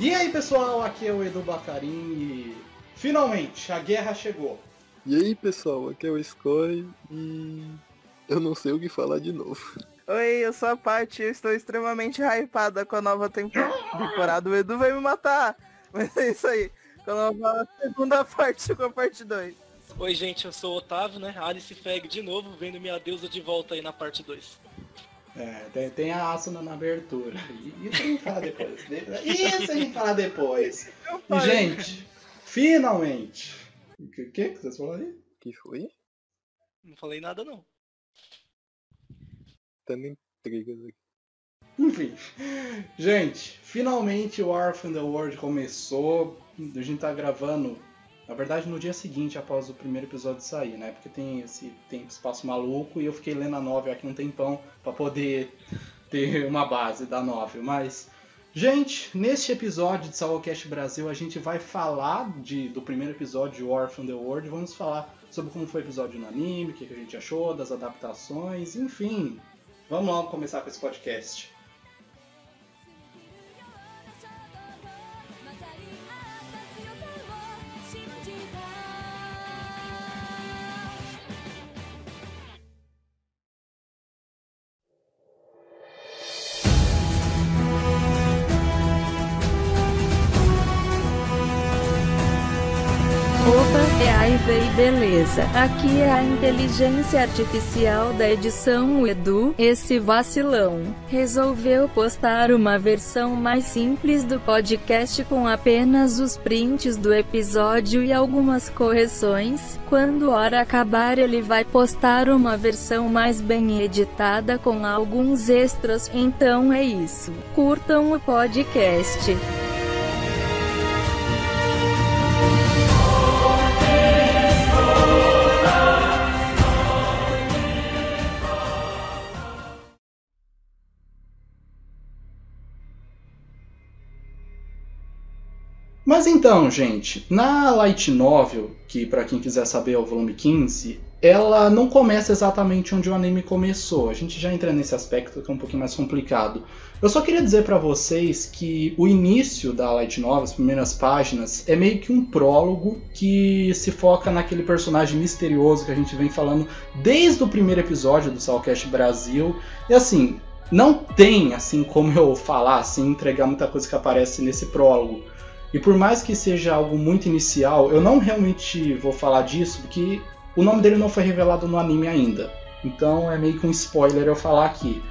E aí pessoal, aqui é o Edu Bacarin e finalmente a guerra chegou. E aí pessoal, aqui é o Scoy e eu não sei o que falar de novo. Oi, eu sou a Paty e estou extremamente hypada com a nova temporada. O Edu vai me matar. Mas é isso aí. Com a nova segunda parte com a parte 2. Oi gente, eu sou o Otávio, né? Alice Feg de novo, vendo minha deusa de volta aí na parte 2. É, tem, tem a Asuna na abertura. Isso a gente fala depois. Isso a gente fala depois. E, gente, finalmente. O que, que, que você falou aí? que foi? Não falei nada não. Tendo intrigas aqui. Enfim. Gente, finalmente o of the World começou. A gente tá gravando, na verdade, no dia seguinte após o primeiro episódio sair, né? Porque tem esse tempo, espaço maluco e eu fiquei lendo a novel aqui um tempão pra poder ter uma base da novel. Mas, gente, neste episódio de Salvocast Brasil a gente vai falar de, do primeiro episódio de War from the World. Vamos falar sobre como foi o episódio no anime, o que a gente achou, das adaptações, enfim. Vamos lá começar com esse podcast. Aqui é a inteligência artificial da edição Edu. Esse vacilão resolveu postar uma versão mais simples do podcast com apenas os prints do episódio e algumas correções. Quando hora acabar, ele vai postar uma versão mais bem editada com alguns extras. Então é isso. Curtam o podcast. Mas então, gente, na Light Novel, que para quem quiser saber é o volume 15, ela não começa exatamente onde o anime começou. A gente já entra nesse aspecto que é um pouquinho mais complicado. Eu só queria dizer para vocês que o início da Light Novel, as primeiras páginas, é meio que um prólogo que se foca naquele personagem misterioso que a gente vem falando desde o primeiro episódio do Soulcast Brasil. E assim, não tem assim como eu falar, assim, entregar muita coisa que aparece nesse prólogo. E por mais que seja algo muito inicial, eu não realmente vou falar disso, porque o nome dele não foi revelado no anime ainda. Então é meio que um spoiler eu falar aqui.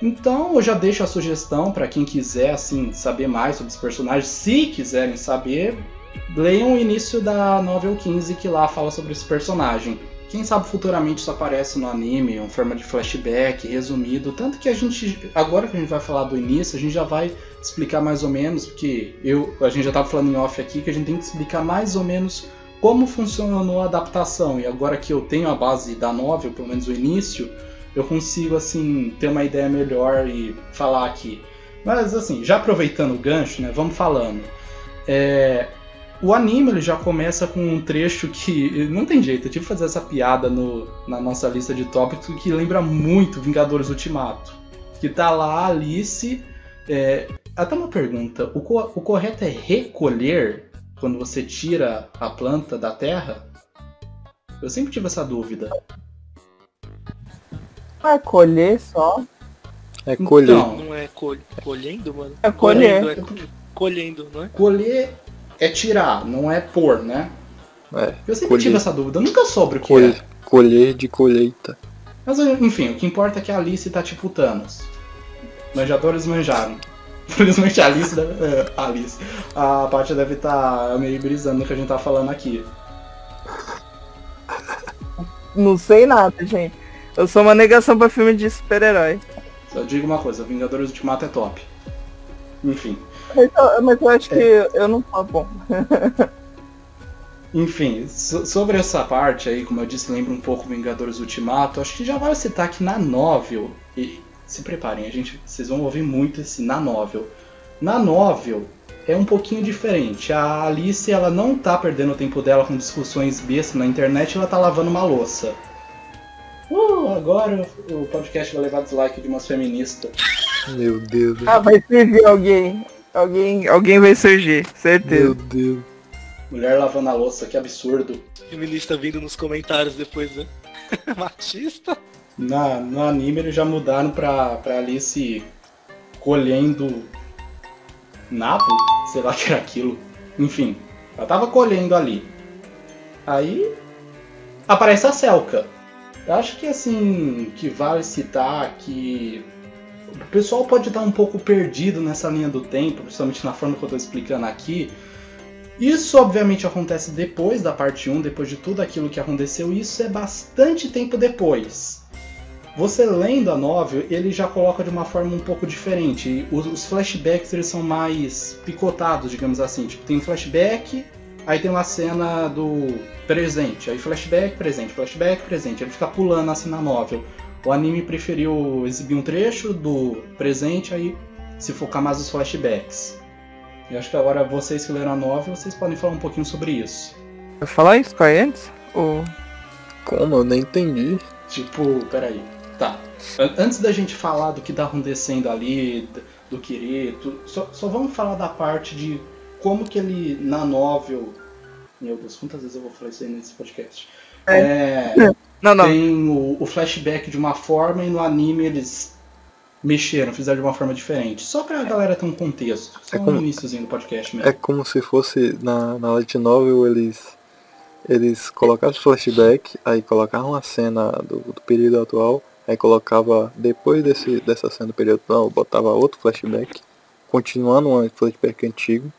Então eu já deixo a sugestão para quem quiser assim saber mais sobre os personagens, se quiserem saber, leiam o início da novel 15 que lá fala sobre esse personagem. Quem sabe futuramente isso aparece no anime, em forma de flashback, resumido. Tanto que a gente, agora que a gente vai falar do início, a gente já vai explicar mais ou menos, porque eu, a gente já estava falando em off aqui, que a gente tem que explicar mais ou menos como funcionou a adaptação. E agora que eu tenho a base da novel, pelo menos o início, eu consigo assim ter uma ideia melhor e falar aqui. Mas assim, já aproveitando o gancho, né, vamos falando. É, o anime ele já começa com um trecho que não tem jeito, eu tive que fazer essa piada no, na nossa lista de tópicos que lembra muito Vingadores Ultimato. Que tá lá a Alice. É, até uma pergunta: o, co- o correto é recolher quando você tira a planta da terra? Eu sempre tive essa dúvida. Vai colher só. É colher. Então, Não é col colhendo, mano? É colher. Colhendo, é co- colhendo, não é? colher é tirar, não é pôr, né? É, Eu sempre Colher. tive essa dúvida, eu nunca soube o que é. colher, colher de colheita. Mas enfim, o que importa é que a Alice tá tipo Thanos. Manjadores manjaram. Infelizmente a Alice deve. é, a Alice. A parte deve estar meio brisando no que a gente tá falando aqui. Não sei nada, gente. Eu sou uma negação pra filme de super-herói. Só digo uma coisa, Vingadores Ultimato é top. Enfim. Mas, eu- mas eu acho que eu não tô bom. Enfim, so- sobre essa parte aí, como eu disse, lembra um pouco Vingadores Ultimato. Acho que já vale citar que na novel, e se preparem, a gente, vocês vão ouvir muito esse na novel. Na novel é um pouquinho diferente. A Alice ela não tá perdendo o tempo dela com discussões bestas na internet, ela tá lavando uma louça. Uh, agora o podcast vai levar dislike de umas feministas. Meu Deus. Ah, vai servir alguém. Alguém, alguém vai surgir, certeza. Meu Deus. Mulher lavando a louça, que absurdo. Feminista vindo nos comentários depois, né? Machista. Na, no anime eles já mudaram pra, pra Alice colhendo nabo, sei lá que era aquilo. Enfim, ela tava colhendo ali. Aí aparece a Selka. Eu acho que assim, que vale citar que o pessoal pode estar um pouco perdido nessa linha do tempo, principalmente na forma que eu tô explicando aqui. Isso obviamente acontece depois da parte 1, depois de tudo aquilo que aconteceu, e isso é bastante tempo depois. Você lendo a novel, ele já coloca de uma forma um pouco diferente. Os, os flashbacks eles são mais picotados, digamos assim. Tipo, tem flashback, aí tem uma cena do presente, aí flashback, presente, flashback, presente. Ele fica pulando assim na novel. O anime preferiu exibir um trecho do presente, aí se focar mais nos flashbacks. E acho que agora vocês que leram a novel, vocês podem falar um pouquinho sobre isso. Vai falar isso com a antes? Ou... Como? Eu nem entendi. Tipo, peraí. Tá. An- Antes da gente falar do que tá acontecendo ali, do Kirito, só, só vamos falar da parte de como que ele, na novel. Meu Deus, quantas vezes eu vou falar isso aí nesse podcast? É, Não, não. tem o, o flashback de uma forma e no anime eles mexeram, fizeram de uma forma diferente. Só pra galera ter um contexto. Só É um como- iníciozinho do podcast mesmo. É como se fosse na, na light novel eles eles colocavam flashback, aí colocavam a cena do, do período atual, aí colocava depois desse, dessa cena do período atual, botava outro flashback, continuando um flashback antigo,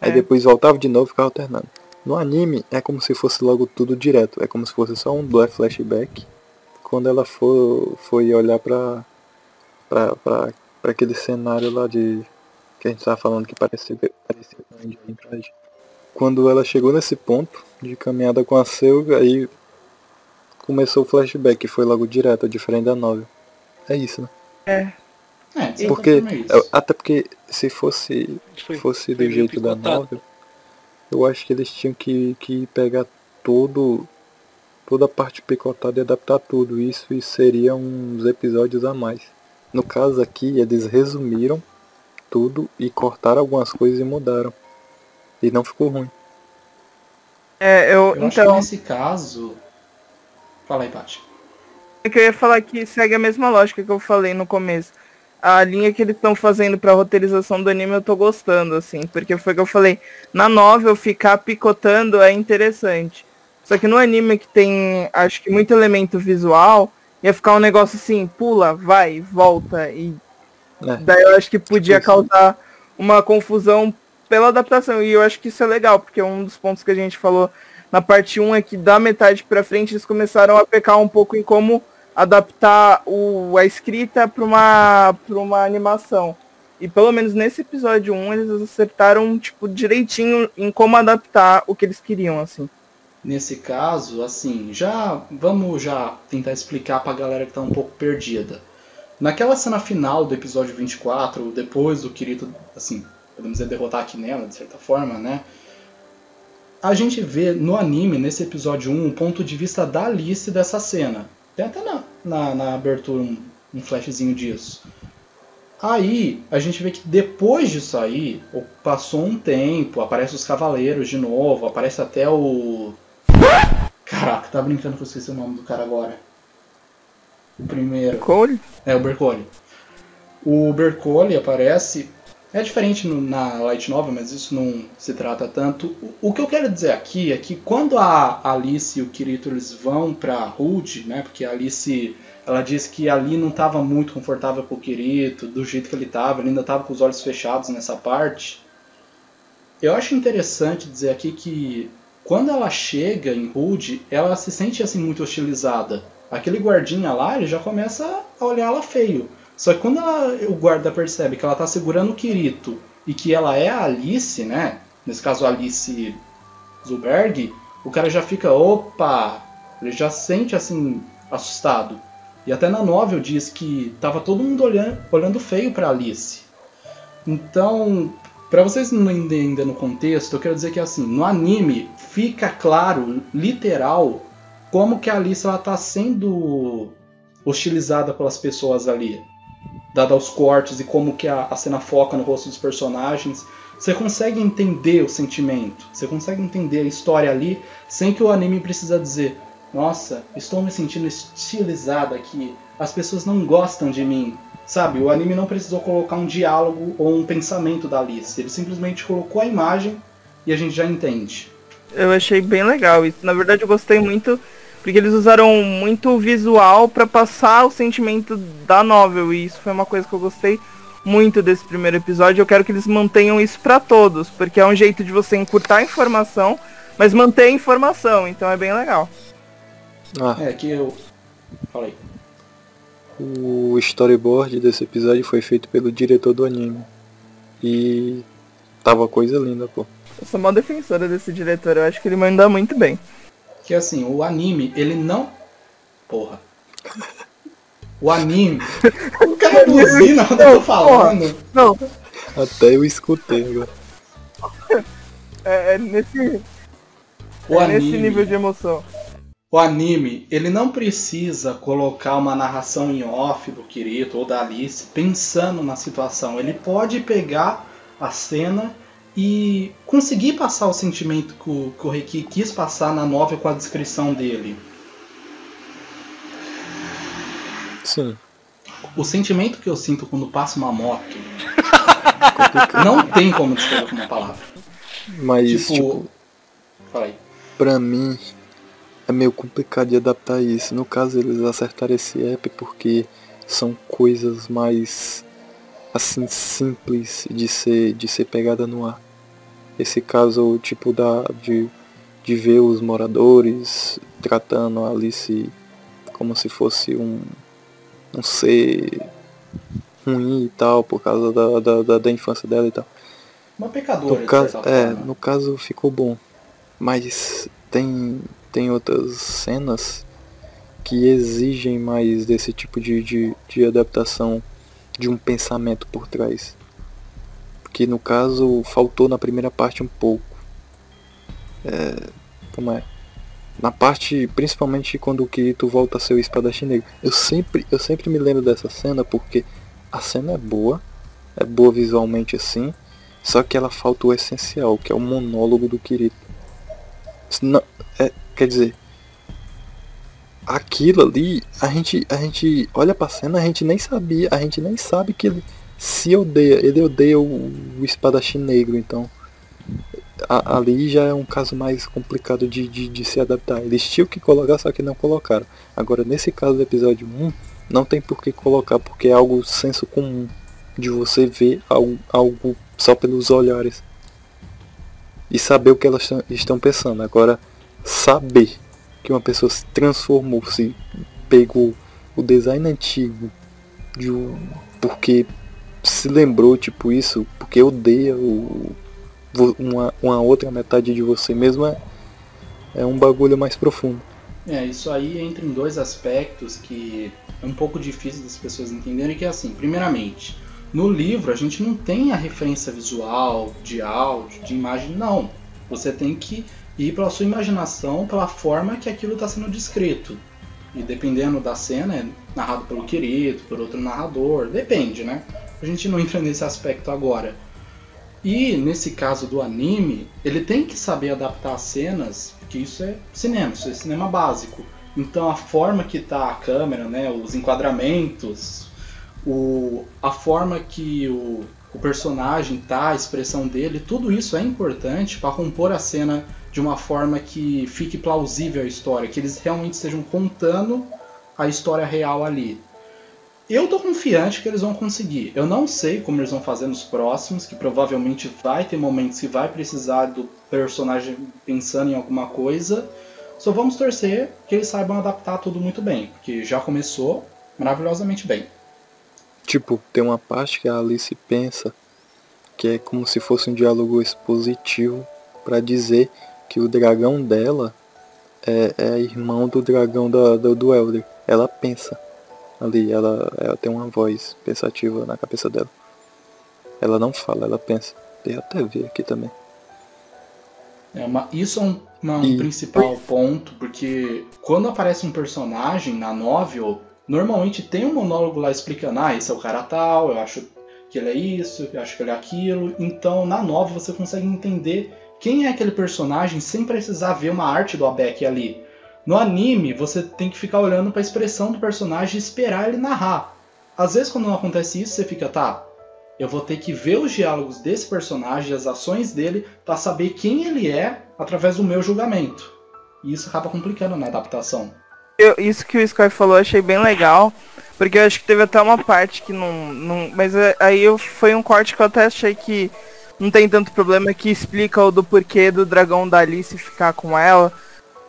aí É. depois voltava de novo e ficava alternando. No anime é como se fosse logo tudo direto, é como se fosse só um flashback. Quando ela for foi olhar pra, pra, pra, pra aquele cenário lá de que a gente tava falando que parecia, parecia. Quando ela chegou nesse ponto de caminhada com a Selga, aí começou o flashback, que foi logo direto, diferente da novel. É isso, né? É, Porque, é isso. até porque se fosse, Foi, fosse do jeito da novel, eu acho que eles tinham que, que pegar todo, toda a parte picotada e adaptar tudo isso e seria uns episódios a mais. No caso aqui, eles resumiram tudo e cortaram algumas coisas e mudaram. E não ficou ruim. É, eu, Eu acho que então, nesse caso. Fala aí, Paty. é que eu ia falar que segue a mesma lógica que eu falei no começo. A linha que eles estão fazendo pra roteirização do anime eu tô gostando, assim, porque foi o que eu falei. Na novel, ficar picotando é interessante. Só que no anime que tem, acho que muito elemento visual, ia ficar um negócio assim, pula, vai, volta. E É. daí eu acho que podia Tipo isso. causar uma confusão pela adaptação. E eu acho que isso é legal, porque um dos pontos que a gente falou na parte 1 é que da metade pra frente eles começaram a pecar um pouco em como adaptar o, a escrita para uma, pra uma animação. E pelo menos nesse episódio 1 eles acertaram tipo direitinho em como adaptar o que eles queriam assim. Nesse caso, assim, já vamos já tentar explicar pra galera que tá um pouco perdida. Naquela cena final do episódio 24, depois do Kirito, assim, podemos dizer, derrotar a Kinela, de certa forma, né? A gente vê no anime, nesse episódio 1, o ponto de vista da Alice dessa cena. Tem até na, na, na abertura um, um flashzinho disso. Aí, a gente vê que depois disso aí, passou um tempo, aparece os cavaleiros de novo, aparece até o Caraca, tá brincando que eu esqueci o nome do cara agora. O primeiro. Cole? É, o Bercoli. O Bercoli aparece. É diferente no- na Light Novel, mas isso não se trata tanto. O, o que eu quero dizer aqui é que quando a Alice e o Kirito eles vão pra Rude, né? Porque a Alice ela disse que ali não estava muito confortável com o Kirito, do jeito que ele estava, ele ainda estava com os olhos fechados nessa parte. Eu acho interessante dizer aqui que quando ela chega em Rude, ela se sente assim muito hostilizada. Aquele guardinha lá, ele já começa a olhar ela feio. Só que quando ela- o guarda percebe que ela tá segurando o Kirito e que ela é a Alice, né? Nesse caso Alice Zuberg, o cara já fica, opa! Ele já se sente assim, assustado. E até na novel diz que tava todo mundo olhando, olhando feio pra Alice. Então, Pra vocês não entenderem no contexto, eu quero dizer que assim, no anime fica claro, literal, como que a Alice ela tá sendo hostilizada pelas pessoas ali. Dado aos cortes e como que a, a cena foca no rosto dos personagens, você consegue entender o sentimento, você consegue entender a história ali, sem que o anime precisa dizer, nossa, estou me sentindo estilizada aqui, as pessoas não gostam de mim. Sabe, o anime não precisou colocar um diálogo ou um pensamento da Alice, ele simplesmente colocou a imagem e a gente já entende. Eu achei bem legal isso. Na verdade, eu gostei muito porque eles usaram muito visual pra passar o sentimento da novel e isso foi uma coisa que eu gostei muito desse primeiro episódio. Eu quero que eles mantenham isso pra todos, porque é um jeito de você encurtar a informação, mas manter a informação, então é bem legal. Ah, É que eu. Falei. o storyboard desse episódio foi feito pelo diretor do anime. E tava coisa linda, pô. Eu sou uma defensora desse diretor, eu acho que ele manda muito bem. Que assim, o anime, ele não. Porra. O anime. O cara buzina quando eu tô falando. Não, Até eu escutei agora. é, é nesse, O é nesse anime. nível de emoção. O anime, ele não precisa colocar uma narração em off do Kirito ou da Alice pensando na situação. Ele pode pegar a cena e conseguir passar o sentimento que o, que o Reiki quis passar na novel com a descrição dele. Sim. O sentimento que eu sinto quando passa uma moto não tem como descrever com uma palavra. Mas, Tipo, tipo, pra mim é meio complicado de adaptar isso. No caso, eles acertaram esse app porque são coisas mais assim simples de ser de ser pegada no ar. Esse caso tipo da de, de ver os moradores tratando a Alice como se fosse um um ser ruim e tal por causa da, da, da, da infância dela e tal. Uma pecadora, No caso, é, forma. no caso ficou bom. Mas tem, tem outras cenas que exigem mais desse tipo de, de, de adaptação de um pensamento por trás. Que no caso faltou na primeira parte um pouco. É, como é? Na parte, principalmente quando o Kirito volta a ser o espadachim negro. Eu sempre, eu sempre me lembro dessa cena porque a cena é boa, é boa visualmente assim, só que ela falta o essencial, que é o monólogo do Kirito. Não, é, quer dizer, aquilo ali, a gente, a gente olha pra cena, a gente nem sabia, a gente nem sabe que ele se odeia, ele odeia o, o espadachim negro, então a- ali já é um caso mais complicado de, de, de se adaptar. Eles tinham que colocar, só que não colocaram. Agora, nesse caso do episódio 1, não tem por que colocar, porque é algo senso comum de você ver algo, algo só pelos olhares e saber o que elas tão- estão pensando. Agora, saber que uma pessoa se transformou, se pegou o design antigo de um, porque se lembrou tipo isso, porque odeia o, uma, uma outra metade de você mesmo é, é um bagulho mais profundo. É, isso aí entra em dois aspectos que é um pouco difícil das pessoas entenderem, que é assim, primeiramente, no livro a gente não tem a referência visual, de áudio, de imagem, não. Você tem que ir pela sua imaginação, pela forma que aquilo está sendo descrito. E dependendo da cena, é narrado pelo Kirito, por outro narrador, depende, né? A gente não entra nesse aspecto agora. E nesse caso do anime, ele tem que saber adaptar as cenas, porque isso é cinema, isso é cinema básico. Então a forma que tá a câmera, né, os enquadramentos, o, a forma que o, o personagem tá, a expressão dele, tudo isso é importante para compor a cena de uma forma que fique plausível a história, que eles realmente estejam contando a história real ali. Eu tô confiante que eles vão conseguir. Eu não sei como eles vão fazer nos próximos, que provavelmente vai ter momentos que vai precisar do personagem pensando em alguma coisa. Só vamos torcer que eles saibam adaptar tudo muito bem, porque já começou maravilhosamente bem. Tipo, tem uma parte que a Alice pensa que é como se fosse um diálogo expositivo para dizer que o dragão dela é, é irmão do dragão da, do, do Elder. Ela pensa ali, ela, ela tem uma voz pensativa na cabeça dela. Ela não fala, ela pensa. Tem até ver aqui também. É uma- isso é um, uma- um E- principal ponto, porque quando aparece um personagem na novel, normalmente tem um monólogo lá explicando, ah, esse é o cara tal, eu acho que ele é isso, eu acho que ele é aquilo. Então, na nova você consegue entender quem é aquele personagem sem precisar ver uma arte do Abeck ali. No anime, você tem que ficar olhando para a expressão do personagem e esperar ele narrar. Às vezes, quando não acontece isso, você fica, tá, eu vou ter que ver os diálogos desse personagem, as ações dele, para saber quem ele é através do meu julgamento. E isso acaba complicando na adaptação. Eu- isso que o Sky falou eu achei bem legal. Porque eu acho que teve até uma parte que não. não mas é- aí eu, foi um corte que eu até achei que não tem tanto problema que explica o do porquê do dragão da Alice ficar com ela.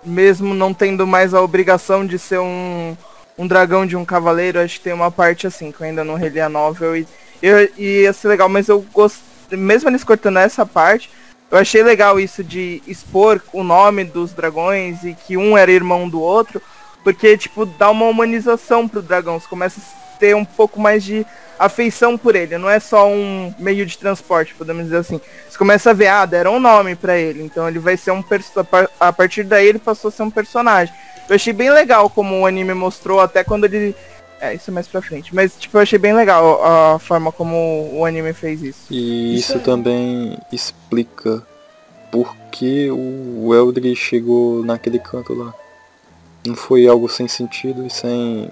Mesmo não tendo mais a obrigação de ser um, um dragão de um cavaleiro, acho que tem uma parte assim, que eu ainda não reli a novel e, eu, e ia ser legal, mas eu gosto. Mesmo eles cortando essa parte, eu achei legal isso de expor o nome dos dragões e que um era irmão do outro, porque, tipo, dá uma humanização pro dragão. Você começa a ter um pouco mais de afeição por ele. Não é só um meio de transporte, podemos dizer assim. Você começa a ver, ah, deram um nome pra ele. Então ele vai ser um A partir daí ele passou a ser um personagem. Eu achei bem legal como o anime mostrou, até quando ele. É, isso é mais pra frente. Mas, tipo, eu achei bem legal a forma como o anime fez isso. E Isso isso, é- também explica por que o Eldri chegou naquele canto lá. Não foi algo sem sentido e sem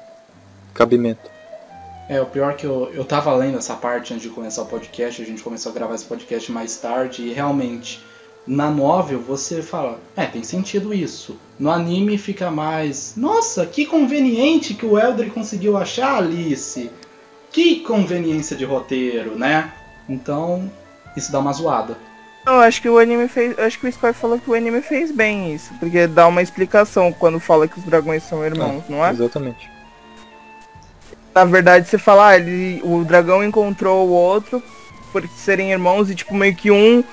cabimento. É, o pior que eu, eu tava lendo essa parte antes de começar o podcast, a gente começou a gravar esse podcast mais tarde, e realmente, na novel você fala, é, tem sentido isso. No anime fica mais, nossa, que conveniente que o Eldri conseguiu achar a Alice. Que conveniência de roteiro, né? Então, isso dá uma zoada. Eu acho que o anime fez. Acho que o Sky falou que o anime fez bem isso. Porque dá uma explicação quando fala que os dragões são irmãos, não é? Exatamente. Na verdade, você fala, ah, ele, o dragão encontrou o outro por serem irmãos e tipo, meio que um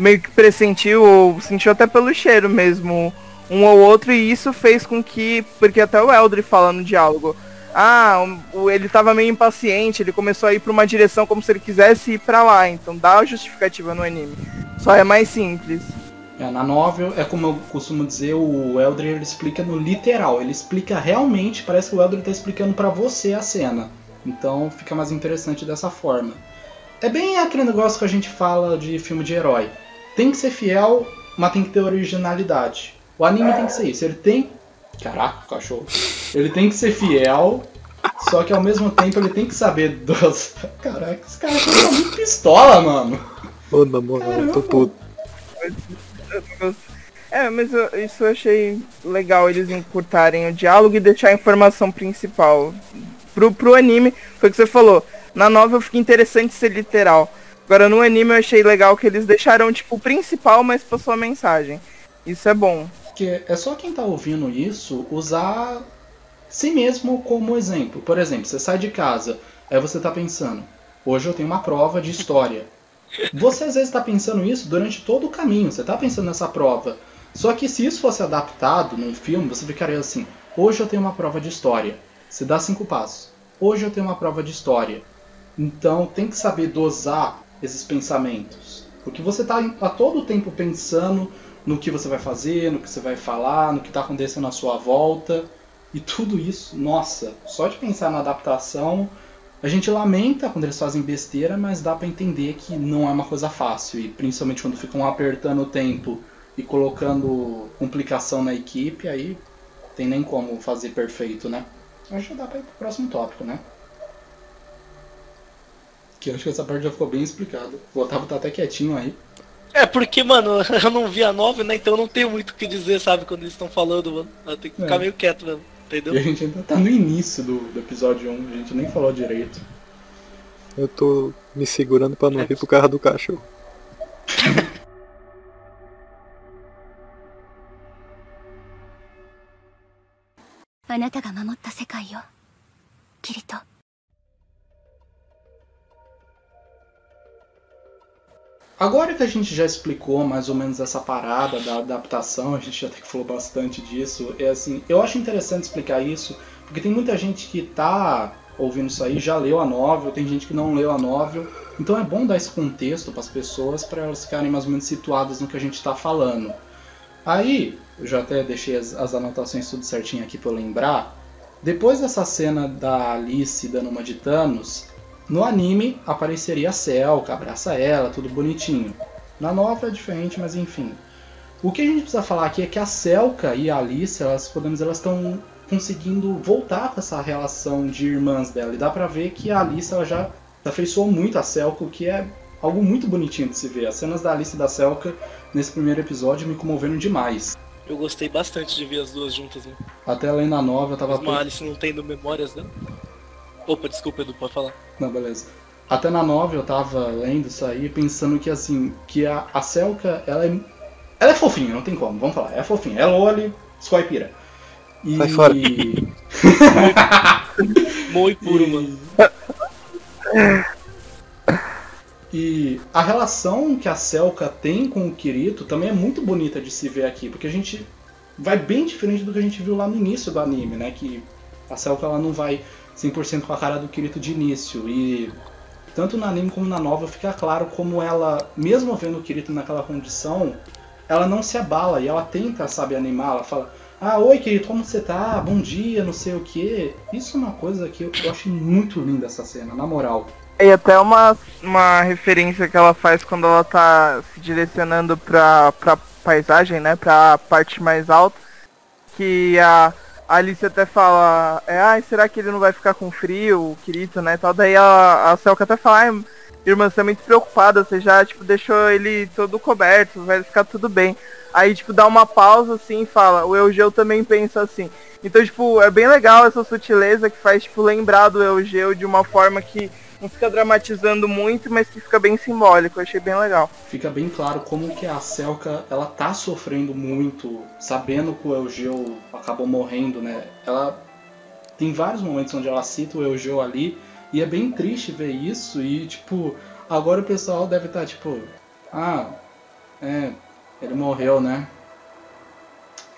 meio que pressentiu, ou sentiu até pelo cheiro mesmo, um ou outro, e isso fez com que. Porque até o Eldri fala no diálogo. Ah, ele tava meio impaciente, ele começou a ir pra uma direção como se ele quisesse ir pra lá. Então dá a justificativa no anime. Só é mais simples. É, na novel, é como eu costumo dizer, o Eldri ele explica no literal. Ele explica realmente, parece que o Eldri tá explicando pra você a cena. Então fica mais interessante dessa forma. É bem aquele negócio que a gente fala de filme de herói. Tem que ser fiel, mas tem que ter originalidade. O anime tem que ser isso. Ele tem. Caraca, cachorro. Ele tem que ser fiel, só que ao mesmo tempo ele tem que saber dos. Caraca, esse cara tá muito pistola, mano. Na moral, eu tô puto. É, mas eu- isso eu achei legal eles encurtarem o diálogo e deixar a informação principal. Pro, pro anime, foi o que você falou. Na novela fica interessante ser literal. Agora no anime eu achei legal que eles deixaram tipo o principal, mas passou a mensagem. Isso é bom. Porque é só quem tá ouvindo isso usar si mesmo como exemplo. Por exemplo, você sai de casa, aí você tá pensando, hoje eu tenho uma prova de história. Você às vezes tá pensando isso durante todo o caminho, você tá pensando nessa prova. Só que se isso fosse adaptado num filme, você ficaria assim, hoje eu tenho uma prova de história. Você dá cinco passos. Hoje eu tenho uma prova de história. Então tem que saber dosar esses pensamentos. Porque você tá a todo tempo pensando no que você vai fazer, no que você vai falar, no que está acontecendo à sua volta. E tudo isso, nossa, só de pensar na adaptação, a gente lamenta quando eles fazem besteira, mas dá para entender que não é uma coisa fácil. E principalmente quando ficam apertando o tempo e colocando complicação na equipe, aí tem nem como fazer perfeito, né? Acho que dá para ir pro próximo tópico, né? Que eu acho que essa parte já ficou bem explicada. O Otávio tá até quietinho aí. É, porque, mano, eu não vi a nova, né? Então eu não tenho muito o que dizer, sabe? Quando eles estão falando, mano. Eu tenho que ficar É. meio quieto mesmo, entendeu? E a gente ainda tá no início do, do episódio 1, a gente nem falou direito. Eu tô me segurando pra não rir pro carro do cachorro. Agora que a gente já explicou mais ou menos essa parada da adaptação, a gente até que falou bastante disso, é assim, eu acho interessante explicar isso, porque tem muita gente que tá ouvindo isso aí, já leu a novel, tem gente que não leu a novel, então é bom dar esse contexto para as pessoas para elas ficarem mais ou menos situadas no que a gente está falando. Aí, eu já até deixei as, as anotações tudo certinho aqui para lembrar. Depois dessa cena da Alice dando uma de Thanos, no anime apareceria a Selka, abraça ela, tudo bonitinho. Na nova é diferente, mas enfim. O que a gente precisa falar aqui é que a Selka e a Alice, elas podemos elas estão conseguindo voltar com essa relação de irmãs dela. E dá pra ver que a Alice ela já afeiçoou muito a Selka, o que é algo muito bonitinho de se ver. As cenas da Alice e da Selka nesse primeiro episódio me comoveram demais. Eu gostei bastante de ver as duas juntas, né? Até lendo a nova eu tava. Mesmo a Alice não tendo memórias dela. Opa, desculpa, Edu, pode falar. Não, beleza. Até na nova eu tava lendo isso aí pensando que assim, que a, a Selka, ela é. Ela é fofinha, não tem como, vamos falar. É fofinha. É Loli, Squaipira. E... Sai fora. Muito puro, mano. E a relação que a Selka tem com o Kirito também é muito bonita de se ver aqui, porque a gente vai bem diferente do que a gente viu lá no início do anime, né? Que a Selka ela não vai 100% com a cara do Kirito de início. E tanto no anime como na nova fica claro como ela, mesmo vendo o Kirito naquela condição, ela não se abala e ela tenta, sabe, animar. Ela fala: Ah, oi Kirito, como você tá? Bom dia, não sei o que. Isso é uma coisa que eu, eu achei muito linda essa cena, na moral. E até uma, uma referência que ela faz quando ela tá se direcionando pra, pra paisagem, né? Pra parte mais alta. Que a Alice até fala, é, ai, será que ele não vai ficar com frio, o Kirito, né? Tal. Daí a, a Selka até fala, ai, irmã, você é muito preocupada, você já, tipo, deixou ele todo coberto, vai ficar tudo bem. Aí, tipo, dá uma pausa assim e fala, o Eugeu também pensa assim. Então, tipo, é bem legal essa sutileza que faz, tipo, lembrar do Eugeu de uma forma que não fica dramatizando muito, mas que fica bem simbólico. Eu achei bem legal. Fica bem claro como que a Selka, ela tá sofrendo muito, sabendo que o Eugeu acabou morrendo, né? Ela tem vários momentos onde ela cita o Eugeu ali, e é bem triste ver isso, e tipo, agora o pessoal deve estar tipo, ah, é, ele morreu, né?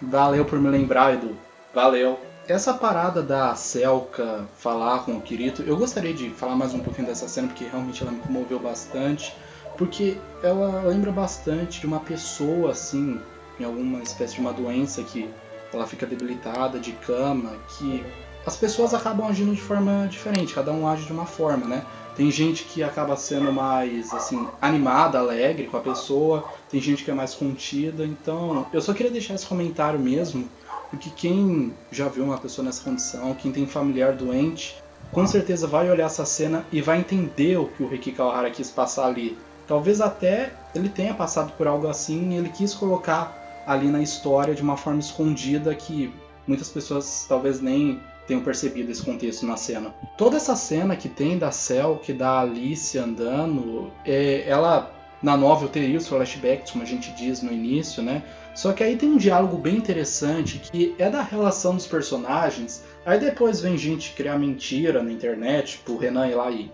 Valeu por me lembrar, Edu. Valeu. Essa parada da Selka falar com o Kirito, eu gostaria de falar mais um pouquinho dessa cena, porque realmente ela me comoveu bastante. Porque ela lembra bastante de uma pessoa, assim, em alguma espécie de uma doença que ela fica debilitada, de cama, que as pessoas acabam agindo de forma diferente, cada um age de uma forma, né? Tem gente que acaba sendo mais assim animada, alegre com a pessoa, tem gente que é mais contida. Então, eu só queria deixar esse comentário mesmo, porque quem já viu uma pessoa nessa condição, quem tem familiar doente, com certeza vai olhar essa cena e vai entender o que o Riki Kawahara quis passar ali. Talvez até ele tenha passado por algo assim e ele quis colocar ali na história de uma forma escondida que muitas pessoas talvez nem tenham percebido esse contexto na cena. Toda essa cena que tem da Cell, que da Alice andando, é, ela na novel teria os flashbacks, como a gente diz no início, né? Só que aí tem um diálogo bem interessante que é da relação dos personagens. Aí depois vem gente criar mentira na internet, tipo Renan e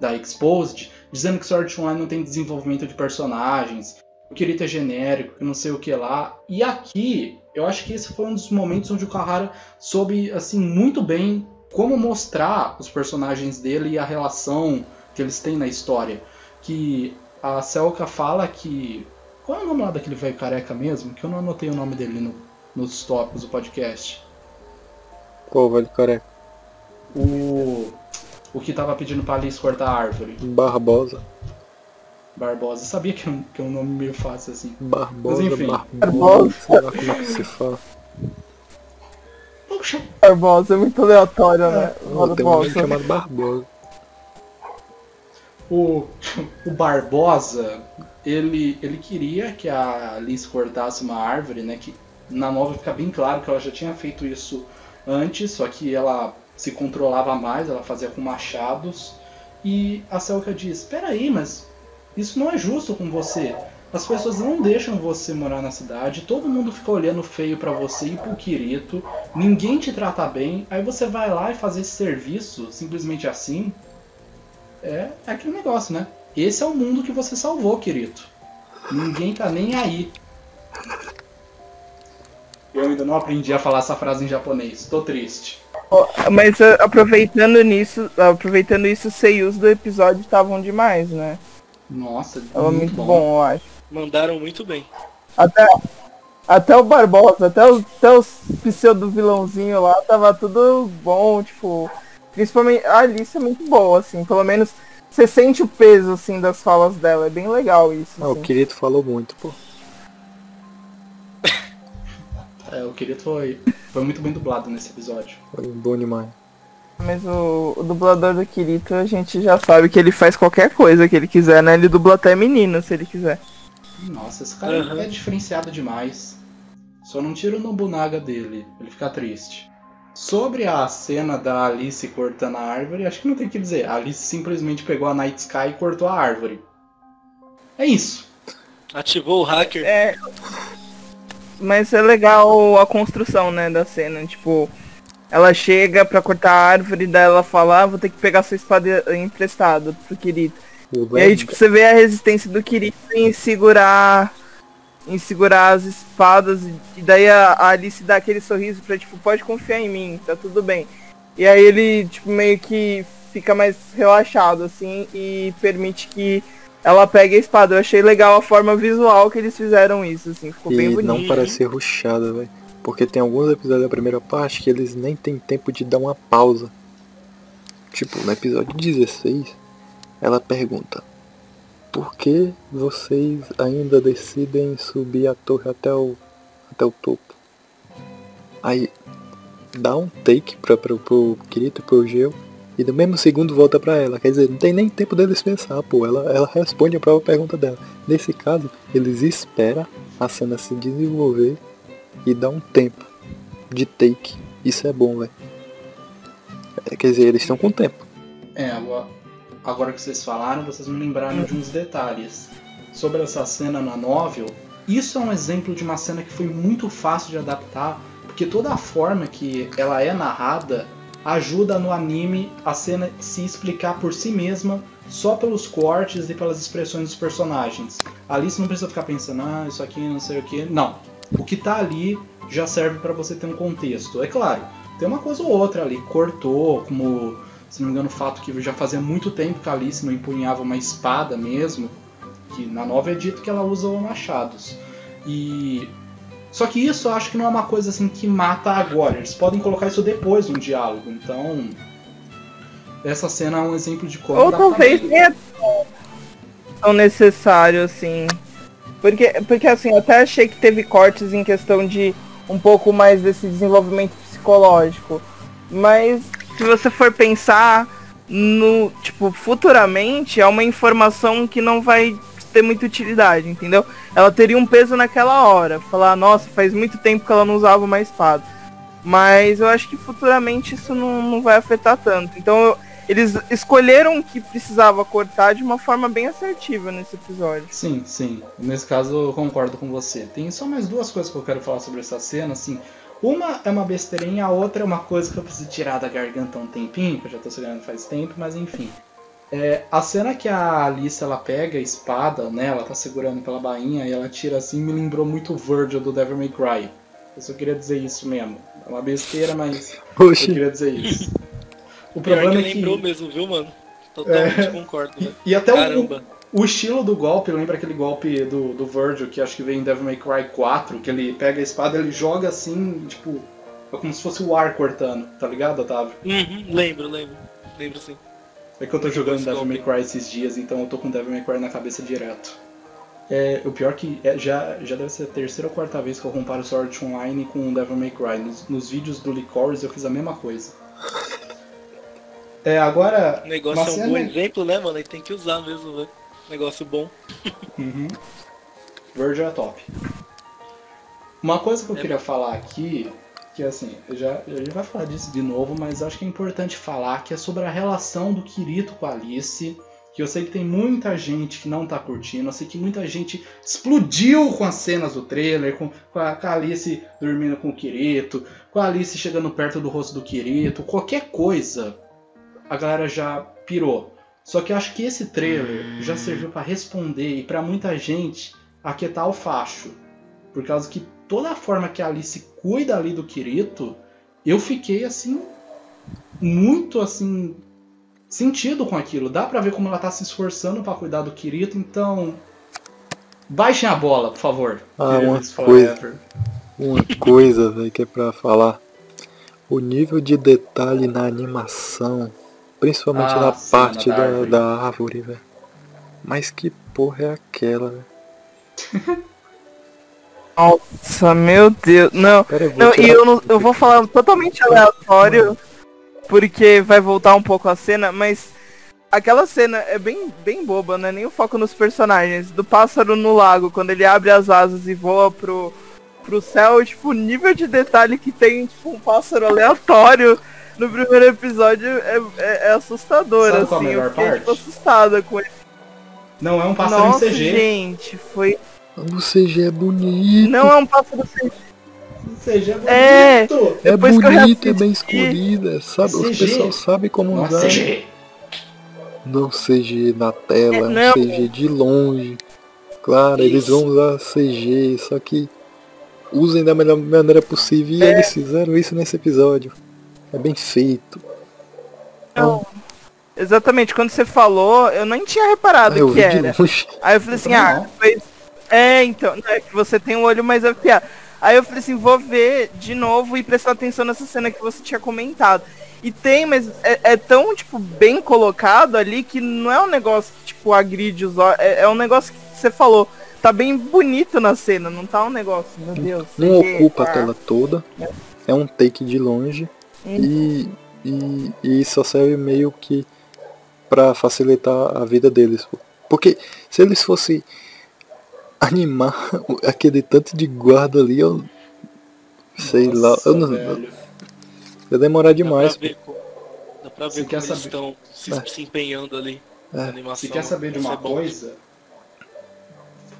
da Exposed, dizendo que Sword Online não tem desenvolvimento de personagens, o Kirito é genérico, que não sei o que lá. E aqui, eu acho que esse foi um dos momentos onde o Kahara soube assim muito bem como mostrar os personagens dele e a relação que eles têm na história. Que a Selka fala que qual é o nome lá daquele velho careca mesmo? Que eu não anotei o nome dele no, nos tópicos do podcast. Qual velho careca? O. O que tava pedindo pra Alice cortar a árvore. Barbosa. Barbosa. Eu sabia que é, um, que é um nome meio fácil assim. Barbosa, Mas enfim. Barbosa. Sei lá como é que se fala. Poxa, Barbosa é muito aleatório, né? Tem um nome Barbosa. chamado Barbosa. o, o Barbosa, ele, ele queria que a Alice cortasse uma árvore, né? Que na nova fica bem claro que ela já tinha feito isso antes, só que ela se controlava mais, ela fazia com machados. E a Selka diz: Espera aí, mas isso não é justo com você. As pessoas não deixam você morar na cidade, todo mundo fica olhando feio pra você e pro Kirito, ninguém te trata bem, aí você vai lá e fazer esse serviço simplesmente assim. É, é aquele negócio, né? Esse é o mundo que você salvou, Kirito. Ninguém tá nem aí. Eu ainda não aprendi a falar essa frase em japonês, tô triste. Mas ah, aproveitando nisso, aproveitando isso, os seiyus do episódio estavam demais, né? Nossa, Tava muito, bom. eu acho. Mandaram muito bem. Até, Até o Barbosa, até os, até os pseudo vilãozinho lá, tava tudo bom, tipo. Principalmente a Alice é muito boa, assim, pelo menos você sente o peso, assim, das falas dela. É bem legal isso. Ah, o assim. Kirito falou muito, pô. É, o Kirito foi, foi muito bem dublado nesse episódio. Foi bom demais. Mas o, o dublador do Kirito, a gente já sabe que ele faz qualquer coisa que ele quiser, né? Ele dubla até menino, se ele quiser. Nossa, esse cara Aham. é diferenciado demais. Só não tira o Nobunaga dele, ele fica triste. Sobre a cena da Alice cortando a árvore, acho que não tem o que dizer. A Alice simplesmente pegou a Night Sky e cortou a árvore. É isso. Ativou o hacker. É. Mas é legal a construção, né, da cena. Tipo, ela chega pra cortar a árvore, daí ela fala, ah, vou ter que pegar sua espada emprestada pro Kirito. E aí, tipo, você vê a resistência do Kirito em segurar. Em segurar as espadas. E daí a, Alice dá aquele sorriso pra, tipo, pode confiar em mim, tá tudo bem. E aí ele, tipo, meio que fica mais relaxado, assim, e permite que ela pegue a espada. Eu achei legal a forma visual que eles fizeram isso, assim, ficou bem E bonito. não parece rushada, velho. Porque tem alguns episódios da primeira parte que eles nem tem tempo de dar uma pausa. Tipo, no episódio 16, ela pergunta: Por que vocês ainda decidem subir a torre até o, até o topo? Aí dá um take pra, pra, pro Kirito e pro Geo e no mesmo segundo volta pra ela. Quer dizer, não tem nem tempo deles pensar, pô. Ela, ela responde a própria pergunta dela. Nesse caso, eles esperam a cena se desenvolver e dá um tempo de take. Isso é bom, velho. É, quer dizer, eles estão com tempo. É, agora, agora que vocês falaram, vocês me lembraram de uns detalhes. Sobre essa cena na novel, isso é um exemplo de uma cena que foi muito fácil de adaptar, porque toda a forma que ela é narrada ajuda no anime a cena se explicar por si mesma só pelos cortes e pelas expressões dos personagens. Ali você não precisa ficar pensando, ah, isso aqui não sei o que. Não. O que tá ali já serve para você ter um contexto. É claro, tem uma coisa ou outra ali, cortou, como se não me engano, o fato que já fazia muito tempo que a Alice não empunhava uma espada mesmo, que na nova é dito que ela usa machados. E só que isso eu acho que não é uma coisa assim que mata agora. Eles podem colocar isso depois no diálogo. Então, essa cena é um exemplo de como Ou talvez tenha tão necessário, assim. Porque, porque assim, eu até achei que teve cortes em questão de um pouco mais desse desenvolvimento psicológico. Mas se você for pensar no, tipo, futuramente é uma informação que não vai ter muita utilidade, entendeu? Ela teria um peso naquela hora. Falar, nossa, faz muito tempo que ela não usava uma espada. Mas eu acho que futuramente isso não, não vai afetar tanto. Então eu- eles escolheram que precisava cortar de uma forma bem assertiva nesse episódio. Sim, sim. Nesse caso eu concordo com você. Tem só mais duas coisas que eu quero falar sobre essa cena, assim. Uma é uma besteirinha, a outra é uma coisa que eu preciso tirar da garganta há um tempinho, que eu já tô segurando faz tempo, mas enfim. É, a cena que a Alice ela pega a espada, né? Ela tá segurando pela bainha e ela tira assim, me lembrou muito o Virgil do Devil May Cry. Eu só queria dizer isso mesmo. É uma besteira, mas eu Oxi, queria dizer isso. O Pior problema que é que. lembrou mesmo, viu, mano? Totalmente concordo, né? E até o, Caramba. O estilo do golpe, lembra aquele golpe do, do Virgil, que acho que veio em Devil May Cry 4, que ele pega a espada ele joga assim, tipo, é como se fosse o ar cortando, tá ligado, Otávio? Uhum, lembro, lembro. Lembro sim. É que eu tô jogando Devil May. Cry esses dias, então eu tô com Devil May Cry na cabeça direto. É, o pior que é, já, já deve ser a terceira ou quarta vez que eu comparo Sword Online com Devil May Cry. Nos, nos vídeos do Licorice eu fiz a mesma coisa. É, agora... O negócio é um bom exemplo, né, mano? Aí tem que usar mesmo, né? Negócio bom. Uhum. Virgil é top. Uma coisa que eu É. queria falar aqui, que assim, eu já, a gente vai falar disso de novo, mas acho que é importante falar que é sobre a relação do Kirito com a Alice. Que eu sei que tem muita gente que não tá curtindo, eu sei que muita gente explodiu com as cenas do trailer, com, com, a, com a Alice dormindo com o Kirito, com a Alice chegando perto do rosto do Kirito, qualquer coisa, a galera já pirou. Só que eu acho que esse trailer já serviu pra responder e pra muita gente aquietar o facho. Por causa que toda a forma que a Alice cuida ali do Kirito, eu fiquei assim muito assim sentido com aquilo. Dá pra ver como ela tá se esforçando pra cuidar do Kirito, então Baixem a bola, por favor. Ah, uma coisa. Uma coisa, velho, que é pra falar. O nível de detalhe na animação, principalmente Ah, na sim, parte na da da, árvore. da árvore, velho. Mas que porra é aquela, velho? Nossa, meu Deus. Não, Pera, eu vou não e eu, não, eu vou falar totalmente aleatório, porque vai voltar um pouco a cena, mas aquela cena é bem, bem boba, não é nem o foco nos personagens. Do pássaro no lago, quando ele abre as asas e voa pro, pro céu, tipo, o nível de detalhe que tem, tipo, um pássaro aleatório no primeiro episódio é, é, é assustador, Sabe qual a assim. Eu fiquei, parte? tipo, assustada com ele. Não é um pássaro Nossa, em CG. gente, foi... O CG é bonito. Não é um pássaro sem CG é bonito. É. é depois que eu bonito, é bem escolhido. é, sabe, os CG. pessoal sabe como Não é usar. CG. Não CG na tela, É, é não. CG de longe. Claro, eles Isso. vão usar CG, só que usem da melhor maneira possível. E É. eles fizeram isso nesse episódio. É bem feito. Não. Exatamente, quando você falou, eu nem tinha reparado Ah, eu que era. Aí eu falei assim, ah, não. foi... É, então, não, é que você tem um olho mais afiado. Aí eu falei assim, vou ver de novo e prestar atenção nessa cena que você tinha comentado. E tem, mas é, é tão, tipo, bem colocado ali que não é um negócio que, tipo, agride os olhos. É, é um negócio que você falou. Tá bem bonito na cena, não tá um negócio, meu Deus. Não ocupa a tela toda. É um take de longe. E, e, e só serve meio que pra facilitar a vida deles. Porque se eles fossem animar aquele tanto de guarda ali, eu sei lá, Nossa, eu não, velho. ia demorar Dá demais. pra ver, dá pra Você ver como eles saber- estão se, É. se empenhando ali É. na animação. Se quer saber de uma é coisa,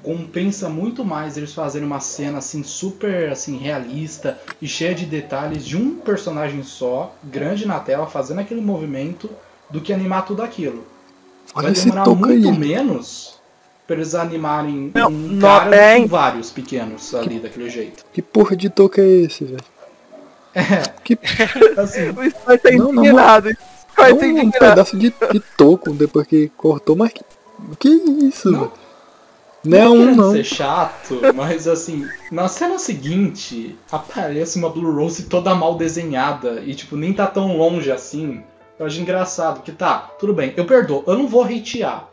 compensa muito mais eles fazerem uma cena assim super assim realista e cheia de detalhes de um personagem só, grande na tela, fazendo aquele movimento, do que animar tudo aquilo. Olha Vai demorar muito aí. menos pra eles animarem Não, um não, cara é, que vários pequenos ali daquele jeito. Que porra de toca é esse, velho? É, Que assim, O Sky tá Não, não, indignado. É tá um, pedaço de, de toco depois que cortou, mas que, que isso, Não. velho? Não não não. ser chato, mas assim, na cena seguinte aparece uma Blue Rose toda mal desenhada e tipo, nem tá tão longe assim. Eu acho engraçado, que tá, tudo bem, eu perdoo, eu não vou hatear.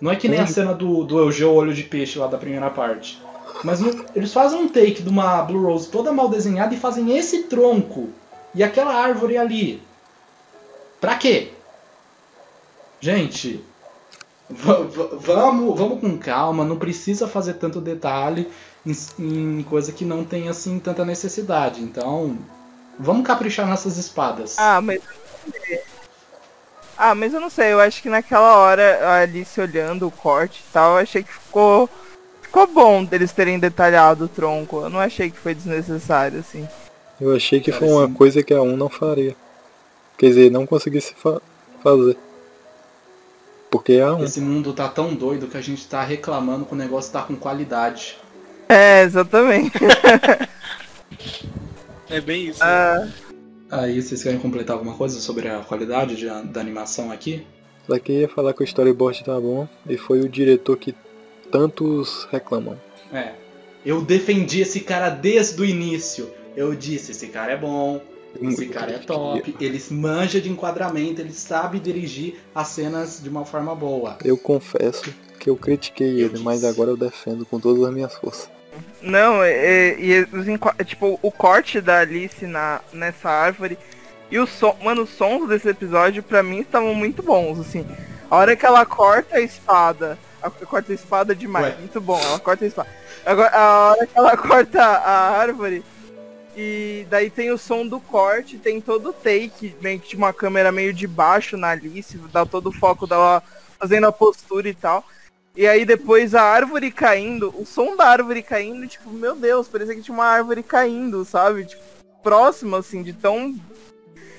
Não é que nem a cena do, do Eugeo Olho de Peixe lá da primeira parte. Mas não- eles fazem um take de uma Blue Rose toda mal desenhada e fazem esse tronco e aquela árvore ali. Pra quê? Gente, vamos, vamos com calma, não precisa fazer tanto detalhe em, em coisa que não tem assim tanta necessidade. Então, vamos caprichar nessas espadas. Ah, mas. Ah, mas eu não sei, eu acho que naquela hora, a Alice olhando o corte e tal, eu achei que ficou. Ficou bom deles terem detalhado o tronco. Eu não achei que foi desnecessário, assim. Eu achei que Cara, foi uma sim. coisa que a 1 não faria. Quer dizer, não conseguisse fa fazer. Porque é 1. Esse mundo tá tão doido que a gente tá reclamando que o negócio tá com qualidade. É, exatamente. É bem isso. né? Ah, Aí, vocês querem completar alguma coisa sobre a qualidade de- da animação aqui? Só que ia falar que o storyboard tá bom e foi o diretor que tantos reclamam. É. Eu defendi esse cara desde o início. Eu disse, esse cara é bom, esse cara é top, ele manja de enquadramento, ele sabe dirigir as cenas de uma forma boa. Eu confesso que eu critiquei Eu ele, mas disse. agora eu defendo com todas as minhas forças. não, e, e tipo, o corte da Alice na, nessa árvore e o som. Mano, os sons desse episódio pra mim estavam muito bons, assim. A hora que ela corta a espada. A, corta a espada demais, Ué. muito bom. Ela corta a espada. Agora, a hora que ela corta a árvore. E daí tem o som do corte, tem todo o take, meio que de uma câmera meio de baixo na Alice, dá todo o foco dela fazendo a postura e tal. E aí depois a árvore caindo, o som da árvore caindo, tipo, meu Deus, parecia que tinha uma árvore caindo, sabe? Tipo, próximo, assim, de tão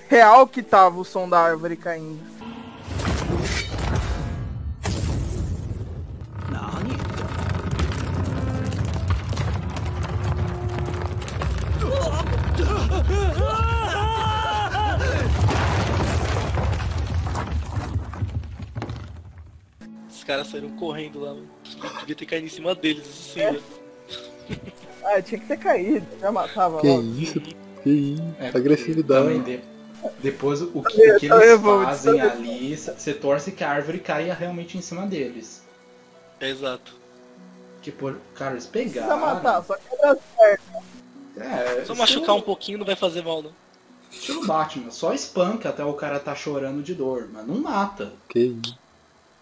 real que tava o som da árvore caindo. Caras saíram correndo lá. mano. Devia ter caído em cima deles, assim, né? Ah, tinha que ter caído, já matava Que logo. isso, que isso, É, agressividade. de- Depois o que, Eu- o que eu eles fazem ali, você torce que a árvore caia realmente em cima deles. Exato. Que por, cara, eles pegaram. precisa matar, só quebra é, só machucar um pouquinho não vai fazer mal, não. Estilo Batman, só espanca até o cara tá chorando de dor, mas não mata. Que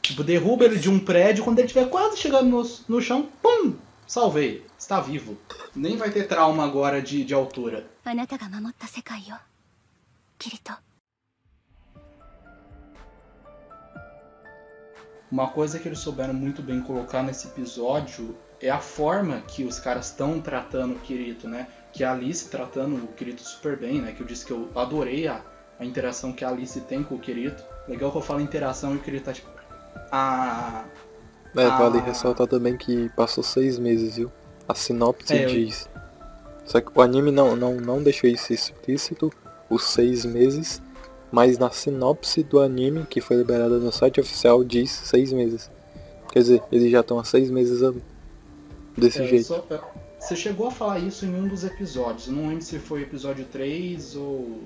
Tipo, derruba ele de um prédio, quando ele tiver quase chegando no, no chão, pum! Salvei, está vivo. Nem vai ter trauma agora de, de altura. Uma coisa que eles souberam muito bem colocar nesse episódio é a forma que os caras estão tratando o Kirito, né? Que a Alice tratando o Kirito super bem, né? Que eu disse que eu adorei a, a interação que a Alice tem com o Kirito. Legal que eu falo interação e o Kirito tá tipo. Ah. É, vale ressaltar também que passou seis meses, viu? A sinopse É, eu- diz. Só que o anime não, não, não deixou isso explícito, os seis meses, mas na sinopse do anime, que foi liberada no site oficial, diz seis meses. Quer dizer, eles já estão há seis meses ali. Desse É, jeito. só- você chegou a falar isso em um dos episódios. Eu não lembro se foi episódio 3 ou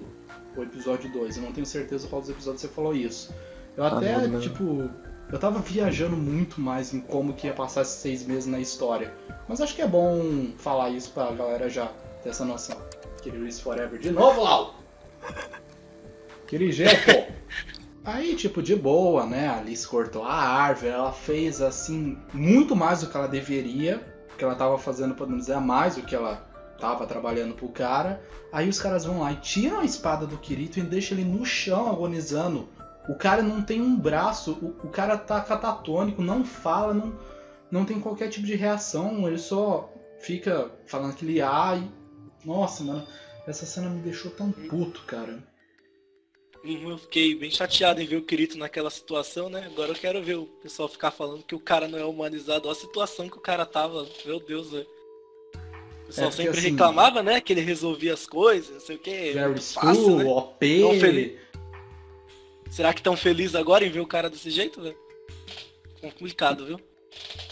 o episódio 2. Eu não tenho certeza qual dos episódios você falou isso. Eu Ah, até, não. tipo, eu tava viajando muito mais em como que ia passar esses seis meses na história. Mas acho que é bom falar isso pra galera já ter essa noção. Kiriris Forever de novo, Lau! Kirigel, pô! Aí, tipo, de boa, né? A Alice cortou a árvore, ela fez, assim, muito mais do que ela deveria, que ela tava fazendo, podemos dizer, a mais do que ela tava trabalhando pro cara. Aí os caras vão lá e tiram a espada do Kirito e deixam ele no chão agonizando. O cara não tem um braço, o, o cara tá catatônico, não fala, não, não tem qualquer tipo de reação, ele só fica falando aquele ai. Nossa, mano, essa cena me deixou tão puto, cara. Uhum, Eu fiquei bem chateado em ver o Kirito naquela situação, né? Agora eu quero ver o pessoal ficar falando que o cara não é humanizado. Olha a situação que o cara tava. Meu Deus, velho. O pessoal É, porque, sempre assim, reclamava, né? Que ele resolvia as coisas, não sei o que. Very fácil, School, né? OP. Não, feliz. Será que tão feliz agora em ver o cara desse jeito, velho? Complicado, viu?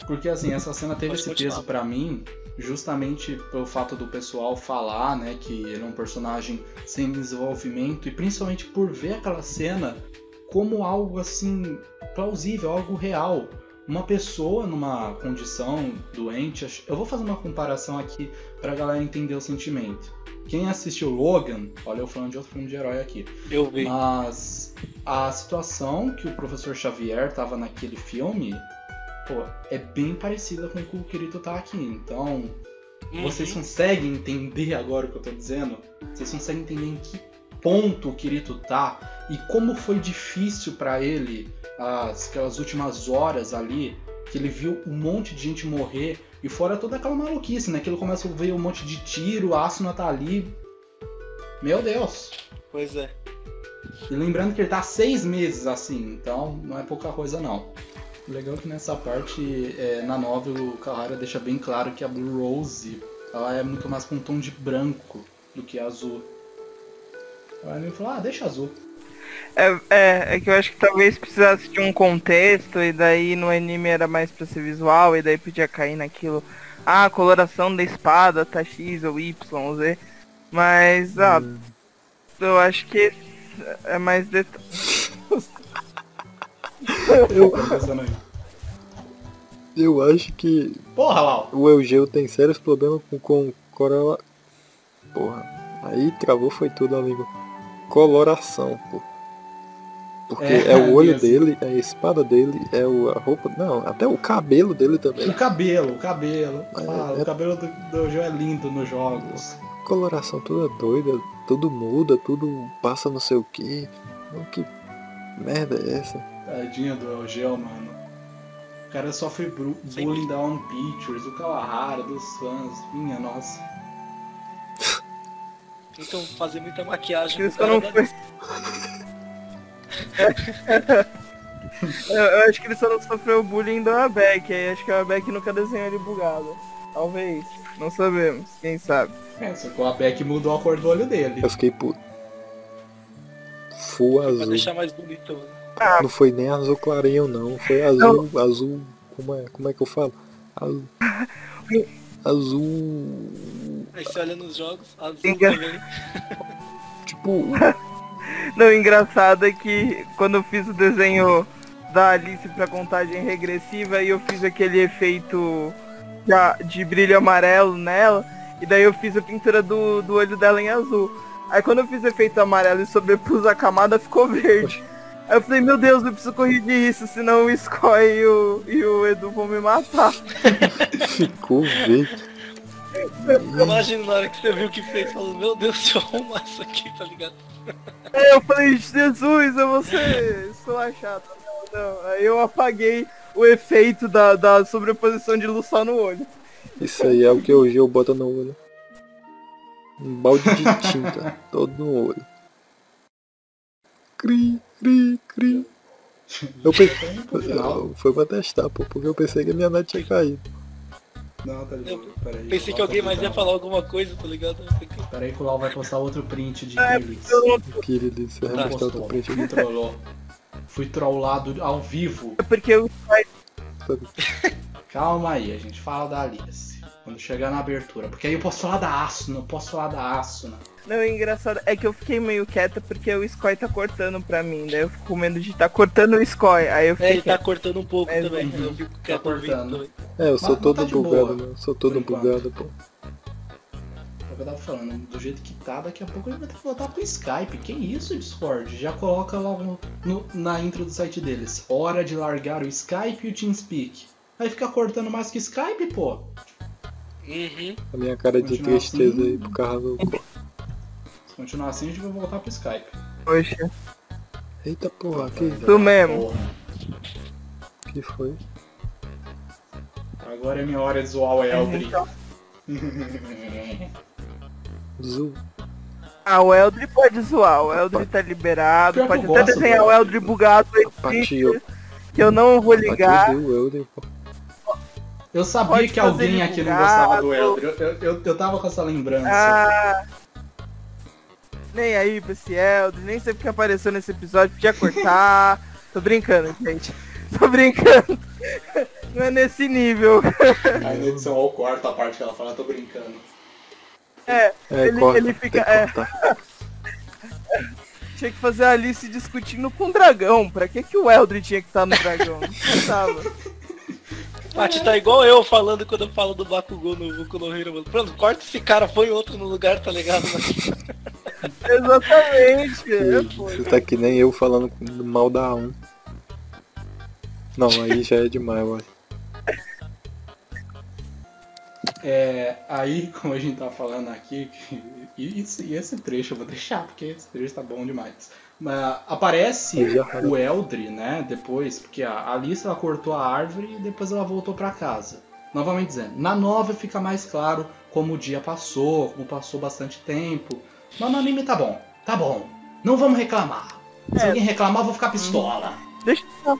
Porque assim, essa cena teve Pode esse continuar. peso pra mim, justamente pelo fato do pessoal falar, né, que ele é um personagem sem desenvolvimento e principalmente por ver aquela cena como algo assim plausível, algo real. Uma pessoa numa condição doente, eu vou fazer uma comparação aqui pra galera entender o sentimento. Quem assistiu Logan, olha eu falando de outro filme de herói aqui. Eu vi. Mas a situação que o professor Xavier tava naquele filme, pô, é bem parecida com o que o Kirito tá aqui. Então, Uhum. vocês conseguem entender agora o que eu tô dizendo? Vocês conseguem entender em que ponto o Kirito tá e como foi difícil pra ele as, aquelas últimas horas ali, que ele viu um monte de gente morrer e fora toda aquela maluquice, né? Que ele começa a ver um monte de tiro, a Asuna tá ali. Meu Deus! Pois é. E lembrando que ele tá seis meses assim, então não é pouca coisa não. O legal é que nessa parte, é, na novel, o Kahara deixa bem claro que a Blue Rose ela é muito mais com um tom de branco do que azul. Aí ele falou, ah, deixa azul. É, é, é que eu acho que talvez precisasse de um contexto, e daí no anime era mais pra ser visual, e daí podia cair naquilo. Ah, a coloração da espada tá X ou Y, Z. Mas, ah, Hum, eu acho que é mais detalhe. eu, eu acho que Porra, Lau! o Eugeu tem sérios problemas com, com corola. Porra, aí travou foi tudo, amigo. Coloração, pô. Porque É, é, o olho assim. dele, é a espada dele, é o, a roupa. Não, até o cabelo dele também. O cabelo, o cabelo. É, Ah, é- O cabelo do, do Joe é lindo nos jogos. Coloração toda doida, tudo muda, tudo passa não sei o que. Que merda é essa? Tadinho do Eugeo, mano. O cara sofre bullying da One Pictures, do Kawahara, dos fãs. Minha nossa. Então fazer muita maquiagem. Isso não foi-. Eu, eu acho que ele só não sofreu bullying do Abeck, aí acho que o Abeck nunca desenhou ele bugado. Talvez. Não sabemos, quem sabe. É, só que o Abeck mudou a cor do olho dele. Eu fiquei puto. Full Pra azul. deixar mais bonito. Ah. Não foi nem azul clarinho não, foi azul, azul, como é, como é que eu falo? Azul, azul Aí você olha nos jogos, azul Enga- também. tipo, Não, o engraçado é que quando eu fiz o desenho da Alice pra contagem regressiva e eu fiz aquele efeito de, de brilho amarelo nela, e daí eu fiz a pintura do, do olho dela em azul. Aí quando eu fiz o efeito amarelo e sobrepus a camada, ficou verde. Aí eu falei, meu Deus, eu preciso corrigir isso, senão o Scoy e o, e o Edu vão me matar. ficou verde. Imagina na hora que você viu o que fez, falando, meu Deus, se eu arrumar isso aqui, tá ligado? Aí eu falei, Jesus, eu vou ser esculachado. Não, não. Aí eu apaguei o efeito da, da sobreposição de luz só no olho. Isso aí é o que hoje eu boto no olho. Um balde de tinta, todo no olho. Cri, cri, cri. Eu pensei, foi pra testar, pô, porque eu pensei que a minha net tinha caído. Não, tá de boa. Peraí. Pensei que alguém tá mais ia falar alguma coisa, tá ligado? Eu Peraí que o Lau vai postar outro print de eu Que delícia, eu Tá, vou mostrar outro print trollou. Fui trollado ao vivo. É porque o Calma aí, a gente fala da Alice. Quando chegar na abertura. Porque aí eu posso falar da Asuna, eu posso falar da Asuna. Não, o engraçado é que eu fiquei meio quieta porque o Scoy tá cortando pra mim. Daí eu fico com medo de tá cortando o Scoy. Aí eu É, fiquei ele tá cortando um pouco É, também. uhum. Eu fico Tá quieto ouvindo cortando. também. É, eu sou Mas- todo tá bugado, boa, né? Eu sou todo bugado, pô. É o que eu tava falando, do jeito que tá, daqui a pouco ele vai ter que voltar pro Skype. Que isso, Discord? Já coloca logo no- no- na intro do site deles. Hora de largar o Skype e o TeamSpeak. Vai ficar cortando mais que Skype, pô. Uhum. A minha cara de tristeza assim. aí por causa do. Se continuar assim, a gente vai voltar pro Skype. Poxa, Eita porra, que, Tu mesmo. Porra. que foi? Agora é minha hora de zoar o Eldrin. Então. Zul. Ah, o Eldri pode zoar. O Eldri tá liberado. Pior Pode até gosto desenhar o Eldri bugado aí, Patio. que eu não vou ligar. Eu sabia Pode que alguém aqui não gostava do Eldrin. Eu, eu, eu, eu tava com essa lembrança. Ah. Nem aí pra esse Eldri, nem sei porque apareceu nesse episódio, podia cortar. Tô brincando, gente. Tô brincando. Não é nesse nível. Aí na edição eu corto a parte que ela fala, tô brincando. É, É, Ele- corta, ele fica- cortar. tinha que fazer a Alice discutindo com o dragão. Pra que, que o Eldri tinha que estar no dragão? Não precisava. Paty tá igual eu falando quando eu falo do Bakugou no Boku no Hero, mano. Pronto, corta esse cara, põe outro no lugar, tá ligado? Exatamente. É, Ih, pô. Você tá que nem eu falando mal da 1. Não, aí já é demais, eu acho. É, aí, como a gente tá falando aqui, e, isso- e esse trecho eu vou deixar, porque esse trecho tá bom demais. Mas aparece o Eldri, né, depois, porque a Alice ela cortou a árvore e depois ela voltou pra casa. Novamente dizendo, na nova fica mais claro como o dia passou, como passou bastante tempo. Mas no anime tá bom, tá bom. Não vamos reclamar. Se É. alguém reclamar, eu vou ficar pistola. Deixa eu, só,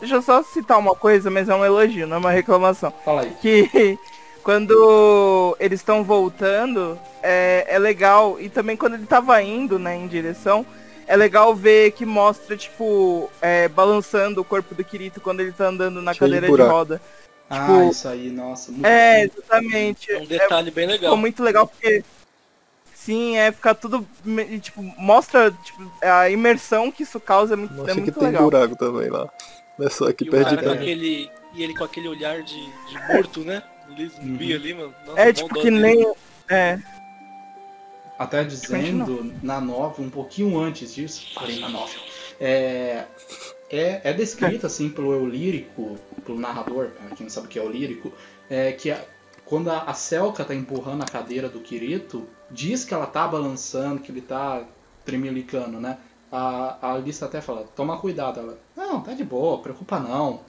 deixa eu só citar uma coisa, mas é um elogio, não é uma reclamação. Fala aí. que quando eles estão voltando é, é legal e também quando ele tava indo né em direção é legal ver que mostra tipo é, balançando o corpo do Kirito quando ele tá andando na cadeira de, roda Ah, Tipo, isso aí, nossa. Muito é exatamente É um É, detalhe bem ficou legal. muito legal porque sim é ficar tudo me- tipo mostra tipo, a imersão que isso causa é muito, é Mostra que tem legal buraco também lá. Não é só aqui E o perto de cara aquele. E ele com aquele olhar de, de morto, né? Liz Uhum. Ali, mano. Nossa, é tipo que dele. nem é Até dizendo na novel, um pouquinho antes disso, falei na novel, é, é, é descrito assim pelo eu lírico, pelo narrador, pra quem não sabe o que é o lírico, é que a- quando a, a Selka tá empurrando a cadeira do Kirito, diz que ela tá balançando, que ele tá tremelicando, né? A, a Alice até fala, toma cuidado. Ela, não, tá de boa, preocupa não.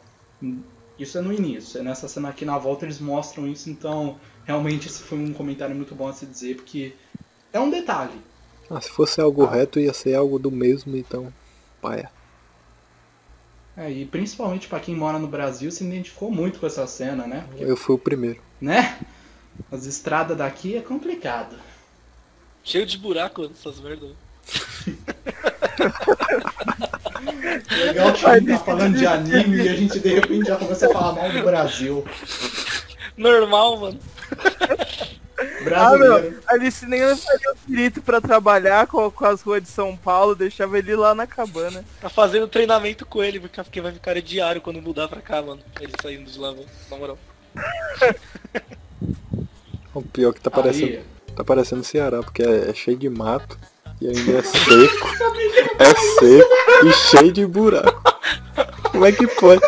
Isso é no início, é nessa cena aqui na volta eles mostram isso, então realmente esse foi um comentário muito bom a se dizer, porque é um detalhe. Ah, se fosse algo reto ia ser algo do mesmo, então. Paia. É, e principalmente pra quem mora no Brasil se identificou muito com essa cena, né? Porque, Eu fui o primeiro. né? As estradas daqui é complicado. Cheio de buraco essas merdas. Legal que a gente tá falando de anime e a gente de repente já começa a falar mal do Brasil. Normal, mano. Ah, Brasileiro. meu, Alice nem levaria o Kirito pra trabalhar com, com as ruas de São Paulo, deixava ele lá na cabana. Tá fazendo treinamento com ele, porque porque vai ficar diário quando mudar pra cá, mano. Ele saindo de lá, mano. Na moral. O pior que tá parecendo, Aí, tá parecendo Ceará, porque é, é cheio de mato e ainda é seco. é seco e cheio de buraco. Como é que pode?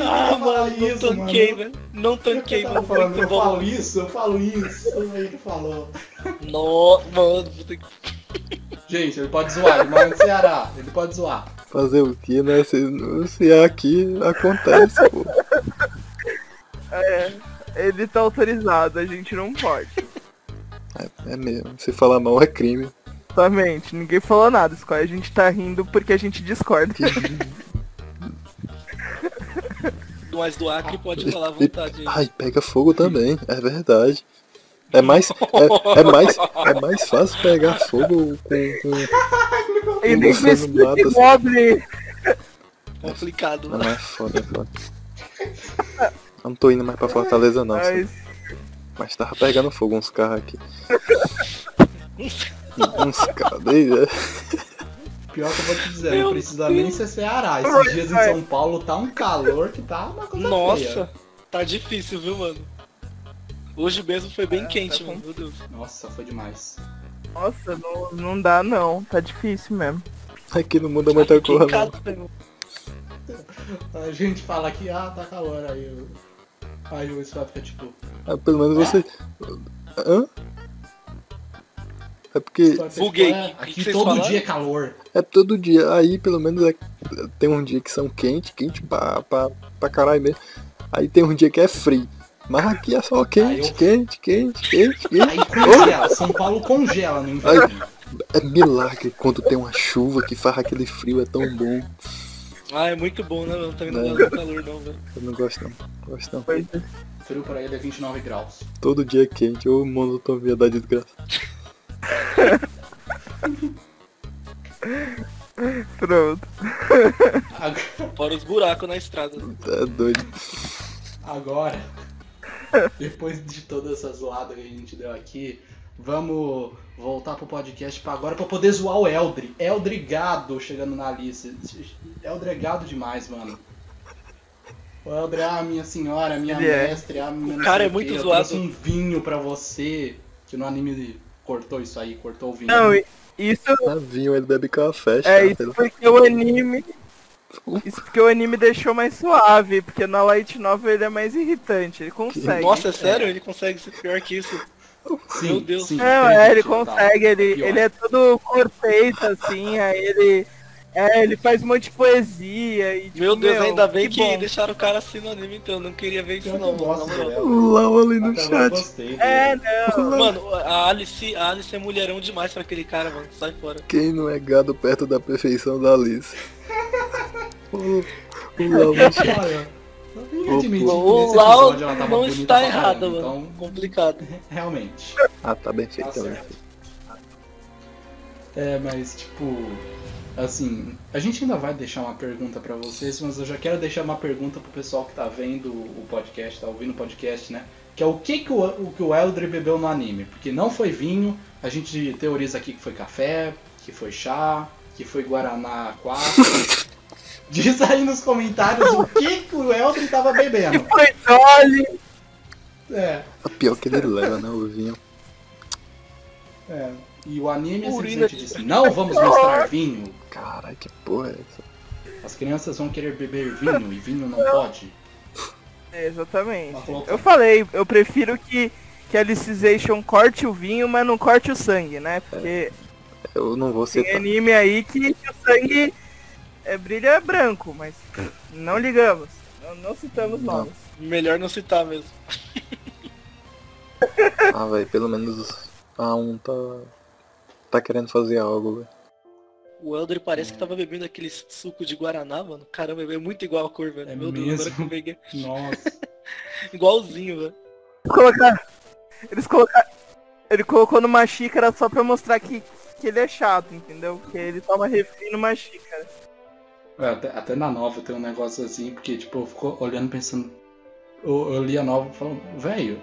Ah, mano, não tanquei, velho. Não tanquei, eu, mano. falando, Muito eu bom. falo isso, eu falo isso. Ele falou. Nossa, mano, puta que... Gente, ele pode zoar, ele mora no Ceará, ele pode zoar. Fazer o que, né? Se, se é aqui, acontece, pô. É, ele tá autorizado, a gente não pode. É, é mesmo. Se falar mal é crime. Exatamente, ninguém falou nada, Squad. A gente tá rindo porque a gente discorda. Mas do Acre pode falar à vontade aí. Ai, pega fogo também, é verdade. É mais, é, é mais, é mais fácil pegar fogo com, com E nem Você assim. Complicado, Não, mano. é foda, é foda. Eu não tô indo mais pra Fortaleza não, Mas, sabe? mas tava pegando fogo uns carros aqui. uns carros daí, é. Pior que eu vou te dizer, Meu não precisa nem ser Ceará. Esses dias em São Paulo tá um calor que tá uma coisa Nossa, feia. tá difícil, viu, mano? Hoje mesmo foi bem É, quente, tá mano. Meu Deus. Nossa, foi demais. nossa, não, não dá não. Tá difícil mesmo. Aqui não muda muita coisa não. Né? A gente fala que, ah, tá calor, aí. Aí o Scott fica tipo... Ah, pelo menos você... Hã? É porque Buguei. "É, O que aqui todo falaram?" dia é calor. é todo dia. Aí pelo menos é- tem um dia que são quente, quente pra, pra, pra caralho mesmo. Aí tem um dia que é frio. Mas aqui é só quente, eu- quente, quente, quente, quente. Aí congela, São Paulo congela no inverno. É milagre quando tem uma chuva que faz aquele frio, é tão bom. Ah, é muito bom, né, mano? Também não gosto do calor, não, velho. Eu não gosto não. Gosto não. É. Frio pra ele é 29 graus. Todo dia é quente, ô monotonia da desgraça. Pronto. Fora os buracos na estrada. É doido. Agora, depois de todas essas zoadas que a gente deu aqui, vamos voltar pro podcast pra agora pra poder zoar o Eldri. Eldri gado chegando na lista. Eldri é gado demais, mano. O Eldri, ah, minha senhora, minha Ele é. mestre, ah, minha não cara é o muito quê, eu zoado. trouxe um vinho pra você. Que no anime cortou isso aí, cortou o vinho. Não, e- isso Ah, vinho, ele bebe café, é chato. isso porque o anime. Isso porque o anime deixou mais suave, porque na Light Novel ele é mais irritante, ele consegue. Nossa, é sério? Ele consegue ser pior que isso? Sim, meu Deus. sim, Não, é, ele tá. consegue, ele, Pior. ele é todo corpeito, assim, aí ele. É, ele faz um monte de poesia e tipo, Meu Deus, ainda bem que, bom. deixaram o cara no anime, então eu não queria ver isso que não. Eldri. O Lau ali no chat. gostei. É, não. Mano, a Alice, a Alice é mulherão demais pra aquele cara, mano. Sai fora. Quem não é gado perto da perfeição da Alice? o, o Lau no chat. Eu vim O- admitir que O nesse Lau episódio ela tava não bonita está errada, caramba, mano. Então, Complicado. realmente. Ah, tá bem feito, Tá tá bem feito. É, mas tipo, assim, a gente ainda vai deixar uma pergunta pra vocês, mas eu já quero deixar uma pergunta pro pessoal que tá vendo o podcast, tá ouvindo o podcast, né? Que é o que que o, o que o Eldri bebeu no anime? Porque não foi vinho, a gente teoriza aqui que foi café, que foi chá, que foi guaraná 4. Diz aí nos comentários o que que o Eldri tava bebendo. Foi Dolly! É, A pior que ele leva, né, o vinho. é. E o anime Urina simplesmente disse, não vamos mostrar vinho. Caralho, que porra é essa? As crianças vão querer beber vinho e vinho não pode. É, exatamente. Falou, Eu falei, eu prefiro que, que a Alicization corte o vinho, mas não corte o sangue, né? Porque Eu não vou tem citar. anime aí que, que o sangue é, brilha branco, mas não ligamos. Não, não citamos Não. nomes. Melhor não citar mesmo. Ah, velho, pelo menos a um tá. tá querendo fazer algo, velho. O Elder parece que tava bebendo aquele suco de Guaraná, mano. Caramba, é muito igual a cor, velho. É Meu Deus, agora mesmo? que eu peguei. Nossa. Igualzinho, velho. Colocar, eles colocaram. Ele colocou numa xícara só pra mostrar que, que ele é chato, entendeu? Porque ele toma refri numa xícara. É, Até, até na nova tem um negócio assim, porque tipo, eu fico olhando pensando. Eu, eu li a nova falando, velho,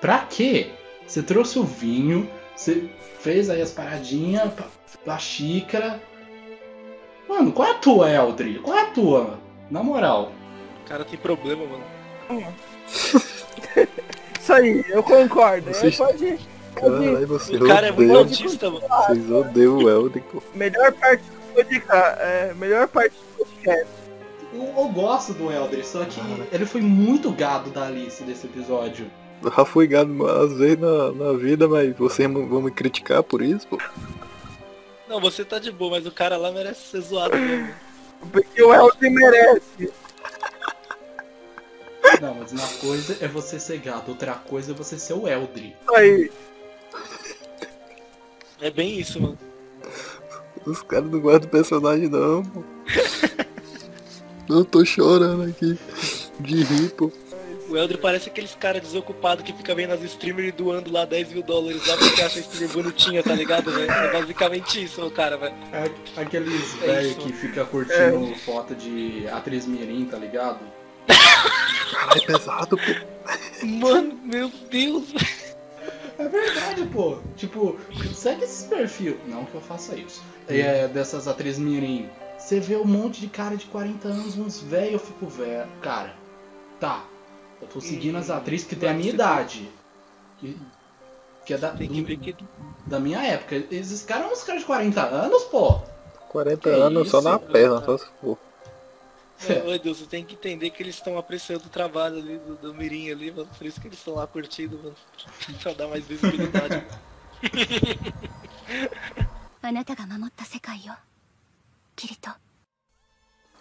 pra quê? Você trouxe o vinho, você fez aí as paradinhas, pa- a xícara. Mano, qual é a tua, Eldri? Qual é a tua? Na moral. O cara tem problema, mano. Isso aí, eu concordo. Vocês- pode. Caralho, você O cara é muito autista, mano. Vocês odeiam o Elden, pô. Melhor parte É, melhor parte do podcast. Eu, eu gosto do Eldri, só que ele foi muito gado da Alice desse episódio. Eu Já fui gado às vezes na, na vida, mas vocês vão me criticar por isso, pô. Não, você tá de boa, mas o cara lá merece ser zoado mesmo. Porque o Elton merece. Não, mas uma coisa é você ser gado, outra coisa é você ser o Eldri. Aí. É bem isso, mano. Os caras não guardam personagem não, pô. Eu tô chorando aqui. De rir, pô. O Eldri parece aqueles caras desocupados que fica vendo as streamers doando lá 10 mil dólares lá porque acha a streamer bonitinha, tá ligado, velho? É basicamente isso, o cara, velho. É aqueles É velho que fica curtindo foto de atriz mirim, tá ligado? É pesado, pô. Mano, meu Deus, velho. É verdade, pô. Tipo, segue esses perfil. Não que eu faça isso. É, dessas atrizes mirim. Você vê um monte de cara de 40 anos, uns velho, eu fico velho. Cara, tá. Eu tô seguindo as atrizes que tem a minha idade. Que, que é da, do- da minha época. Esses caras são uns caras de 40 anos, pô. 40 Que anos só isso, na cara. perna, só se for. Meu Deus, você tem que entender que eles estão apreciando o trabalho ali do, do Mirim ali, mano. Por isso que eles estão lá curtindo, mano. pra dar mais visibilidade. あなたが守った世界よキリト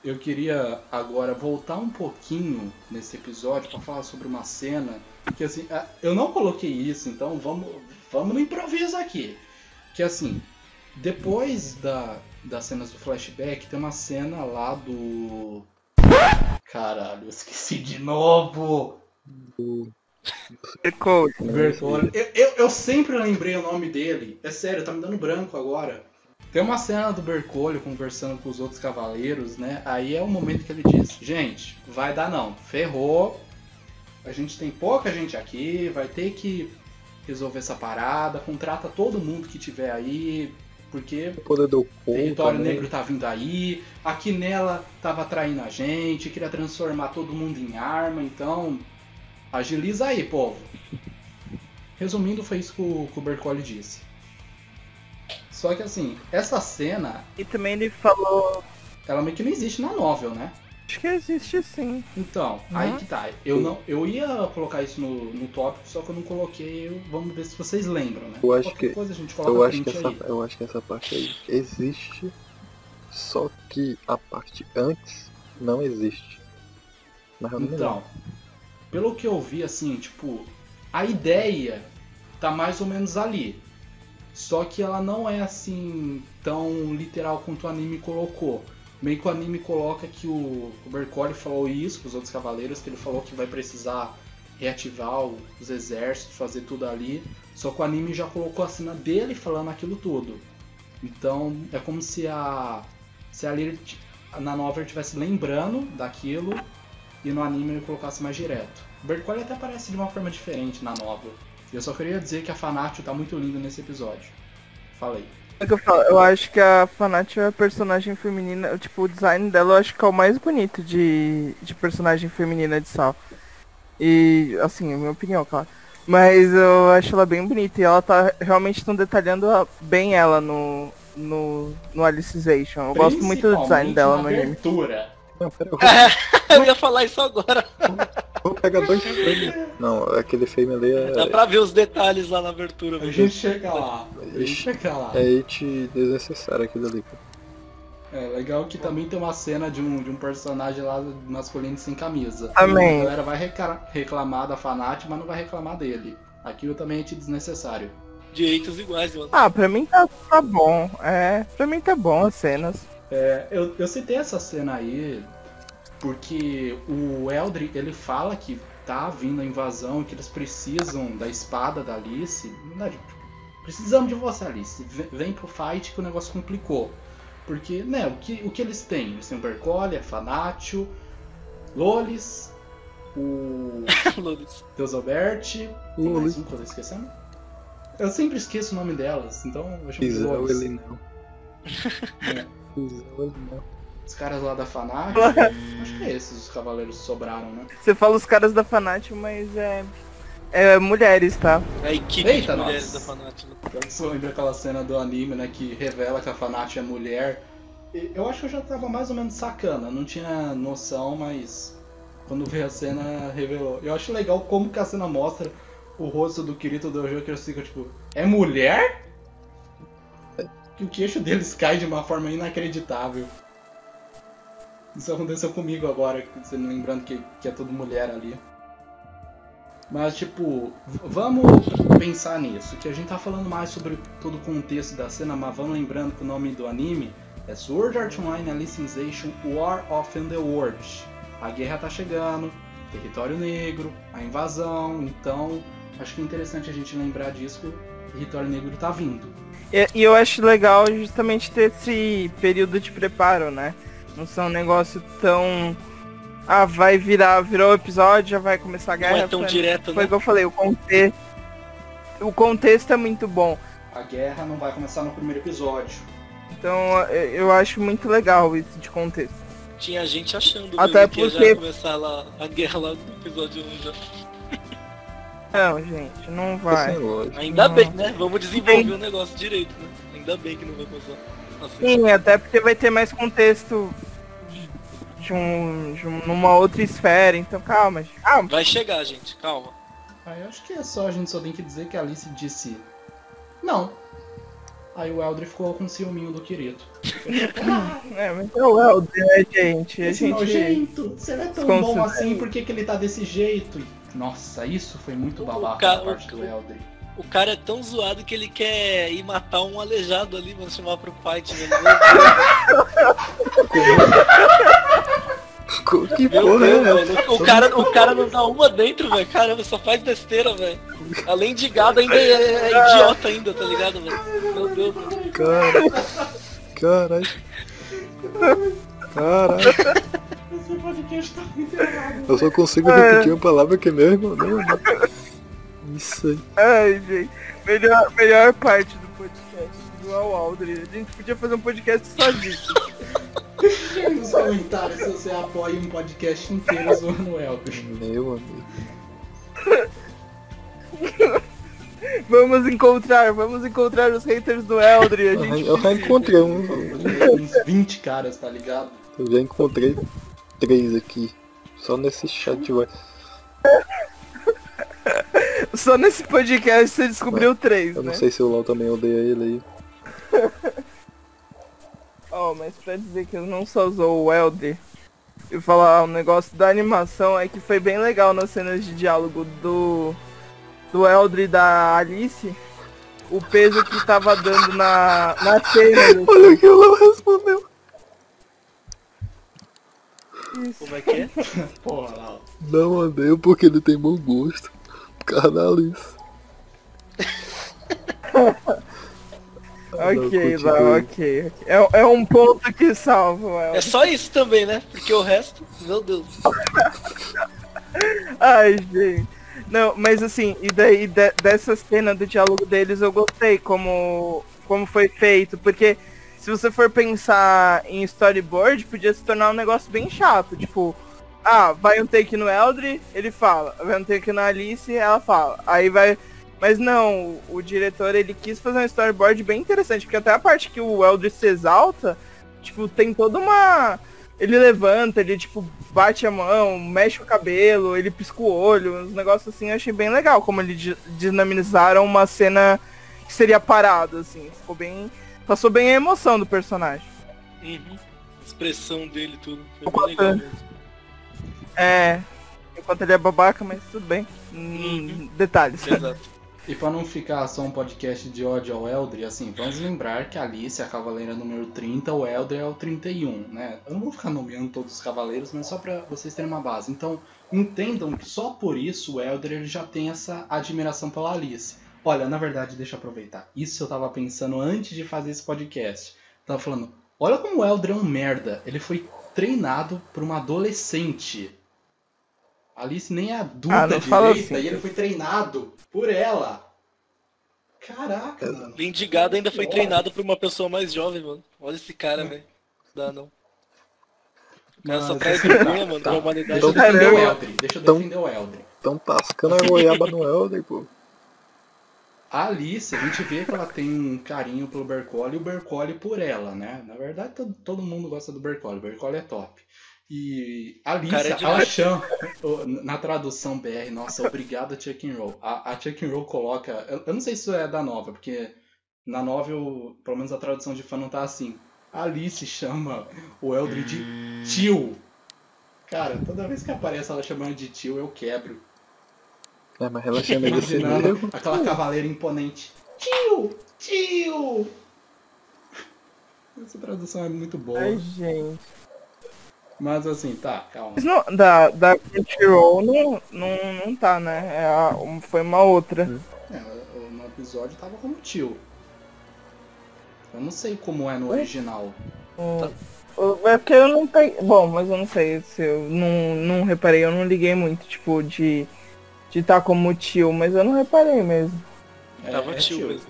Eu queria agora voltar um pouquinho nesse episódio pra falar sobre uma cena que assim, ah, eu não coloquei isso, então vamos, vamos no improviso aqui. Que assim, depois da, das cenas do flashback, tem uma cena lá do. Caralho, eu esqueci de novo! Coach. Bertolli. Eu, eu, eu sempre lembrei o nome dele. É sério, tá me dando branco agora. Tem uma cena do Bercolho conversando com os outros cavaleiros, né? Aí é o momento que ele diz: Gente, vai dar não. Ferrou. A gente tem pouca gente aqui. Vai ter que resolver essa parada. Contrata todo mundo que tiver aí. Porque O poder do corpo. Território né? Negro tá vindo aí, aqui nela tava traindo a gente, queria transformar todo mundo em arma, então agiliza aí, povo. Resumindo, foi isso que o, que o Bercoli disse. Só que assim, essa cena, E também ele falou. ela meio que não existe na novel, né? Acho que existe sim. Então, Uhum. aí que tá. Eu, não, eu ia colocar isso no, no tópico, só que eu não coloquei. eu- Vamos ver se vocês lembram, né? Eu acho Qualquer que- coisa a gente coloca Eu acho, que essa, aí. eu acho que essa parte aí existe, só que a parte antes não existe. Mas eu não me lembro. Então, pelo que eu vi, assim, tipo, a ideia tá mais ou menos ali. Só que ela não é assim tão literal quanto o anime colocou. Meio que o anime coloca que o, o falou isso com os outros cavaleiros, que ele falou que vai precisar reativar os exércitos, fazer tudo ali. Só que o anime já colocou a cena dele falando aquilo tudo. Então é como se a se a na novel estivesse lembrando daquilo e no anime ele colocasse mais direto. O Bercoli até aparece de uma forma diferente na novel. Eu só queria dizer que a Fanatio tá muito linda nesse episódio. Falei. É que eu falo, eu acho que a Fanat é a personagem feminina, tipo, o design dela eu acho que é o mais bonito de, de personagem feminina de Sal. E, assim, é a minha opinião, claro. Mas eu acho ela bem bonita e ela tá realmente estão detalhando bem ela no, no, no Alicization. Eu gosto muito do design dela no anime. abertura. Não, pera, eu vou, Eu ia falar isso agora. vou pegar dois frames. Não, aquele frame ali Dá é, pra ver os detalhes lá na abertura. A gente chega lá. A gente chega lá. é hit desnecessário aquilo ali. pô. É legal que também tem uma cena de um, de um personagem lá masculino sem camisa. Também. A galera vai reclamar da Fanat, mas não vai reclamar dele. Aquilo também é desnecessário. Direitos iguais, mano. Ah, pra mim tá, tá bom. É, pra mim tá bom as cenas. É, eu, eu citei essa cena aí porque o Eldri ele fala que tá vindo a invasão e que eles precisam da espada da Alice. Na verdade, precisamos de você, Alice. Vem pro fight que o negócio complicou. Porque, né, o que, o que eles têm? Eles têm o Bercoli, a Fanatio, Lolis, o Lolis. Teosobert. Tem mais Lolis. um que eu tô esquecendo? Eu sempre esqueço o nome delas, então eu chamo de Isel Lolis. ele não. É. Ele não. Os caras lá da Fanatio. acho que é esses os cavaleiros que sobraram, né? Você fala os caras da Fanatio, mas é. É mulheres, tá? É a equipe Eita, de mulheres nossa. da Fanática. Eu lembro aquela cena do anime, né, que revela que a Fanat é mulher. Eu acho que eu já tava mais ou menos sacana, não tinha noção, mas quando veio a cena revelou. Eu acho legal como que a cena mostra o rosto do Kirito Dojo que eu fico tipo, é mulher? Que o queixo deles cai de uma forma inacreditável. Isso aconteceu comigo agora, lembrando que, que é tudo mulher ali. Mas, tipo, vamos pensar nisso, que a gente tá falando mais sobre todo o contexto da cena, mas vamos lembrando que o nome do anime é Sword Art Online Alicization War of Underworld. A guerra tá chegando, território negro, a invasão, então acho que é interessante a gente lembrar disso que o território negro tá vindo. E, e eu acho legal justamente ter esse período de preparo, né? Não ser um negócio tão. Ah, vai virar, virou o episódio, já vai começar a guerra. Não é tão Foi- direto, Foi né? o que eu falei, o contexto. O contexto é muito bom. A guerra não vai começar no primeiro episódio. Então eu eu acho muito legal isso de contexto. Tinha gente achando Até mesmo que porque- ia já começar lá a guerra lá no episódio 1 já. Não, gente, não vai. Ainda Não. bem, né? Vamos desenvolver o negócio direito, né? Ainda bem que não vai começar. Sim, até porque vai ter mais contexto de, um, de um- numa outra esfera. Então calma, gente. calma. Vai chegar, gente, calma. Aí eu acho que é só, a gente só tem que dizer que a Alice disse não. Aí o Eldre ficou com ciúminho do Kirito. É, mas é o Elder, né, gente? A Esse gente. nojento, se ele é tão bom assim, por que, que ele tá desse jeito? E, Nossa, isso foi muito babaca ca- da parte o- do Eldre. O cara é tão zoado que ele quer ir matar um aleijado ali, mano, chamar pro fight, velho. Que Meu porra Deus, é velho. O cara, o cara não dá uma dentro, velho. Caramba, só faz besteira, velho. Além de gado, ainda é, é idiota ainda, tá ligado, velho? Meu Deus, velho. Cara. Caralho. Caralho. Tá. Eu só consigo repetir uma palavra que é meu irmão. Não, não. Isso aí. Ai, gente. Melhor, melhor parte do podcast do Al Aldrin. A gente podia fazer um podcast só disso. Nos comentários se você apoia um podcast inteiro zoando o Eldre. Meu amigo. Vamos encontrar, vamos encontrar os haters do Eldrin. A Eu, gente eu já encontrei um. Uns 20 caras, tá ligado? Eu já encontrei três aqui. Só nesse chat, vai. Só nesse podcast você descobriu três, Eu né? não sei se o LOL também odeia ele aí. Ó, mas pra dizer que eu não só usou o Elder e falar um negócio da animação é que foi bem legal nas cenas de diálogo do do Elder e da Alice. O peso que tava dando na, na cena. Olha o que o LOL respondeu. Isso. Como é que é? Porra. Não odeio porque ele tem bom gosto. Por causa da Alice. Ok, Não, continue. ok. ok. É, é um ponto que salva o É Elder. só isso também, né? Porque o resto, meu Deus. Ai, gente. Não, mas assim, e daí de- dessa cena do diálogo deles eu gostei como, como foi feito, porque se você for pensar em storyboard, podia se tornar um negócio bem chato, tipo, ah, vai um take no Eldre, ele fala, vai um take na Alice, ela fala. Aí vai. Mas não, o, diretor ele quis fazer um storyboard bem interessante, porque até a parte que o Eldre se exalta, tipo, tem toda uma. Ele levanta, ele tipo bate a mão, mexe o cabelo, ele pisca o olho, uns negócios assim, eu achei bem legal como eles di- dinamizaram uma cena que seria parada, assim. Ficou bem. Passou bem a emoção do personagem. Uhum. A expressão dele tudo. Foi bem legal mesmo. É. Enquanto ele é babaca, mas tudo bem. Hum, Uhum. Detalhes. Exato. E pra não ficar só um podcast de ódio ao Eldre, assim, vamos lembrar que a Alice é a cavaleira número 30, o Eldre é o 31, né? Eu não vou ficar nomeando todos os cavaleiros, mas só pra vocês terem uma base. Então, entendam que só por isso o Eldre já tem essa admiração pela Alice. Olha, na verdade, deixa eu aproveitar. Isso eu tava pensando antes de fazer esse podcast. Eu tava falando, olha como o Eldrin é um merda. Ele foi treinado por uma adolescente. Alice nem é adulta Ah, direita assim. e ele foi treinado por ela. Caraca, mano. Mendigado ainda foi treinado por uma pessoa mais jovem, mano. Olha esse cara, velho. Dá não. O cara só Mas, traz assim, vergonha, tá, mano, tá. da humanidade. Deixa eu Caramba. defender o Eldrin. Deixa eu Então- defender o Eldrin. Tão tascando a goiaba no Elder, pô. A Alice, a gente vê que ela tem um carinho pelo Bercoli e o Bercoli por ela, né? Na verdade, todo, todo mundo gosta do Bercoli. O Bercoli é top. E a Alice, Cara, é ela chama, na tradução BR, nossa, obrigado Chuck and Roll. A, a Chuck and Roll coloca, eu, eu não sei se isso é da nova, porque na novel, pelo menos a tradução de fã não tá assim. Alice chama o Eldred de tio. Cara, toda vez que aparece ela chamando de tio, eu quebro. É, mas ela chama ele Imaginando nível. aquela cavaleira imponente. Tio! Tio! Essa tradução é muito boa. Ai, gente. Mas assim, tá, calma. Mas não, da, da Crunchyroll não, não, não tá, né? É a- foi uma outra. É, o- no episódio tava como tio. Eu não sei como é no original. O- o- É porque eu não peguei. Bom, mas eu não sei se eu não, não reparei, eu não liguei muito, tipo, de de tá como tio, mas eu não reparei mesmo. É, Tava é tio mesmo.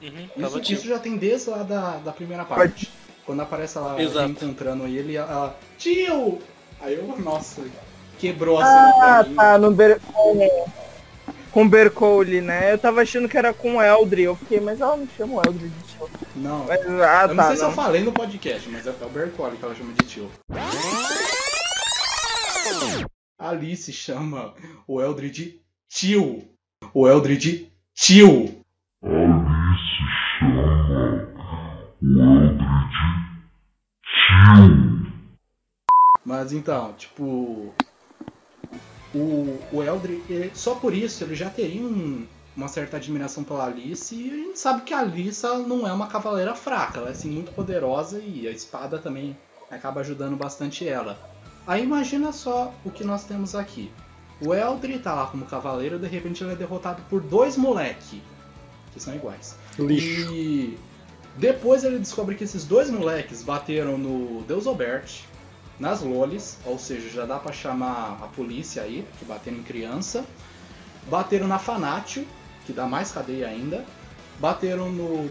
Uhum, tava Isso, tio. isso já tem desde lá da, da primeira parte. Quando aparece ela Exato. encontrando ele, ela. Tio! Aí eu, nossa, quebrou a cena Ah, pra mim. tá, no Ber... com, com Bercole, né? Eu tava achando que era com o Eldri, eu fiquei, mas ela não chama o Eldri de tio. Não. Mas, ah, eu não tá, sei se eu não. falei no podcast, mas é o Bercoli que ela chama de tio. Alice chama o Eldred de tio. O Eldred de tio. Mas então, tipo. O, o Eldred, ele- só por isso, ele já teria um- uma certa admiração pela Alice. E a gente sabe que a Alice não é uma cavaleira fraca, ela é assim, muito poderosa e a espada também acaba ajudando bastante ela. Aí imagina só o que nós temos aqui. O Eldred tá lá como cavaleiro, de repente ele é derrotado por dois moleque, que são iguais. Lixo. E depois ele descobre que esses dois moleques bateram no Deus Obert, nas Lolis, ou seja, já dá pra chamar a polícia aí, que bateram em criança. Bateram na Fanatio, que dá mais cadeia ainda. Bateram no.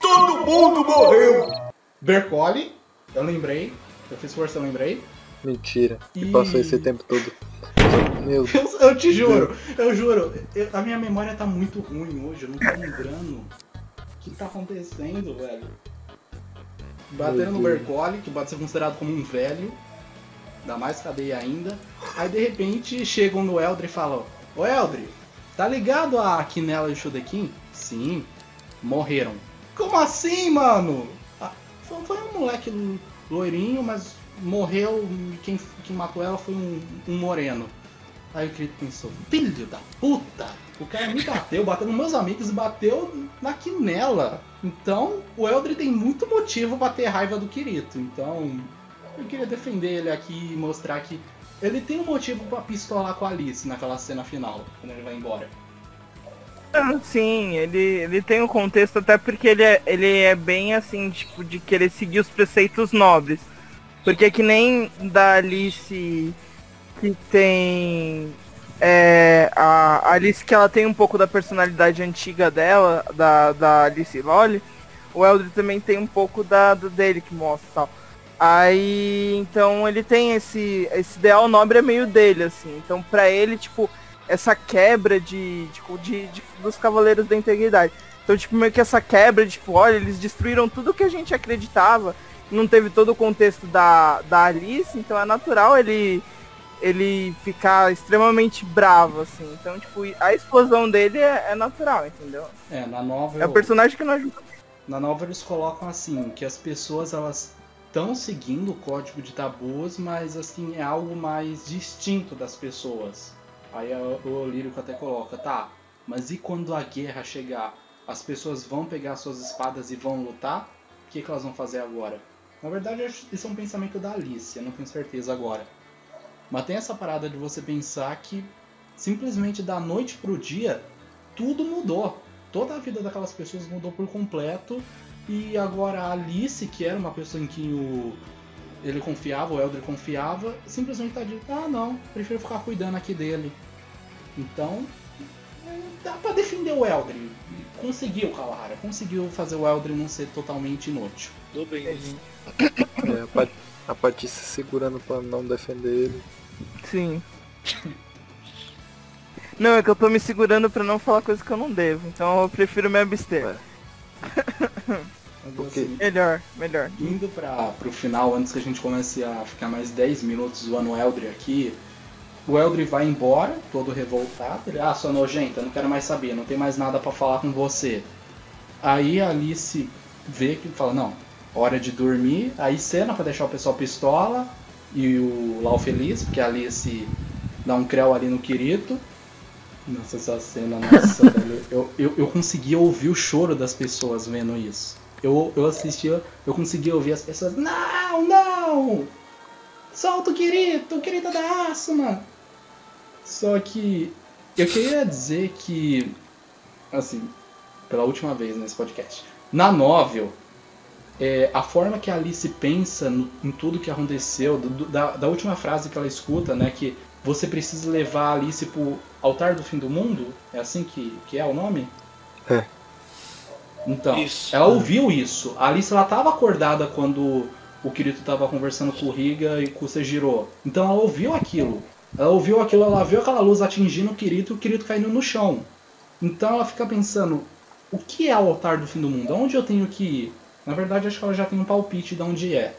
Todo mundo morreu! Bercoli, eu lembrei. Eu fiz força, eu lembrei. Mentira. E E- passou esse tempo todo. Meu Eu, eu te juro, eu juro, eu- a minha memória tá muito ruim hoje, eu não tô lembrando o que tá acontecendo, velho. Bateram no Deus. Bercoli, que pode ser considerado como um velho, dá mais cadeia ainda. Aí de repente chegam no Eldre e falam: Ô Eldre, tá ligado a Quinela e o Shudekin? Sim, morreram. Como assim, mano? Ah, foi, um moleque lo- loirinho, mas morreu quem, quem matou ela foi um, um moreno. Aí o Kirito pensou, filho da puta! O cara me bateu, bateu nos meus amigos e bateu na quinela. Então, o Eldri tem muito motivo pra ter raiva do Kirito. Então, eu queria defender ele aqui e mostrar que ele tem um motivo pra pistolar com a Alice naquela cena final, quando ele vai embora. Ah, Sim, ele, ele tem um contexto até porque ele é, ele é bem assim, tipo, de querer seguir os preceitos nobres. Porque é que nem da Alice que tem. É, a Alice que ela tem um pouco da personalidade antiga dela, da, da Alice Lolly, o Eldred também tem um pouco da, do dele que mostra tal. Aí, então ele tem esse, esse ideal nobre é meio dele, assim. Então pra ele, tipo, essa quebra de, de, de- de- dos Cavaleiros da Integridade. Então, tipo, meio que essa quebra, tipo, olha, eles destruíram tudo que a gente acreditava, não teve todo o contexto da, da Alice, então é natural ele ele ficar extremamente bravo, assim. Então, tipo, a explosão dele é, é natural, entendeu? É, na nova. É o personagem que não ajuda. Na nova eles colocam assim, que as pessoas elas estão seguindo o código de tabus, mas assim, é algo mais distinto das pessoas. Aí o o lírico até coloca, tá, mas e quando a guerra chegar? As pessoas vão pegar suas espadas e vão lutar? O que, que elas vão fazer agora? Na verdade, isso é um pensamento da Alice, eu não tenho certeza agora. Mas tem essa parada de você pensar que simplesmente da noite pro dia tudo mudou. Toda a vida daquelas pessoas mudou por completo. E agora a Alice, que era uma pessoa em quem o, ele confiava, o Elder confiava, simplesmente tá dito, ah não, prefiro ficar cuidando aqui dele. Então, dá pra defender o Elder. Conseguiu, Kawahara, conseguiu fazer o Elder não ser totalmente inútil. Tô bem. É, a, Pat a Patrícia segurando pra não defender ele. Sim. Não, é que eu tô me segurando pra não falar coisa que eu não devo. Então eu prefiro me abster. É. Porque- assim, Melhor, melhor. Indo para pro final, antes que a gente comece a ficar mais 10 minutos zoando o Eldri aqui, o Eldri vai embora, todo revoltado. Ele, ah, sua nojenta, não quero mais saber, não tem mais nada pra falar com você. Aí a Alice vê que fala, não, hora de dormir. Aí cena pra deixar o pessoal pistola e o Lau feliz, porque a Alice dá um creu ali no Kirito. Nossa, essa cena, nossa, velho. Eu, eu, eu conseguia ouvir o choro das pessoas vendo isso. Eu, eu assistia, eu conseguia ouvir as pessoas, não, não! Solta o Kirito, o Kirito é da Asuma! Só que eu queria dizer que, assim, pela última vez nesse podcast, na novel, é, a forma que a Alice pensa no- em tudo que aconteceu, do- da, da última frase que ela escuta, né, que você precisa levar a Alice pro altar do fim do mundo, é assim que, que é o nome? É. Então, Isso. ela ouviu isso. A Alice ela tava acordada quando o Kirito tava conversando com o Riga e com o Sejiro. Então ela ouviu aquilo. Ela ouviu aquilo, ela viu aquela luz atingindo o Kirito e o Kirito caindo no chão. Então ela fica pensando, o que é o altar do fim do mundo? Aonde eu tenho que ir? Na verdade, acho que ela já tem um palpite de onde é.